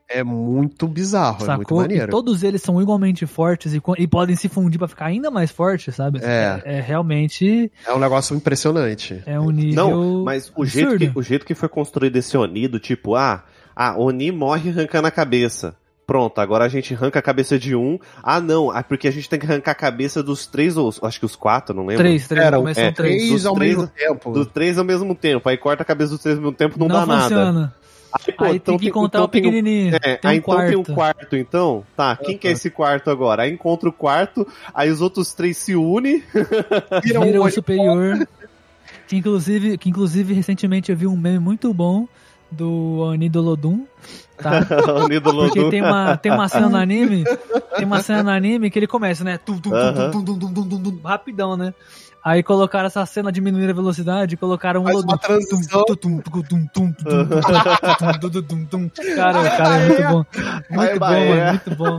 É muito bizarro, é muito sacou? E maneiro. todos eles são igualmente fortes e, e podem se fundir pra ficar ainda mais fortes, sabe? É. É, realmente É um negócio impressionante. é um nível. Não, mas o jeito, que, o jeito que foi construído esse Oni, do tipo, ah, ah, Oni morre arrancando a cabeça. Pronto, agora a gente arranca a cabeça de um. Ah, não, ah, porque a gente tem que arrancar a cabeça dos três, ou acho que os quatro, não lembro. Três, três, Era, no começo é, são três. Três ao três- mesmo tempo. Dos três ao mesmo tempo. Aí corta a cabeça dos três ao mesmo tempo, não, dá nada. Aí, pô, Aí então tem que encontrar então o pequenininho. É, tem aí um então quarto. tem um quarto, então. Tá, quem que é esse quarto agora? Aí encontra o quarto, aí os outros três se unem. Vira Vira um superior. Que inclusive, que inclusive recentemente eu vi um meme muito bom do Oni do Lodum, tá? Porque tem uma, tem uma cena no anime, tem uma cena no anime que ele começa, né? Tum, tum, tum, tum, tum, tum, tum, tum, rapidão, né? Aí colocaram essa cena de diminuir a velocidade, colocaram um uma transição. Cara, cara, é muito bom. Muito bom, mano, muito bom.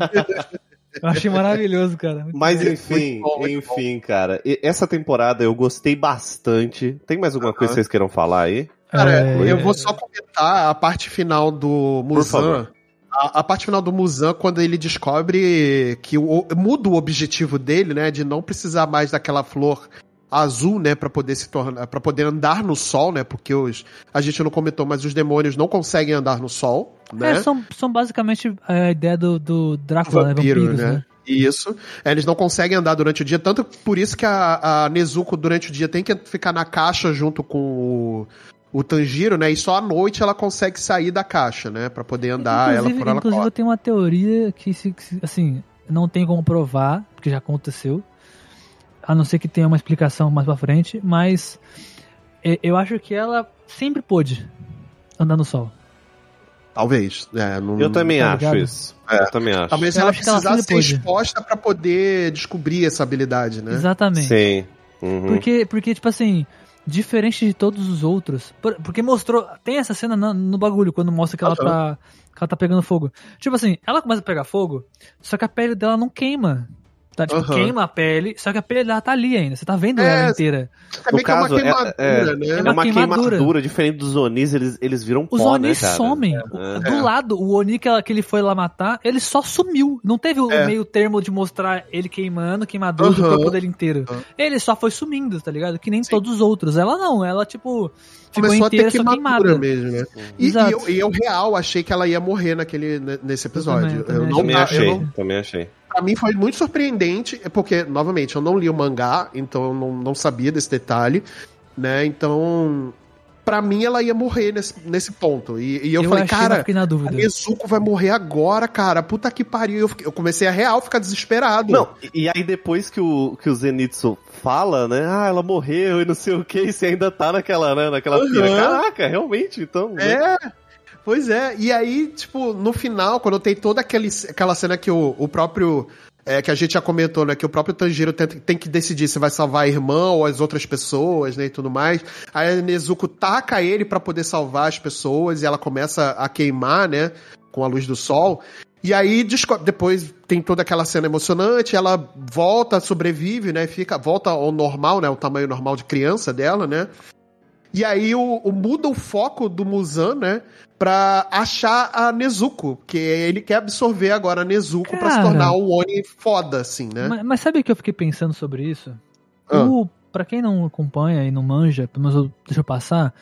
Eu achei maravilhoso, cara. Muito Mas bom. enfim, bom, enfim, cara. Essa temporada eu gostei bastante. Tem mais alguma uh -huh. coisa que vocês queiram falar aí? Cara, é... eu vou só comentar a parte final do Musan. A, a, parte final do Musan, quando ele descobre que o, muda o objetivo dele, né? De não precisar mais daquela flor azul, né? Pra poder se tornar. para poder andar no sol, né? Porque os. A gente não comentou, mas os demônios não conseguem andar no sol, né? É, são, são basicamente a ideia do, do Drácula, vampiro, né? Vampiros, né? né? Isso. É, Eles não conseguem andar durante o dia, tanto por isso que a, a Nezuko, durante o dia, tem que ficar na caixa junto com o, o Tanjiro, né? E só à noite ela consegue sair da caixa, né? Pra poder andar ela inclusive, por ela inclusive eu tenho uma teoria que, assim, não tem como provar, porque já aconteceu. A não ser que tenha uma explicação mais pra frente, mas é, eu acho que ela sempre pôde andar no sol. Talvez. É, não, Eu também tá acho ligado? isso. Eu também acho. Talvez Eu ela acho que ela precisasse ser pôde. exposta pra poder descobrir essa habilidade, né? Exatamente. Sim. Uhum. Porque, porque, tipo assim, diferente de todos os outros. Por- porque mostrou. Tem essa cena no, no bagulho, quando mostra que ela, tá, que ela tá pegando fogo. Tipo assim, ela começa a pegar fogo, só que a pele dela não queima. Tá, tipo, Aham. queima a pele, só que a pele dela tá ali ainda. Você tá vendo É, ela inteira. Também que é uma caso, é- queimadura, é- né? É uma uma queimadura. queimadura. diferente dos Onis, eles, eles viram Os pó, Oni né, somem. É. Do lado, o Oni que, ela- que ele foi lá matar, ele só sumiu. Não teve o É. meio termo de mostrar ele queimando, queimadura do Aham. corpo dele inteiro. Aham. Ele só foi sumindo, tá ligado? Que nem todos os outros. Ela não, ela tipo. Ficou Começou a ter inteira, queimadura queimada. mesmo, né? E, e eu, e eu real achei que ela ia morrer naquele, ne- nesse episódio. Eu também, eu não, Também eu achei, não- também achei. Pra mim foi muito surpreendente, é porque, novamente, eu não li o mangá, então eu não, não sabia desse detalhe, né? Então, pra mim ela ia morrer nesse, nesse ponto. E, e eu, falei, achei, mas cara, a. Nezuko vai morrer agora, cara. Puta que pariu. Eu, fiquei- eu comecei a real ficar desesperado. Não, e aí depois que o, que o Zenitsu fala, né? Ah, ela morreu e não sei o que, e você ainda tá naquela, né, naquela Aham. pira. Caraca, realmente, então. né? Pois é, e aí, tipo, no final, quando tem toda aquele, aquela cena que o, o próprio. é, que a gente já comentou, né? Que o próprio Tanjiro tem, tem que decidir se vai salvar a irmã ou as outras pessoas, né? E tudo mais. Aí a Nezuko taca ele pra poder salvar as pessoas e ela começa a queimar, né? Com a luz do sol. E aí, depois tem toda aquela cena emocionante, ela volta, sobrevive, né? Fica, volta ao normal, né? O tamanho normal de criança dela, né? E aí o, o- muda o foco do Muzan, né? Pra achar a Nezuko. Que ele quer absorver agora a Nezuko pra se Cara. tornar um Oni foda, assim, né? Mas, mas sabe o que eu fiquei pensando sobre isso? Ah. O, pra quem não acompanha e não manja, pelo menos eu- deixa eu passar.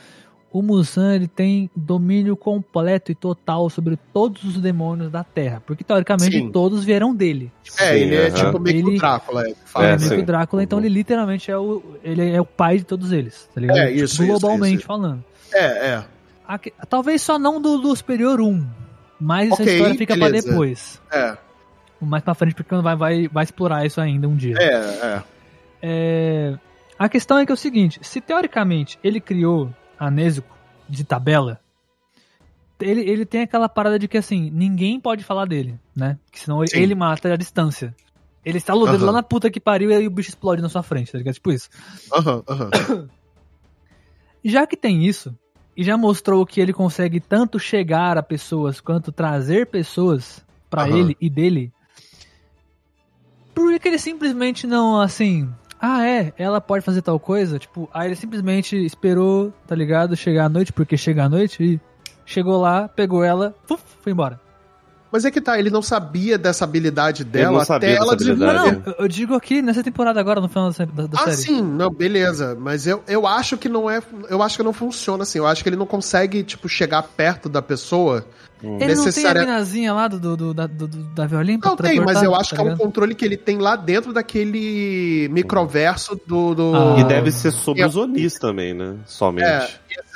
O Musan ele tem domínio completo e total sobre todos os demônios da Terra. Porque teoricamente Sim. todos vieram dele. é, Sim, ele é aham. tipo meio que o Drácula. É, fala, é É, meio que o Drácula, então ele literalmente é o, ele é o pai de todos eles, tá ligado? É, isso, isso, Globalmente isso. falando. É, é. Aqui- talvez só não do, do Superior 1, mas essa Ok, história fica beleza. pra depois. É, Mais pra frente, porque vai, vai, vai explorar isso ainda um dia. é, é. É, A questão é que é o seguinte: se teoricamente ele criou a Nezuko de tabela, ele, ele tem aquela parada de que assim, ninguém pode falar dele, né? Que senão ele, ele mata a distância. Ele está o dedo Aham. lá na puta que pariu e aí o bicho explode na sua frente, tá ligado? Tipo isso. Aham, aham. Já que tem isso, e já mostrou que ele consegue tanto chegar a pessoas quanto trazer pessoas pra Aham. ele e dele, por que ele simplesmente não, assim, ah é, ela pode fazer tal coisa? Tipo, aí ele simplesmente esperou, tá ligado? Chegar à noite, porque chega à noite e chegou lá, pegou ela, puf, foi embora. Mas é que tá, ele não sabia dessa habilidade dela não até sabia ela desenvolver. não, eu- digo aqui nessa temporada agora, no final da, da, Ah, série. sim, não, beleza. Mas eu, eu acho que não é. Eu acho que não funciona assim. Eu acho que ele não consegue, tipo, chegar perto da pessoa. Ele não tem a necessária- minazinha lá do, do, do- da, do, do- da violin Não tem, mas eu acho tá que é um controle que ele tem lá dentro daquele microverso do. do... Ah. E deve ser sobre É. os Onis também, né? Somente. É,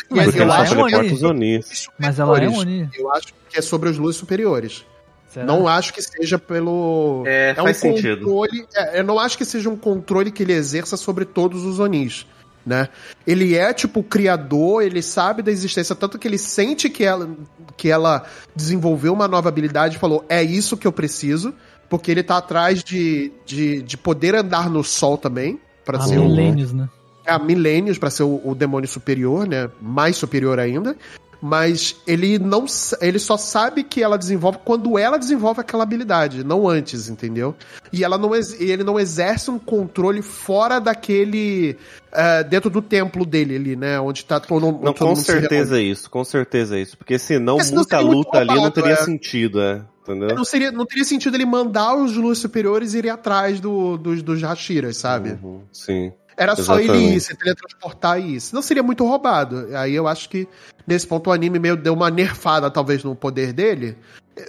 Mas Porque ela ela é um teleporta Oni. os Onis. que Mas ela é um. Oni. Eu acho que é sobre os luzes superiores. Será? Não acho que seja pelo. É, um faz sentido. controle. é, eu não acho que seja um controle que ele exerça sobre todos os Onis. Né? Ele é tipo o criador, ele sabe da existência, tanto que ele sente que ela, que ela desenvolveu uma nova habilidade e falou: é isso que eu preciso, porque ele tá atrás de, de, de poder andar no sol também, para ser um, milênios, né? Há milênios para ser o, o demônio superior, né? Mais superior ainda. Mas ele não ele só sabe que ela desenvolve quando ela desenvolve aquela habilidade, não antes, entendeu? E ela não ele não exerce um controle fora daquele eh, dentro do templo dele ali, né? Onde tá todo, Não, todo com certeza é isso, com certeza é isso. Porque senão senão muita luta ali não teria é. sentido, é. Não, seria, não teria sentido ele mandar os luzes superiores irem atrás do, dos, dos Hashiras, sabe? Uhum, sim. Era só ele Exatamente. ir, se teletransportar e ir. Senão seria muito roubado. Aí eu acho que nesse ponto o anime meio deu uma nerfada, talvez, no poder dele.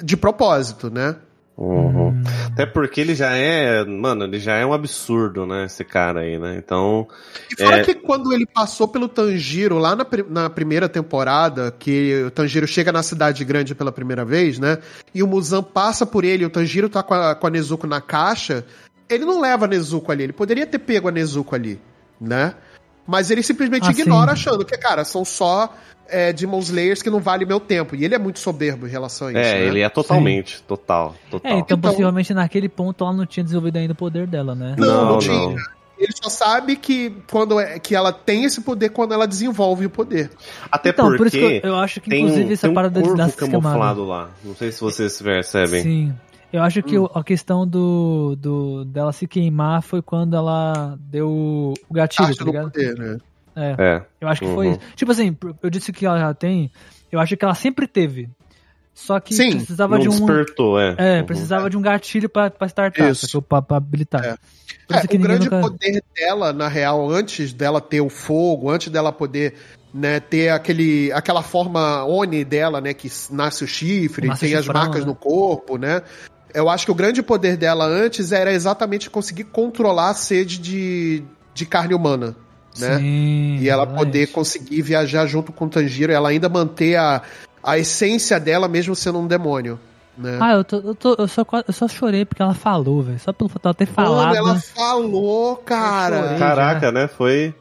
De propósito, né? Uhum. Hum. Até porque ele já é, mano, ele já é um absurdo, né, esse cara aí, né? Então, E fora É. que quando ele passou pelo Tanjiro lá na, na primeira temporada, que o Tanjiro chega na cidade grande pela primeira vez, né? E o Muzan passa por ele, o Tanjiro tá com a, com a Nezuko na caixa. Ele não leva a Nezuko ali, ele poderia ter pego a Nezuko ali, né? Mas ele simplesmente Ah, ignora, sim. achando que, cara, são só é, Demon Slayers que não vale meu tempo. E ele é muito soberbo em relação a isso. é, né? ele é totalmente, total, total. É, então, Então- possivelmente naquele ponto ela não tinha desenvolvido ainda o poder dela, né? Não, não, Não, tinha. não. ele só sabe que, quando é, que ela tem esse poder quando ela desenvolve o poder. Até Então, por isso porque que eu, eu acho que, tem inclusive, um, essa tem um parada das camuflado camadas. lá. Não sei se vocês percebem. Sim. Eu acho Hum. que o- a questão do, do dela se queimar foi quando ela deu o gatilho, Parte tá do ligado? poder, né? É. É. Eu acho que foi Uhum. isso. Tipo assim, eu disse que ela já tem, eu acho que ela sempre teve. Só que Sim, precisava Não de um. despertou, é. É, Uhum. precisava de um gatilho pra, pra startar, Isso. pra, pra habilitar. É. Por É, isso que o grande nunca- poder dela, na real, antes dela ter o fogo, antes dela poder né, ter aquele, aquela forma Oni dela, né, que nasce o chifre, Nasce tem as chifrão, marcas né? no corpo, né? Eu acho que o grande poder dela antes era exatamente conseguir controlar a sede de, de carne humana, né? Sim, E ela exatamente. poder conseguir viajar junto com o Tanjiro, ela ainda manter a, a essência dela mesmo sendo um demônio, né? Ah, eu, tô, eu, tô, eu, só, eu só chorei porque ela falou, velho. Só pelo fato dela ter falado. Mano, ela né? falou, cara. chorei. Caraca, né? Foi.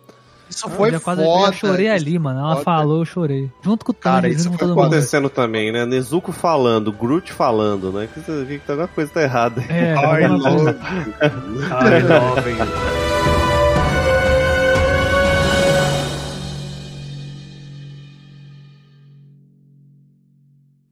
Isso Eu foi quase, foda. eu chorei ali, mano. Ela foda. falou, eu chorei. Junto com o Cara, Tanjiro, isso foi todo mundo. acontecendo também, né? Nezuko falando, Groot falando, né? Que, que, que alguma coisa tá errada. É, coisa- louco. Ai, jovem.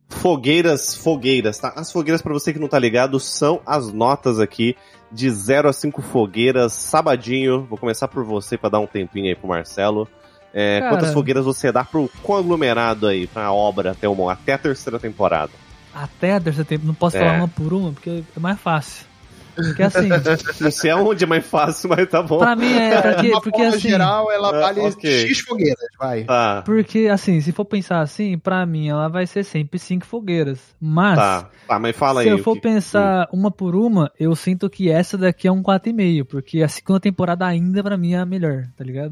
Fogueiras, fogueiras, tá? As fogueiras, pra você que não tá ligado, são as notas aqui de 0 a 5 fogueiras, sabadinho. Vou começar por você pra dar um tempinho aí pro Marcelo. É, quantas fogueiras você dá pro conglomerado aí, pra obra até, o, até a terceira temporada? Até a terceira tempo. Não posso É. falar uma por uma, porque é mais fácil. Porque assim, Não sei aonde é mais fácil, mas tá bom. pra mim é. Porque, De uma porque assim. geral, ela Ah, vale ok. X fogueiras, vai. Tá, Porque, assim, se for pensar assim, pra mim ela vai ser sempre cinco fogueiras. Mas, tá, tá, mas fala se aí. eu o for que- pensar uma por uma, eu sinto que essa daqui é um 4,5. Porque a segunda temporada ainda pra mim é a melhor, tá ligado?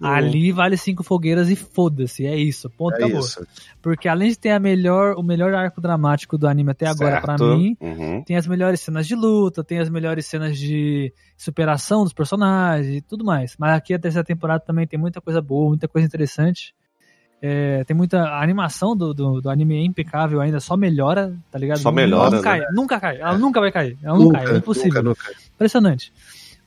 Ali vale cinco fogueiras e foda-se, é isso. Ponto, É acabou. isso. Porque além de ter a melhor, o melhor arco dramático do anime até agora pra Certo. mim, Uhum. tem as melhores cenas de luta, tem as melhores cenas de superação dos personagens e tudo mais. Mas aqui a terceira temporada também tem muita coisa boa, muita coisa interessante. É, tem muita. A animação do, do, do anime é impecável ainda, só melhora, tá ligado? Só melhora, Não né? cai, nunca cai. Ela nunca vai cair. Ela não cai, é impossível. Nunca, nunca. Impressionante.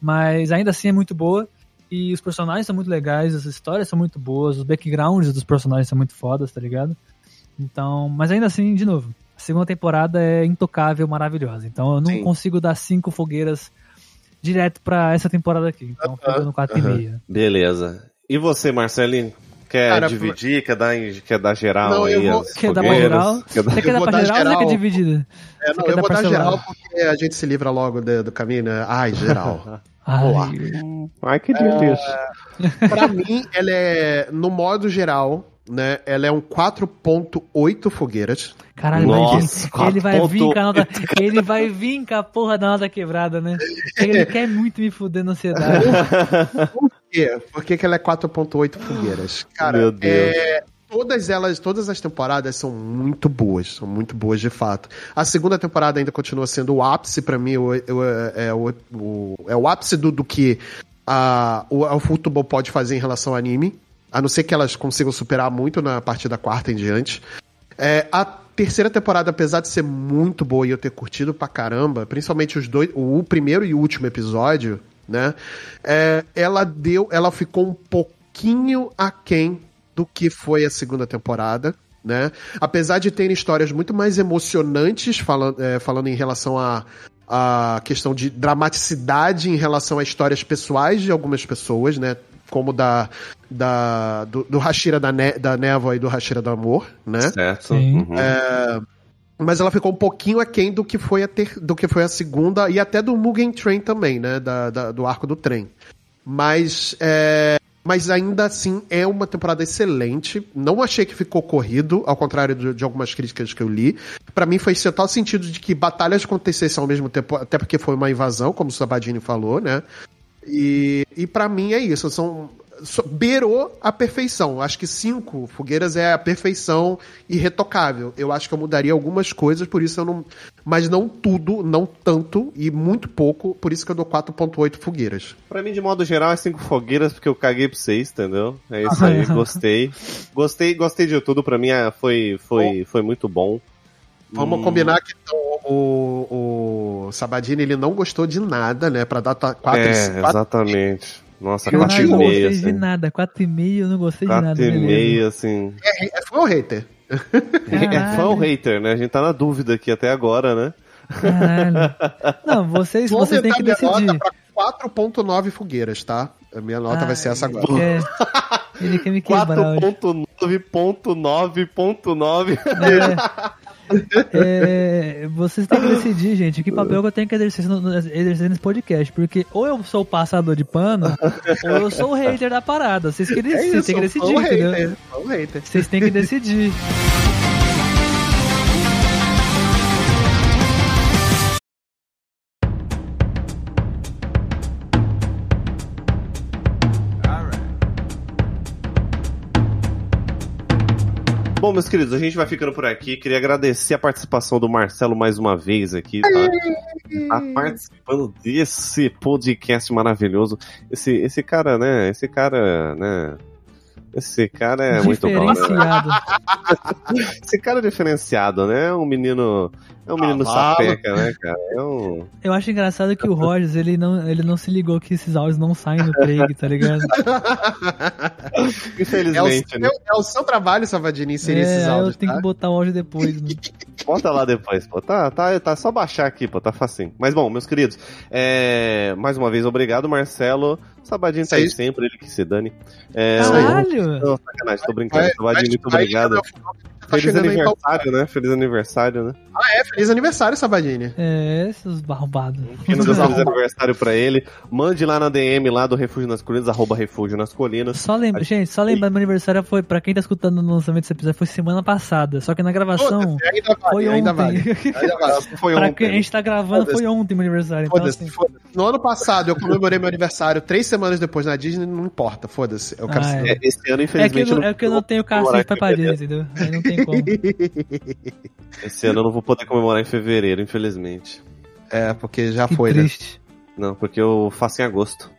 Mas ainda assim é muito boa. E os personagens são muito legais, as histórias são muito boas, os backgrounds dos personagens são muito fodas, tá ligado? Então, mas ainda assim, de novo, segunda temporada é intocável, maravilhosa. Então eu não Sim. consigo dar cinco fogueiras direto pra essa temporada aqui. Então fica no 4,5. Beleza. E você, Marcelinho? Quer Cara, dividir? Quer dar, quer dar geral Não, aí? vou- as Quer dar pra geral? Quer dar- Você quer dar pra dar geral ou você geral. quer dividida? É, não, quer eu dar vou dar geral porque a gente se livra logo do, do caminho, né? Ai, geral. Ai, Ai, que delícia. pra mim, ela é, no modo geral, né? Ela é um 4.8 fogueiras. Caralho, Nossa, vai vir. Ele vai vir com a nota. 4.8. Ele vai vir com a porra da nota quebrada, né? Ele quer muito me fuder na ansiedade. Por quê? Por que, que ela é 4.8 fogueiras? Cara, Meu Deus. é, todas elas, todas as temporadas são muito boas, são muito boas de fato. A segunda temporada ainda continua sendo o ápice pra mim, o, o- é, o, o- é o ápice do, do que a, o, o futebol pode fazer em relação ao anime. A não ser que elas consigam superar muito na partir da quarta em diante. É, a terceira temporada, apesar de ser muito boa e eu ter curtido pra caramba, principalmente os dois, o primeiro e o último episódio, né? é, ela deu, ela ficou um pouquinho aquém do que foi a segunda temporada. Né? Apesar de terem histórias muito mais emocionantes falando, é, falando em relação a, a questão de dramaticidade em relação a histórias pessoais de algumas pessoas, né? Como da, da do, do Hashira da, ne, da Névoa e do Hashira do Amor, né? Certo. Sim. Uhum. Mas ela ficou um pouquinho aquém do que foi a, ter, do que foi a segunda e até do Mugen Train também, né? Da, da- do arco do trem. Mas, é, mas ainda assim é uma temporada excelente. Não achei que ficou corrido, ao contrário de, de algumas críticas que eu li. Pra mim fez total sentido de que batalhas acontecessem ao mesmo tempo, até porque foi uma invasão, como o Sabadini falou, né? E, e para mim é isso. São, beirou a perfeição. Acho que cinco fogueiras é a perfeição irretocável. Eu acho que eu mudaria algumas coisas, por isso eu não. Mas não tudo, não tanto, e muito pouco, por isso que eu dou 4,8 fogueiras. Pra mim, de modo geral, é cinco fogueiras, porque eu caguei pra vocês, entendeu? É isso aí, gostei. Gostei, gostei de tudo, pra mim ah, foi, foi, foi muito bom. Vamos Hum, combinar que então, o, o Sabadini ele não gostou de nada, né? Pra dar 4 É, exatamente. Nossa, Caralho, quatro e eu não meia, gostei de assim. nada. 4,5 eu não gostei de nada. Quatro e meia, assim. É, foi um hater. É fã ou hater, né? A gente tá na dúvida aqui até agora, né? Caralho. Não, vocês, Vou vocês têm que aumentar minha decidir. nota pra 4.9 fogueiras, tá? A minha nota vai ser essa agora. Ele quer, ele quer me quebrar hoje. 4.9.9.9. É, é, vocês têm que decidir, gente, que papel eu tenho que exercer, no, exercer nesse podcast. Porque ou eu sou o passador de pano, ou eu sou o hater da parada. Vocês, que, É vocês isso, têm que decidir, entendeu? hater. Vocês têm que decidir. Bom, meus queridos, a gente vai ficando por aqui. Queria agradecer a participação do Marcelo mais uma vez aqui, tá? Tá participando desse podcast maravilhoso. Esse, esse cara, né? Esse cara, né? Esse cara é muito bom, né? Diferenciado. Esse cara é diferenciado, né? Um menino. É um menino sapeca, né, cara? É um. Eu acho engraçado que o Rogers, ele não, ele não se ligou que esses áudios não saem no Craig, tá ligado? É o, Infelizmente, né? seu, é o seu trabalho, Savadini, inserir É, esses áudios, eu tenho tá? que botar o áudio depois. Né? Bota lá depois, pô. Tá, tá, tá só baixar aqui, pô. Tá facinho. Mas bom, meus queridos, é... mais uma vez, obrigado, Marcelo. Sabadinho tá aí sempre, ele que se dane. É... Caralho! Não, sacanagem, tô brincando. Vai- Sabadinho, muito vai obrigado. Tá Feliz chegando aí pra- aniversário, né? Feliz aniversário, né? Ah, é, feliz aniversário, Sabadini. É, esses barbados. Quem não deu feliz aniversário pra ele, mande lá na DM lá do Refúgio nas Colinas, arroba Refúgio nas Colinas. Só lembra, gente, só lembrar, meu aniversário foi, pra quem tá escutando no lançamento desse episódio, foi semana passada. Só que na gravação ainda vale, foi ainda ontem. vale. Ainda vale. Foi pra ontem. quem a gente tá gravando, foi ontem meu aniversário. Então, Foda-se, assim. No ano passado eu comemorei meu aniversário três semanas depois na Disney, não importa, foda-se. Eu quero Ah, saber. É, esse ano, é que, infelizmente, eu, não- é que eu não tenho cacete comemorar pra fevereiro. entendeu? Aí não tem como. Esse ano eu não vou poder comemorar em fevereiro, infelizmente. É, porque já Que foi, né? triste. Não, porque eu faço em agosto.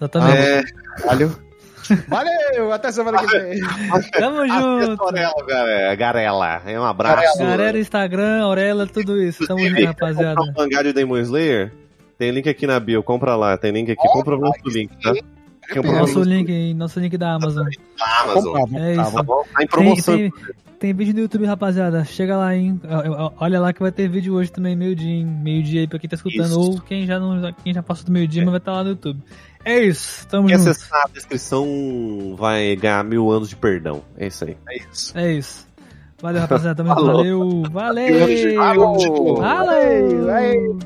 Exatamente. É, Valeu. Valeu, até semana que vem. Tamo junto. Aurela, galera. Garela. É um abraço. Galera, Instagram, Aurela, tudo isso. Tamo junto, rapaziada. Um mangá de Demon Slayer? Tem link aqui na bio, compra lá. Tem link aqui, compra o nosso link, tá? O Nosso link, nosso link da Amazon. Amazon. É isso. Tá em Tem, promoção. tem, tem vídeo no YouTube, rapaziada. Chega lá, hein? Olha lá que vai ter vídeo hoje também, meio-dia, hein? Meio-dia aí pra quem tá escutando. Isso. Ou quem já, não, quem já passou do meio-dia, mas vai estar lá no YouTube. É isso, tamo Quem junto. acessar a descrição vai ganhar mil anos de perdão. É isso aí. É isso. É isso. Valeu, rapaziada. Tamo junto. Falou. Valeu. Valeu. Falou. Valeu. Valeu.